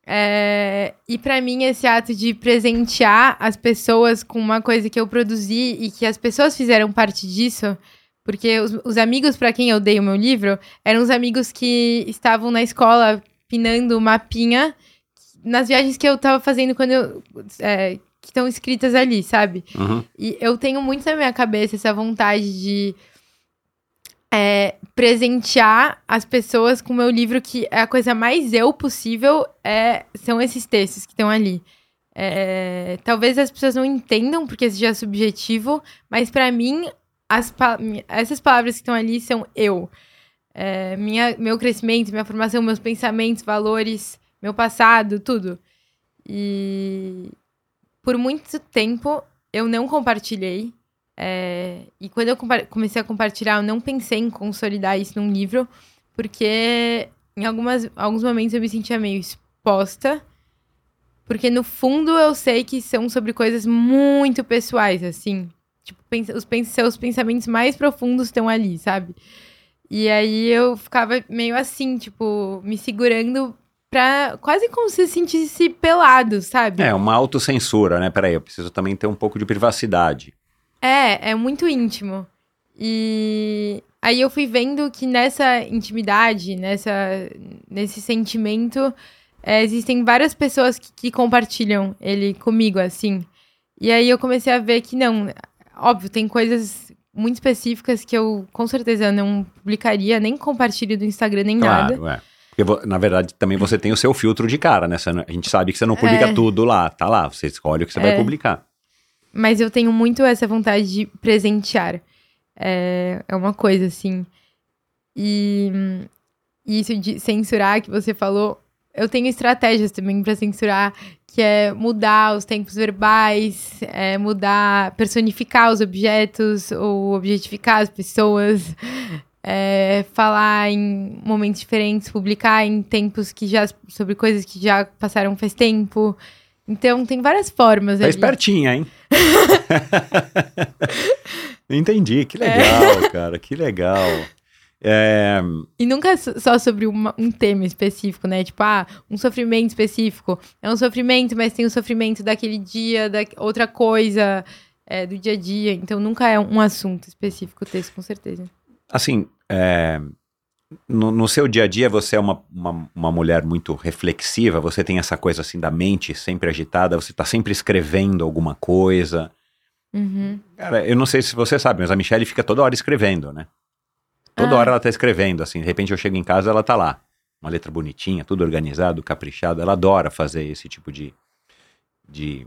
É, e para mim, esse ato de presentear as pessoas com uma coisa que eu produzi e que as pessoas fizeram parte disso, porque os, os amigos para quem eu dei o meu livro eram os amigos que estavam na escola pinando mapinha nas viagens que eu tava fazendo quando eu. É, que estão escritas ali, sabe? Uhum. E eu tenho muito na minha cabeça essa vontade de é, presentear as pessoas com o meu livro, que é a coisa mais eu possível, é, são esses textos que estão ali. É, talvez as pessoas não entendam porque seja subjetivo, mas para mim, as essas palavras que estão ali são eu. É, minha, meu crescimento, minha formação, meus pensamentos, valores, meu passado, tudo. E por muito tempo eu não compartilhei. É, e quando eu comecei a compartilhar, eu não pensei em consolidar isso num livro, porque em algumas, alguns momentos eu me sentia meio exposta. Porque no fundo eu sei que são sobre coisas muito pessoais, assim. Tipo, os seus pensamentos mais profundos estão ali, sabe? E aí eu ficava meio assim, tipo, me segurando pra quase como se sentisse pelado, sabe? É, uma autocensura, né? Peraí, eu preciso também ter um pouco de privacidade. É, é muito íntimo. E aí eu fui vendo que nessa intimidade, nessa, nesse sentimento, é, existem várias pessoas que, que compartilham ele comigo, assim. E aí eu comecei a ver que não, óbvio, tem coisas muito específicas que eu com certeza não publicaria, nem compartilho do Instagram, nem claro, nada. É. Porque, na verdade, também você tem o seu filtro de cara, né? a gente sabe que você não publica É. tudo lá, tá lá, você escolhe o que você vai É. publicar. Mas eu tenho muito essa vontade de presentear. É, é uma coisa, assim. E, e isso de censurar que você falou, eu tenho estratégias também pra censurar, que é mudar os tempos verbais, é mudar, personificar os objetos ou objetificar as pessoas, é, falar em momentos diferentes, publicar em tempos que já sobre coisas que já passaram faz tempo. Então tem várias formas Tá ali. espertinha, hein? Entendi, que legal, cara, que legal. É, E nunca é só sobre uma- um tema específico, né? Tipo, ah, um sofrimento específico. É um sofrimento, mas tem o sofrimento daquele dia, da outra coisa é, do dia a dia. Então nunca é um assunto específico o texto, com certeza. assim, é, no, no seu dia a dia você é uma, uma, uma mulher muito reflexiva, você tem essa coisa assim da mente sempre agitada, você tá sempre escrevendo alguma coisa. Uhum. Cara, eu não sei se você sabe, mas a Michelle fica toda hora escrevendo, né? Toda Ah. hora ela tá escrevendo, assim, de repente eu chego em casa ela tá lá. Uma letra bonitinha, tudo organizado, caprichado. Ela adora fazer esse tipo de. de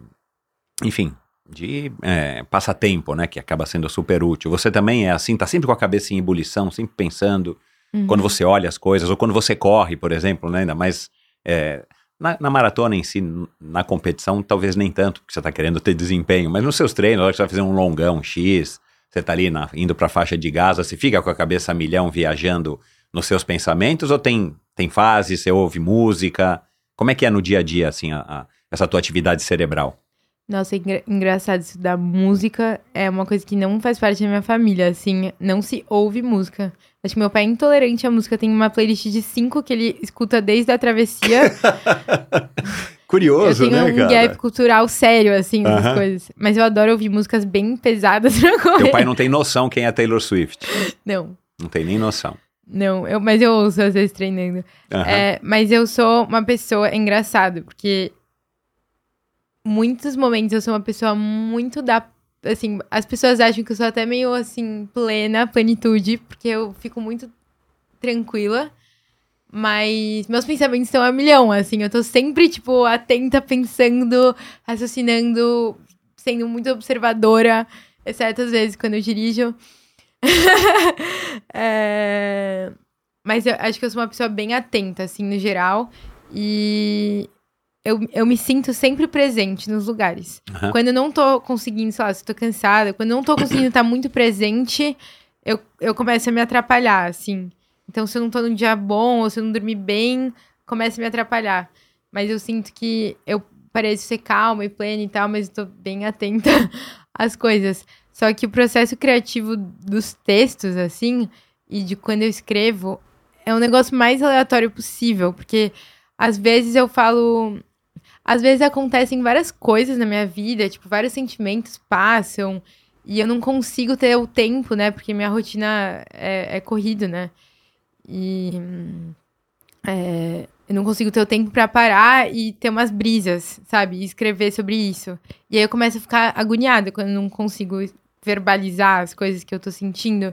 enfim, de é, passatempo, né? Que acaba sendo super útil. Você também é assim, tá sempre com a cabeça em ebulição, sempre pensando. Uhum. Quando você olha as coisas, ou quando você corre, por exemplo, né? Ainda mais. é, na, na maratona em si, na competição, talvez nem tanto, porque você tá querendo ter desempenho, mas nos seus treinos, na hora que você vai fazer um longão X, você tá ali na- indo pra faixa de Gaza, você fica com a cabeça a milhão viajando nos seus pensamentos, ou tem, tem fase, você ouve música? Como é que é no dia a dia, assim, a- a- essa tua atividade cerebral? Nossa, é engra- engraçado isso da música. É uma coisa que não faz parte da minha família, assim. Não se ouve música. Acho que meu pai é intolerante à música. Tem uma playlist de cinco que ele escuta desde a travessia. Curioso, eu tenho né, um gap cultural sério, assim, das Aham. coisas. Mas eu adoro ouvir músicas bem pesadas pra correr. Teu pai não tem noção quem é Taylor Swift. Não, Não tem nem noção. não. Eu, mas eu ouço às vezes treinando. Aham. É, mas eu sou uma pessoa... É engraçado, porque... Muitos momentos eu sou uma pessoa muito da... Assim, as pessoas acham que eu sou até meio, assim, plena, plenitude. Porque eu fico muito tranquila. Mas meus pensamentos estão a milhão, assim. Eu tô sempre, tipo, atenta, pensando, raciocinando, sendo muito observadora, exceto às vezes quando eu dirijo. É, Mas eu acho que eu sou uma pessoa bem atenta, assim, no geral. E eu, eu me sinto sempre presente nos lugares. Aham. Quando eu não tô conseguindo, sei lá, se tô cansada, quando eu não tô conseguindo estar muito presente, eu, eu começo a me atrapalhar, assim. Então, se eu não tô num dia bom, ou se eu não dormir bem, começa a me atrapalhar. Mas eu sinto que eu pareço ser calma e plena e tal, mas eu tô bem atenta às coisas. Só que o processo criativo dos textos, assim, e de quando eu escrevo, é um negócio mais aleatório possível, porque às vezes eu falo. Às vezes acontecem várias coisas na minha vida, tipo, vários sentimentos passam e eu não consigo ter o tempo, né? Porque minha rotina é, é corrido, né? E. é, eu não consigo ter o tempo pra parar e ter umas brisas, sabe? E escrever sobre isso. E aí eu começo a ficar agoniada quando eu não consigo verbalizar as coisas que eu tô sentindo.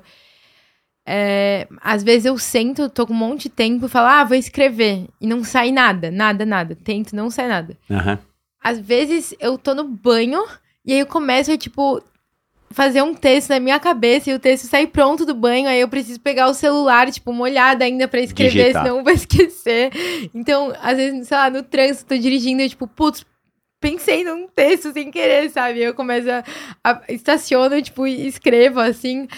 É, às vezes eu sento, tô com um monte de tempo e falo, ah, vou escrever. E não sai nada, nada, nada. Tento, não sai nada. Aham. Às vezes eu tô no banho e aí eu começo a, tipo, fazer um texto na minha cabeça e o texto sai pronto do banho, aí eu preciso pegar o celular, tipo, molhado ainda pra escrever, Digitar. senão eu vou esquecer. Então, às vezes, sei lá, no trânsito, tô dirigindo e, tipo, putz, pensei num texto sem querer, sabe? Eu começo a, a estaciono, tipo, e escrevo, assim,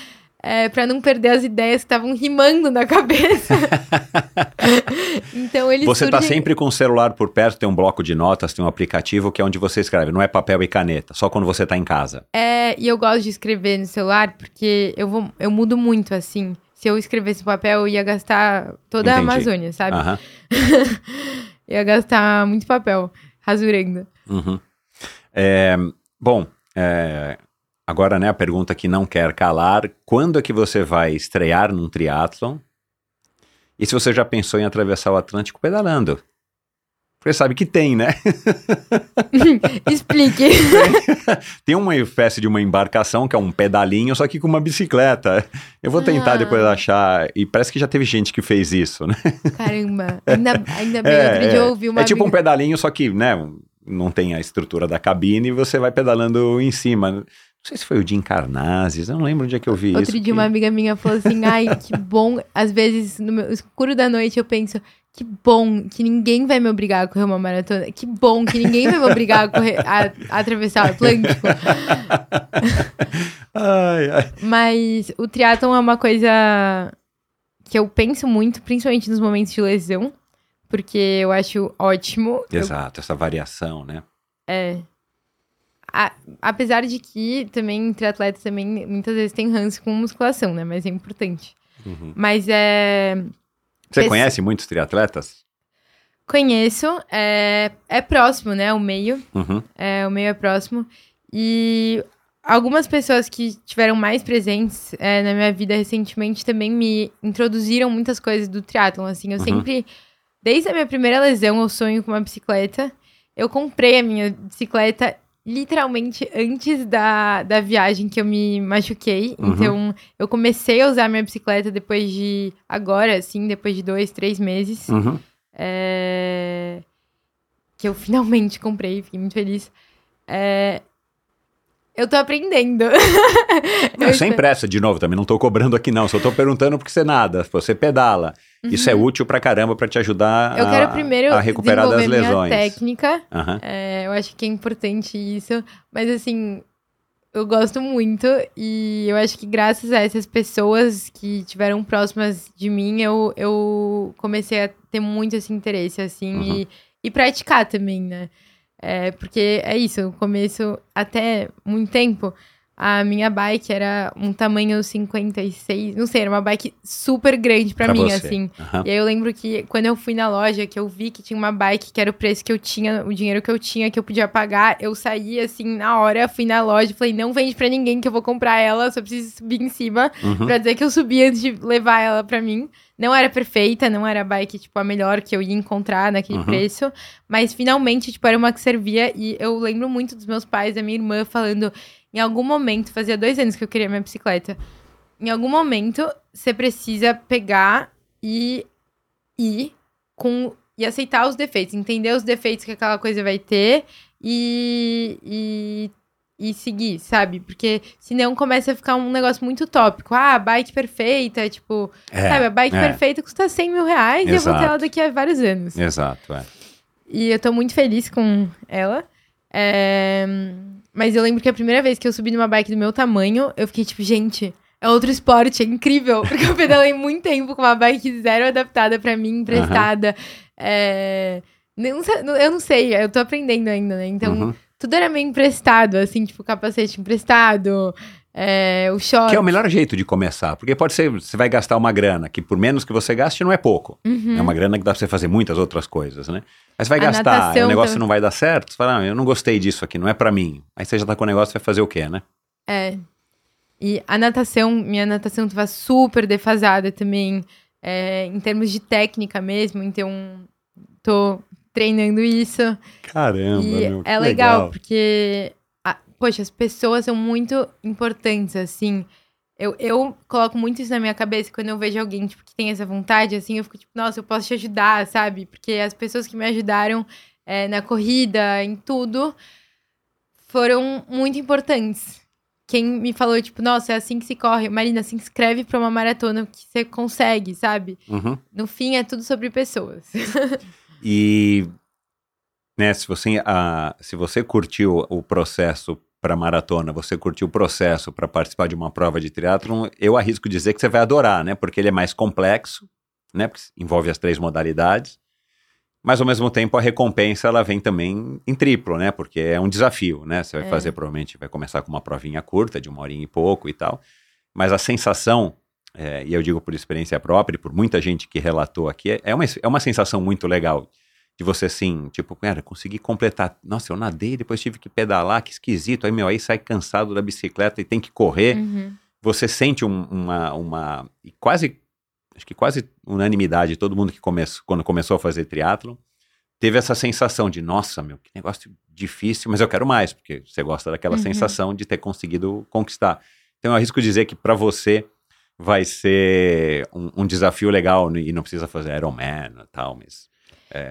é, pra não perder as ideias que estavam rimando na cabeça. então, ele Você tá surge- sempre com o celular por perto, tem um bloco de notas, tem um aplicativo que é onde você escreve, não é papel e caneta, só quando você tá em casa. É, e eu gosto de escrever no celular porque eu, vou, eu mudo muito, assim. Se eu escrevesse papel, eu ia gastar toda a Entendi. Amazônia, sabe? Aham. ia gastar muito papel, rasurando. Uhum. É, bom, é, agora, né, a pergunta que não quer calar, quando é que você vai estrear num triatlon? E se você já pensou em atravessar o Atlântico pedalando? Porque sabe que tem, né? Explique. Tem uma espécie de uma embarcação que é um pedalinho, só que com uma bicicleta. Eu vou tentar Ah. depois achar. E parece que já teve gente que fez isso, né? Caramba, ainda, ainda bem, É, outro dia é. eu ouvi uma É tipo um amiga- pedalinho, só que, né, não tem a estrutura da cabine e você vai pedalando em cima. Não sei se foi o Jim Carnazes, eu não lembro onde é que eu vi isso. Outro dia que- uma amiga minha falou assim, ai, que bom. Às vezes, no meu escuro da noite, eu penso, que bom que ninguém vai me obrigar a correr uma maratona. Que bom que ninguém vai me obrigar a, correr, a- a atravessar o Atlântico. Ai, ai. Mas o triatlon é uma coisa que eu penso muito, principalmente nos momentos de lesão, porque eu acho ótimo. Eu- Exato, essa variação, né? é. A- apesar de que também triatletas também muitas vezes tem ranço com musculação, né? Mas é importante. Uhum. Mas é. Você conhece muitos triatletas? Conheço, é, é próximo, né? O meio. Uhum. É, o meio é próximo. E algumas pessoas que tiveram mais presentes é, na minha vida recentemente também me introduziram muitas coisas do triatlon, assim. Eu Uhum. sempre, desde a minha primeira lesão, eu sonho com uma bicicleta. Eu comprei a minha bicicleta literalmente antes da, da viagem que eu me machuquei. Uhum. Então, eu comecei a usar minha bicicleta depois de... Agora, assim, depois de dois, três meses. Uhum. É, que eu finalmente comprei, fiquei muito feliz. É, Eu tô aprendendo. Não, sem pressa, de novo, também não tô cobrando aqui não, só tô perguntando porque você nada, você pedala. Isso é útil pra caramba pra te ajudar Uhum. Eu a, quero primeiro a recuperar das lesões. minha técnica. Aham. É, eu acho que é importante isso. Mas assim, eu gosto muito. E eu acho que graças a essas pessoas que tiveram próximas de mim, eu, eu comecei a ter muito esse interesse, assim, Uhum. e, e praticar também, né? É, porque é isso, no começo, até muito tempo, a minha bike era um tamanho 56, não sei, era uma bike super grande pra, Pra mim, você. assim. Aham. E aí eu lembro que quando eu fui na loja, que eu vi que tinha uma bike que era o preço que eu tinha, o dinheiro que eu tinha, que eu podia pagar, eu saí assim na hora, fui na loja e falei, não vende pra ninguém que eu vou comprar ela, só preciso subir em cima Uhum. pra dizer que eu subi antes de levar ela pra mim. Não era perfeita, não era a bike, tipo, a melhor que eu ia encontrar naquele Uhum. preço, mas finalmente, tipo, era uma que servia e eu lembro muito dos meus pais, da minha irmã, falando, em algum momento, fazia dois anos que eu queria minha bicicleta, em algum momento, você precisa pegar e ir com e aceitar os defeitos, entender os defeitos que aquela coisa vai ter e, e, e seguir, sabe? Porque senão começa a ficar um negócio muito tópico. Ah, bike perfeita, tipo, É, sabe, a bike é. perfeita custa 100 mil reais e eu vou ter Exato. ela daqui a vários anos. Exato, é. E eu tô muito feliz com ela. É, Mas eu lembro que a primeira vez que eu subi numa bike do meu tamanho, eu fiquei tipo, gente, é outro esporte, é incrível. Porque eu pedalei muito tempo com uma bike zero adaptada pra mim, emprestada. É, sei- não- eu não sei, eu tô aprendendo ainda, né? Então, Uhum. tudo era meio emprestado, assim, tipo, capacete emprestado. É, o short. Que é o melhor jeito de começar, porque pode ser, você vai gastar uma grana, que por menos que você gaste não é pouco. Uhum. É uma grana que dá pra você fazer muitas outras coisas, né? Aí você vai A gastar, o negócio também. não vai dar certo, você fala, ah, eu não gostei disso aqui, não é pra mim. Aí você já tá com o negócio, vai fazer o quê, né? É. E a natação, minha natação tava super defasada também, é, em termos de técnica mesmo, então tô treinando isso. Caramba, e meu, é legal, porque, a- poxa, as pessoas são muito importantes, assim. Eu, eu coloco muito isso na minha cabeça quando eu vejo alguém, tipo, que tem essa vontade, assim, eu fico tipo, nossa, eu posso te ajudar, sabe? Porque as pessoas que me ajudaram é, na corrida, em tudo, foram muito importantes. Quem me falou, tipo, nossa, é assim que se corre. Marina, se inscreve pra uma maratona que você consegue, sabe? Uhum. No fim, é tudo sobre pessoas. E, né, se você, ah, se você curtiu o processo para maratona, você curtiu o processo para participar de uma prova de triatlon, eu arrisco dizer que você vai adorar, né? Porque ele é mais complexo, né? Porque envolve as três modalidades. Mas ao mesmo tempo a recompensa ela vem também em triplo, né? Porque é um desafio, né? Você vai É. fazer provavelmente vai começar com uma provinha curta de uma horinha e pouco e tal. Mas a sensação é, e eu digo por experiência própria e por muita gente que relatou aqui, é uma, é uma sensação muito legal de você assim, tipo, cara, consegui completar. Nossa, eu nadei, depois tive que pedalar, que esquisito. Aí, meu, aí sai cansado da bicicleta e tem que correr. Uhum. Você sente um- uma, uma. E quase. Acho que quase unanimidade, todo mundo que começou, quando começou a fazer triatlon, teve essa sensação de, nossa, meu, que negócio difícil, mas eu quero mais, porque você gosta daquela Uhum. sensação de ter conseguido conquistar. Então, eu arrisco dizer que para você vai ser um, um desafio legal e não precisa fazer Ironman e tal, mas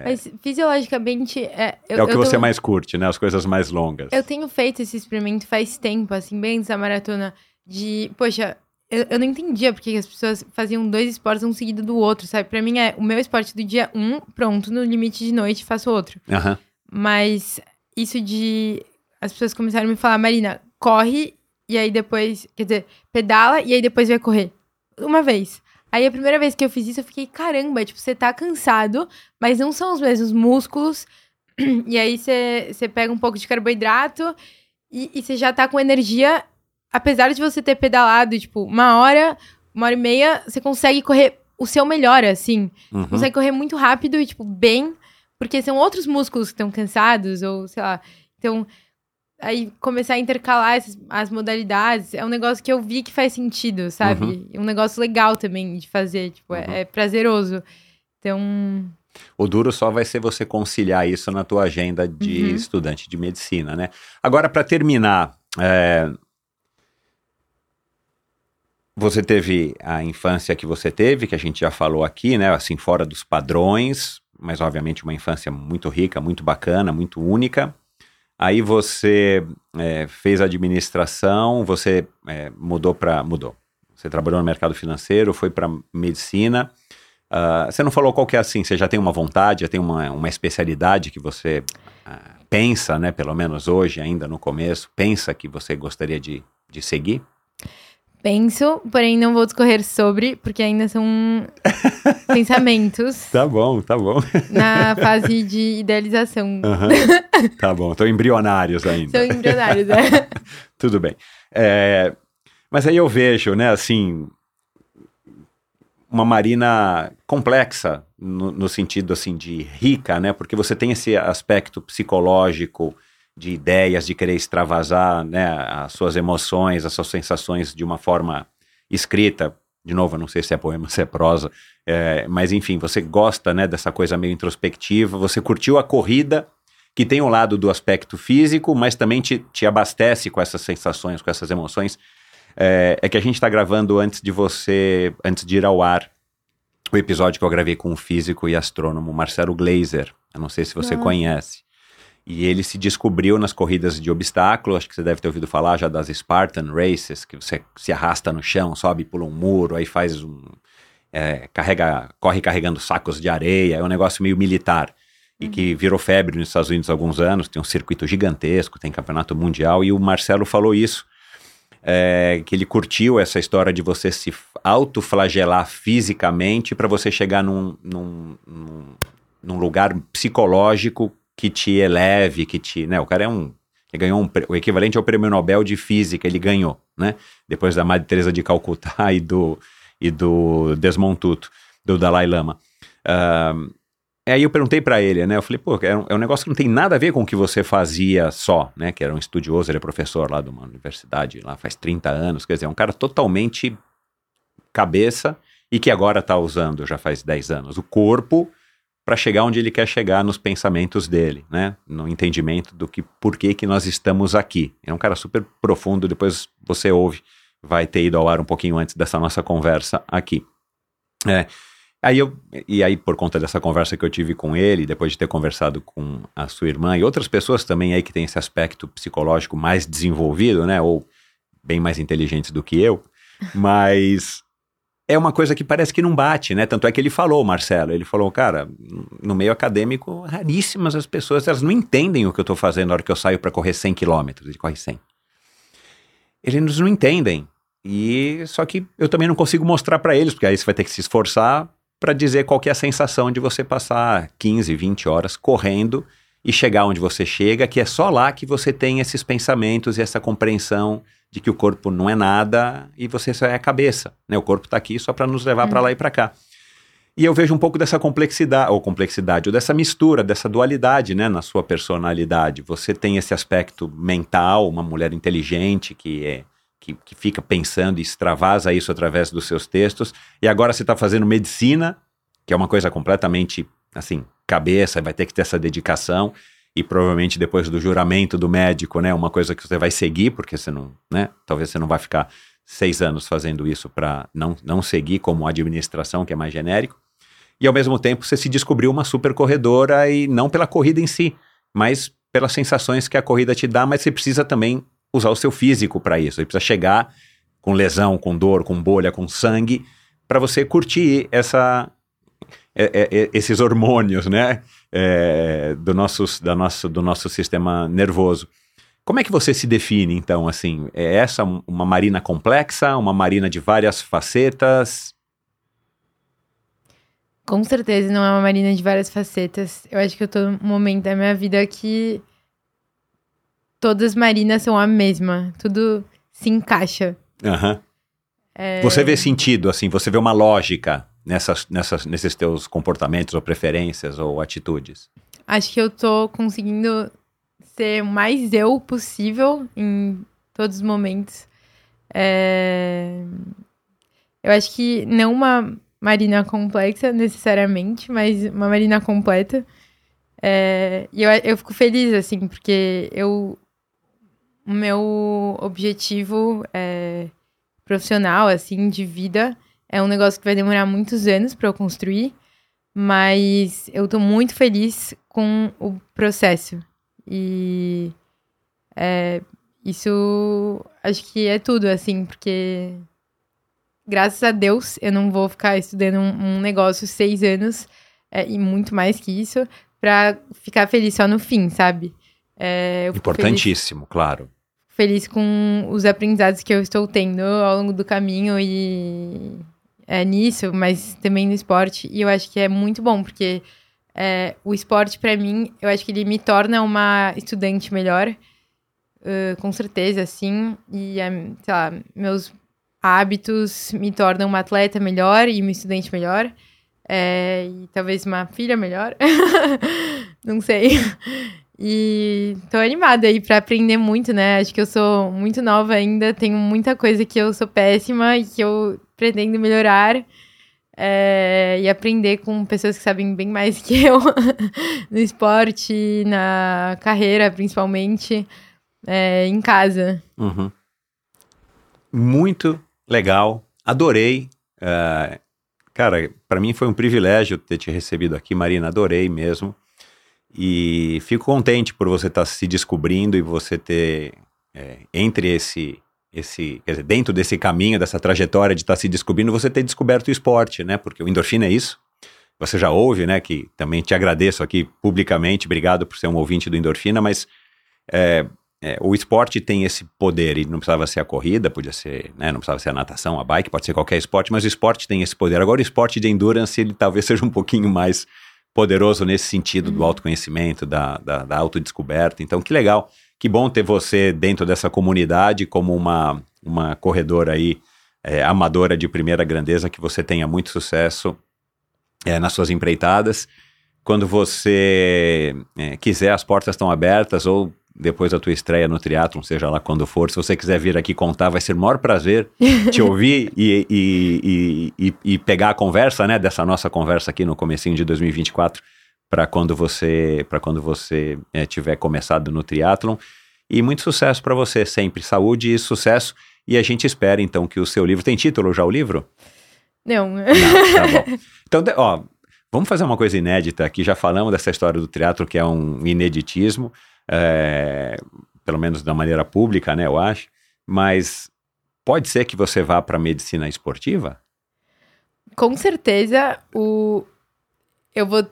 Mas fisiologicamente. É, eu, é o que você tô- mais curte, né? As coisas mais longas. Eu tenho feito esse experimento faz tempo, assim, bem antes da maratona, de, poxa, eu, eu não entendia porque que as pessoas faziam dois esportes um seguido do outro, sabe? Pra mim é o meu esporte do dia um, pronto, no limite de noite faço outro. Aham. Mas isso de as pessoas começaram a me falar, Marina, corre e aí depois, quer dizer, pedala e aí depois vai correr. Uma vez. Aí a primeira vez que eu fiz isso, eu fiquei, caramba, tipo, você tá cansado, mas não são os mesmos músculos. E aí você, você pega um pouco de carboidrato e, e você já tá com energia, apesar de você ter pedalado, tipo, uma hora, uma hora e meia, você consegue correr o seu melhor, assim Uhum. consegue correr muito rápido e, tipo, bem, porque são outros músculos que estão cansados, ou sei lá. Então, aí começar a intercalar essas, as modalidades é um negócio que eu vi que faz sentido, sabe? Um negócio legal também de fazer, tipo, é- Uhum. é, prazeroso. Então, O duro só vai ser você conciliar isso na tua agenda de Uhum. estudante de medicina, né? Agora, para terminar, é, você teve a infância que você teve, que a gente já falou aqui, né? Assim, fora dos padrões, mas obviamente uma infância muito rica, muito bacana, muito única. Aí você é, fez administração, você é, mudou para mudou. Você trabalhou no mercado financeiro, foi para medicina. Ah, você não falou qual que é assim, você já tem uma vontade, já tem uma, uma especialidade que você ah, pensa, né, pelo menos hoje, ainda no começo, pensa que você gostaria de, de seguir? Penso, porém não vou discorrer sobre, porque ainda são pensamentos Tá bom, tá bom. na fase de idealização. Aham. tá bom, estão embrionários ainda. São embrionários, né? Tudo bem. É, mas aí eu vejo, né, assim, uma marina complexa, no, no sentido, assim, de rica, né, porque você tem esse aspecto psicológico de ideias, de querer extravasar, né, as suas emoções, as suas sensações de uma forma escrita. De novo, eu não sei se é poema, se é prosa, é, mas enfim, você gosta, né, dessa coisa meio introspectiva, você curtiu a corrida, que tem o lado do aspecto físico, mas também te, te abastece com essas sensações, com essas emoções. É, é que a gente está gravando antes de você, antes de ir ao ar, o episódio que eu gravei com o físico e astrônomo Marcelo Glazer. Eu não sei se você Nossa. conhece. E ele se descobriu nas corridas de obstáculo, acho que você deve ter ouvido falar já das Spartan Races, que você se arrasta no chão, sobe, pula um muro, aí faz um. é, carrega, corre carregando sacos de areia, é um negócio meio militar. E que virou febre nos Estados Unidos há alguns anos, tem um circuito gigantesco, tem campeonato mundial, e o Marcelo falou isso. é, que ele curtiu essa história de você se autoflagelar fisicamente para você chegar num, num, num, num lugar psicológico que te eleve, que te. Né, o cara é um Ele ganhou um, o equivalente ao prêmio Nobel de Física, ele ganhou, né? Depois da Madre Teresa de Calcutá e do, e do Desmond Tutu, do Dalai Lama. Uh, aí eu perguntei para ele, né? Eu falei, pô, é um, é um, negócio que não tem nada a ver com o que você fazia só, né? Que era um estudioso, ele é professor lá de uma universidade lá faz 30 anos, quer dizer, é um cara totalmente cabeça e que agora está usando, já faz 10 anos, o corpo para chegar onde ele quer chegar nos pensamentos dele, né? No entendimento do que por que que nós estamos aqui. É um cara super profundo, depois você ouve, vai ter ido ao ar um pouquinho antes dessa nossa conversa aqui. É, aí eu, e aí por conta dessa conversa que eu tive com ele, depois de ter conversado com a sua irmã e outras pessoas também aí que têm esse aspecto psicológico mais desenvolvido, né? Ou bem mais inteligentes do que eu, mas é uma coisa que parece que não bate, né? Tanto é que ele falou, Marcelo, ele falou, cara, no meio acadêmico, raríssimas as pessoas, elas não entendem o que eu estou fazendo na hora que eu saio para correr 100 quilômetros, ele corre 100. Eles não entendem, e só que eu também não consigo mostrar para eles, porque aí você vai ter que se esforçar para dizer qual que é a sensação de você passar 15, 20 horas correndo e chegar onde você chega, que é só lá que você tem esses pensamentos e essa compreensão de que o corpo não é nada e você só é a cabeça, né? O corpo está aqui só para nos levar para lá e para cá. E eu vejo um pouco dessa complexidade, ou complexidade, ou dessa mistura, dessa dualidade, né, na sua personalidade. Você tem esse aspecto mental, uma mulher inteligente que é que, que fica pensando e extravasa isso através dos seus textos. E agora você está fazendo medicina, que é uma coisa completamente assim, cabeça, vai ter que ter essa dedicação e provavelmente depois do juramento do médico, né, uma coisa que você vai seguir, porque você não, né, talvez você não vai ficar seis anos fazendo isso para não, não seguir como administração, que é mais genérico, e ao mesmo tempo você se descobriu uma super corredora e não pela corrida em si, mas pelas sensações que a corrida te dá, mas você precisa também usar o seu físico para isso, você precisa chegar com lesão, com dor, com bolha, com sangue, para você curtir essa, é, é, é, esses hormônios, né? é, do, nosso, da nosso, do nosso sistema nervoso. Como é que você se define, então, assim? É essa uma marina complexa, uma marina de várias facetas? Com certeza não é uma marina de várias facetas. Eu acho que eu tô num momento da minha vida que todas as marinas são a mesma. Tudo se encaixa. Uhum. É... Você vê sentido, assim, você vê uma lógica nessas, nessas, nesses teus comportamentos ou preferências ou atitudes? Acho que eu tô conseguindo ser o mais eu possível em todos os momentos. É... Eu acho que não uma marina complexa necessariamente, mas uma marina completa. É... E eu, eu fico feliz, assim, porque eu. O meu objetivo é, profissional, assim, de vida é um negócio que vai demorar muitos anos para eu construir, mas eu tô muito feliz com o processo. E é, isso acho que é tudo, assim, porque graças a Deus eu não vou ficar estudando um, um negócio seis anos é, e muito mais que isso para ficar feliz só no fim, sabe? É, Importantíssimo, feliz, claro. Feliz com os aprendizados que eu estou tendo ao longo do caminho e é, nisso, mas também no esporte. E eu acho que é muito bom, porque é, o esporte, para mim, eu acho que ele me torna uma estudante melhor, uh, com certeza, assim. E, sei lá, meus hábitos me tornam uma atleta melhor e uma estudante melhor. É, e talvez uma filha melhor. Não sei. E tô animada aí para aprender muito, né? Acho que eu sou muito nova ainda, tenho muita coisa que eu sou péssima e que eu pretendo melhorar é, e aprender com pessoas que sabem bem mais que eu no esporte, na carreira, principalmente, é, em casa. Uhum. Muito legal, adorei. Uh, cara, para mim foi um privilégio ter te recebido aqui, Marina, adorei mesmo. E fico contente por você estar tá se descobrindo e você ter, é, entre esse esse, dizer, dentro desse caminho, dessa trajetória de estar tá se descobrindo, você ter descoberto o esporte, né? Porque o endorfina é isso. Você já ouve, né? Que também te agradeço aqui publicamente, obrigado por ser um ouvinte do endorfina, mas é, é, o esporte tem esse poder, e não precisava ser a corrida, podia ser, né, não precisava ser a natação, a bike, pode ser qualquer esporte, mas o esporte tem esse poder. Agora, o esporte de endurance, ele talvez seja um pouquinho mais poderoso nesse sentido do uhum. autoconhecimento, da, da, da autodescoberta. Então, que legal Que bom ter você dentro dessa comunidade como uma, uma corredora aí é, amadora de primeira grandeza, que você tenha muito sucesso é, nas suas empreitadas. Quando você é, quiser, as portas estão abertas, ou depois da tua estreia no triatlon, seja lá quando for, se você quiser vir aqui contar, vai ser o maior prazer te ouvir e, e, e, e, pegar a conversa, né, dessa nossa conversa aqui no comecinho de 2024, para quando você para quando você é, tiver começado no triatlon. E muito sucesso para você sempre, saúde e sucesso. E a gente espera então que o seu livro tem título já o livro? Não. Não, tá bom. Então, ó, vamos fazer uma coisa inédita aqui. Já falamos dessa história do teatro que é um ineditismo, é, pelo menos da maneira pública, né? Eu acho. Mas pode ser que você vá para medicina esportiva? Com certeza, o eu vou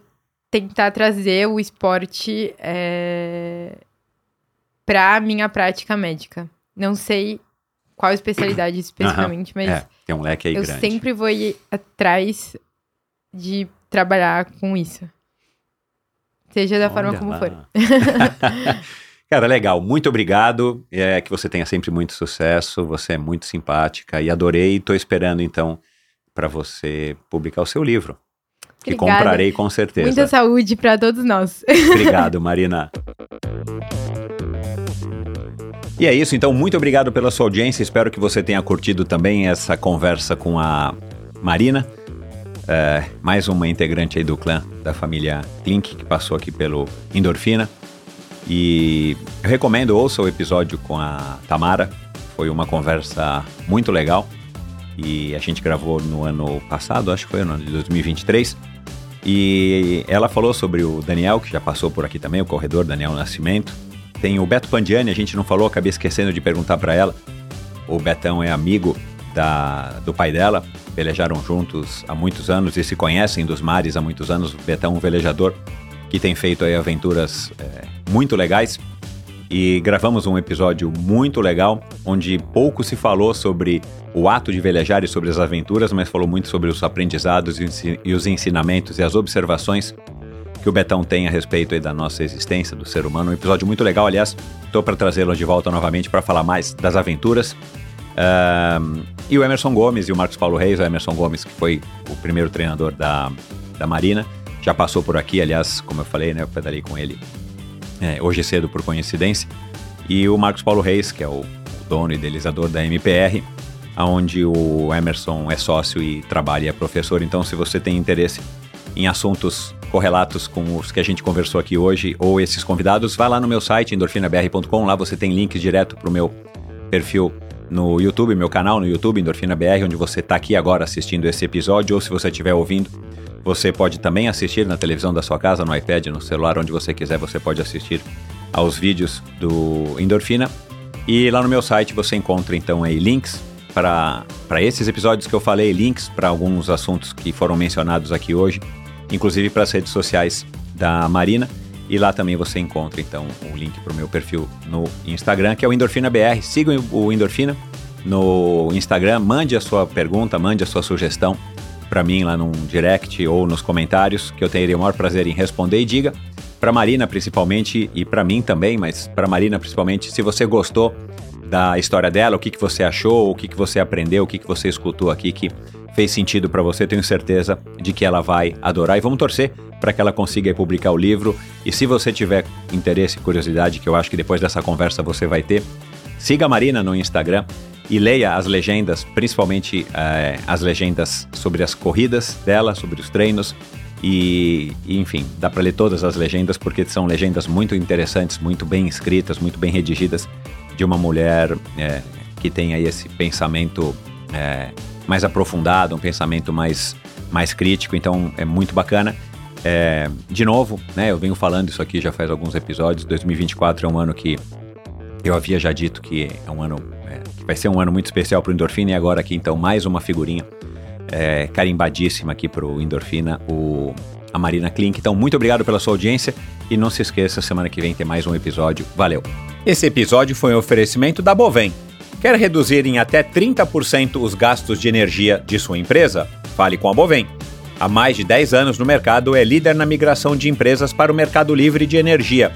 tentar trazer o esporte é... para minha prática médica. Não sei qual especialidade especificamente, mas é, tem um leque aí eu grande. sempre vou ir atrás de trabalhar com isso. Seja da Olha forma como lá. for. Cara, legal. Muito obrigado. É, que você tenha sempre muito sucesso. Você é muito simpática e adorei. Estou esperando então para você publicar o seu livro, que Obrigada. comprarei com certeza. Muita saúde para todos nós. Obrigado, Marina. E é isso, então, muito obrigado pela sua audiência. Espero que você tenha curtido também essa conversa com a Marina, é, mais uma integrante aí do clã da família Klink, que passou aqui pelo Endorfina. E eu recomendo, ouça o episódio com a Tamara, foi uma conversa muito legal. E a gente gravou no ano passado, acho que foi no ano de 2023. E ela falou sobre o Daniel, que já passou por aqui também, o corredor Daniel Nascimento. Tem o Beto Pandiani, a gente não falou, acabei esquecendo de perguntar para ela. O Betão é amigo da, do pai dela, velejaram juntos há muitos anos e se conhecem dos mares há muitos anos. O Betão um velejador que tem feito aí aventuras é, muito legais. E gravamos um episódio muito legal, onde pouco se falou sobre o ato de velejar e sobre as aventuras, mas falou muito sobre os aprendizados e os ensinamentos e as observações que o Betão tem a respeito da nossa existência, do ser humano. Um episódio muito legal, aliás, estou para trazê-lo de volta novamente para falar mais das aventuras. Um, e o Emerson Gomes e o Marcos Paulo Reis, o Emerson Gomes, que foi o primeiro treinador da, da Marina, já passou por aqui, aliás, como eu falei, né, eu pedalei com ele é, hoje cedo por coincidência. E o Marcos Paulo Reis, que é o, dono e idealizador da MPR, onde o Emerson é sócio e trabalha e é professor. Então, se você tem interesse em assuntos correlatos com os que a gente conversou aqui hoje ou esses convidados, vai lá no meu site endorfinabr.com, lá você tem links direto para o meu perfil no YouTube, meu canal no YouTube, Endorfina BR, onde você está aqui agora assistindo esse episódio, ou se você estiver ouvindo, você pode também assistir na televisão da sua casa, no iPad, no celular, onde você quiser, você pode assistir aos vídeos do Endorfina. E lá no meu site você encontra então aí links para esses episódios que eu falei, links para alguns assuntos que foram mencionados aqui hoje, inclusive para as redes sociais da Marina. E lá também você encontra então o link para o meu perfil no Instagram, que é o Endorfina BR. Sigam o Endorfina no Instagram, mande a sua pergunta, mande a sua sugestão para mim lá num direct ou nos comentários, que eu teria o maior prazer em responder e diga para Marina principalmente e para mim também, mas para Marina principalmente, se você gostou da história dela, o que, que você achou, o que, que você aprendeu, o que, que você escutou aqui que fez sentido para você, tenho certeza de que ela vai adorar e vamos torcer para que ela consiga publicar o livro. E se você tiver interesse e curiosidade, que eu acho que depois dessa conversa você vai ter, siga a Marina no Instagram e leia as legendas, principalmente eh, as legendas sobre as corridas dela, sobre os treinos. E, e enfim, dá para ler todas as legendas porque são legendas muito interessantes, muito bem escritas, muito bem redigidas de uma mulher eh, que tem aí esse pensamento eh, mais aprofundado, um pensamento mais, mais crítico. Então é muito bacana. É, de novo, né, eu venho falando isso aqui já faz alguns episódios. 2024 é um ano que eu havia já dito que é um ano é, que vai ser um ano muito especial para o Endorfina e agora aqui então mais uma figurinha é, carimbadíssima aqui para o Endorfina, o a Marina Klink. Então muito obrigado pela sua audiência e não se esqueça semana que vem tem mais um episódio. Valeu. Esse episódio foi um oferecimento da Bovem. Quer reduzir em até 30% os gastos de energia de sua empresa? Fale com a Bovem. Há mais de 10 anos no mercado, é líder na migração de empresas para o mercado livre de energia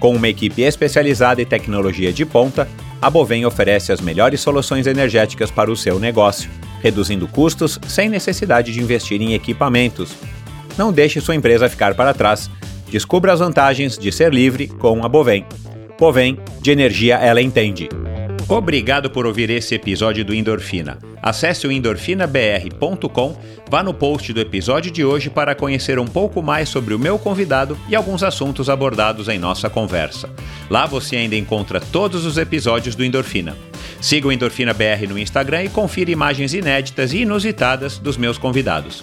Com uma equipe especializada e tecnologia de ponta, a Bovem oferece as melhores soluções energéticas para o seu negócio, reduzindo custos sem necessidade de investir em equipamentos. Não deixe sua empresa ficar para trás. Descubra as vantagens de ser livre com a Bovem. Bovem, de energia ela entende. Obrigado por ouvir esse episódio do Endorfina. Acesse o endorfinabr.com, vá no post do episódio de hoje para conhecer um pouco mais sobre o meu convidado e alguns assuntos abordados em nossa conversa. Lá você ainda encontra todos os episódios do Endorfina. Siga o Endorfina BR no Instagram e confira imagens inéditas e inusitadas dos meus convidados.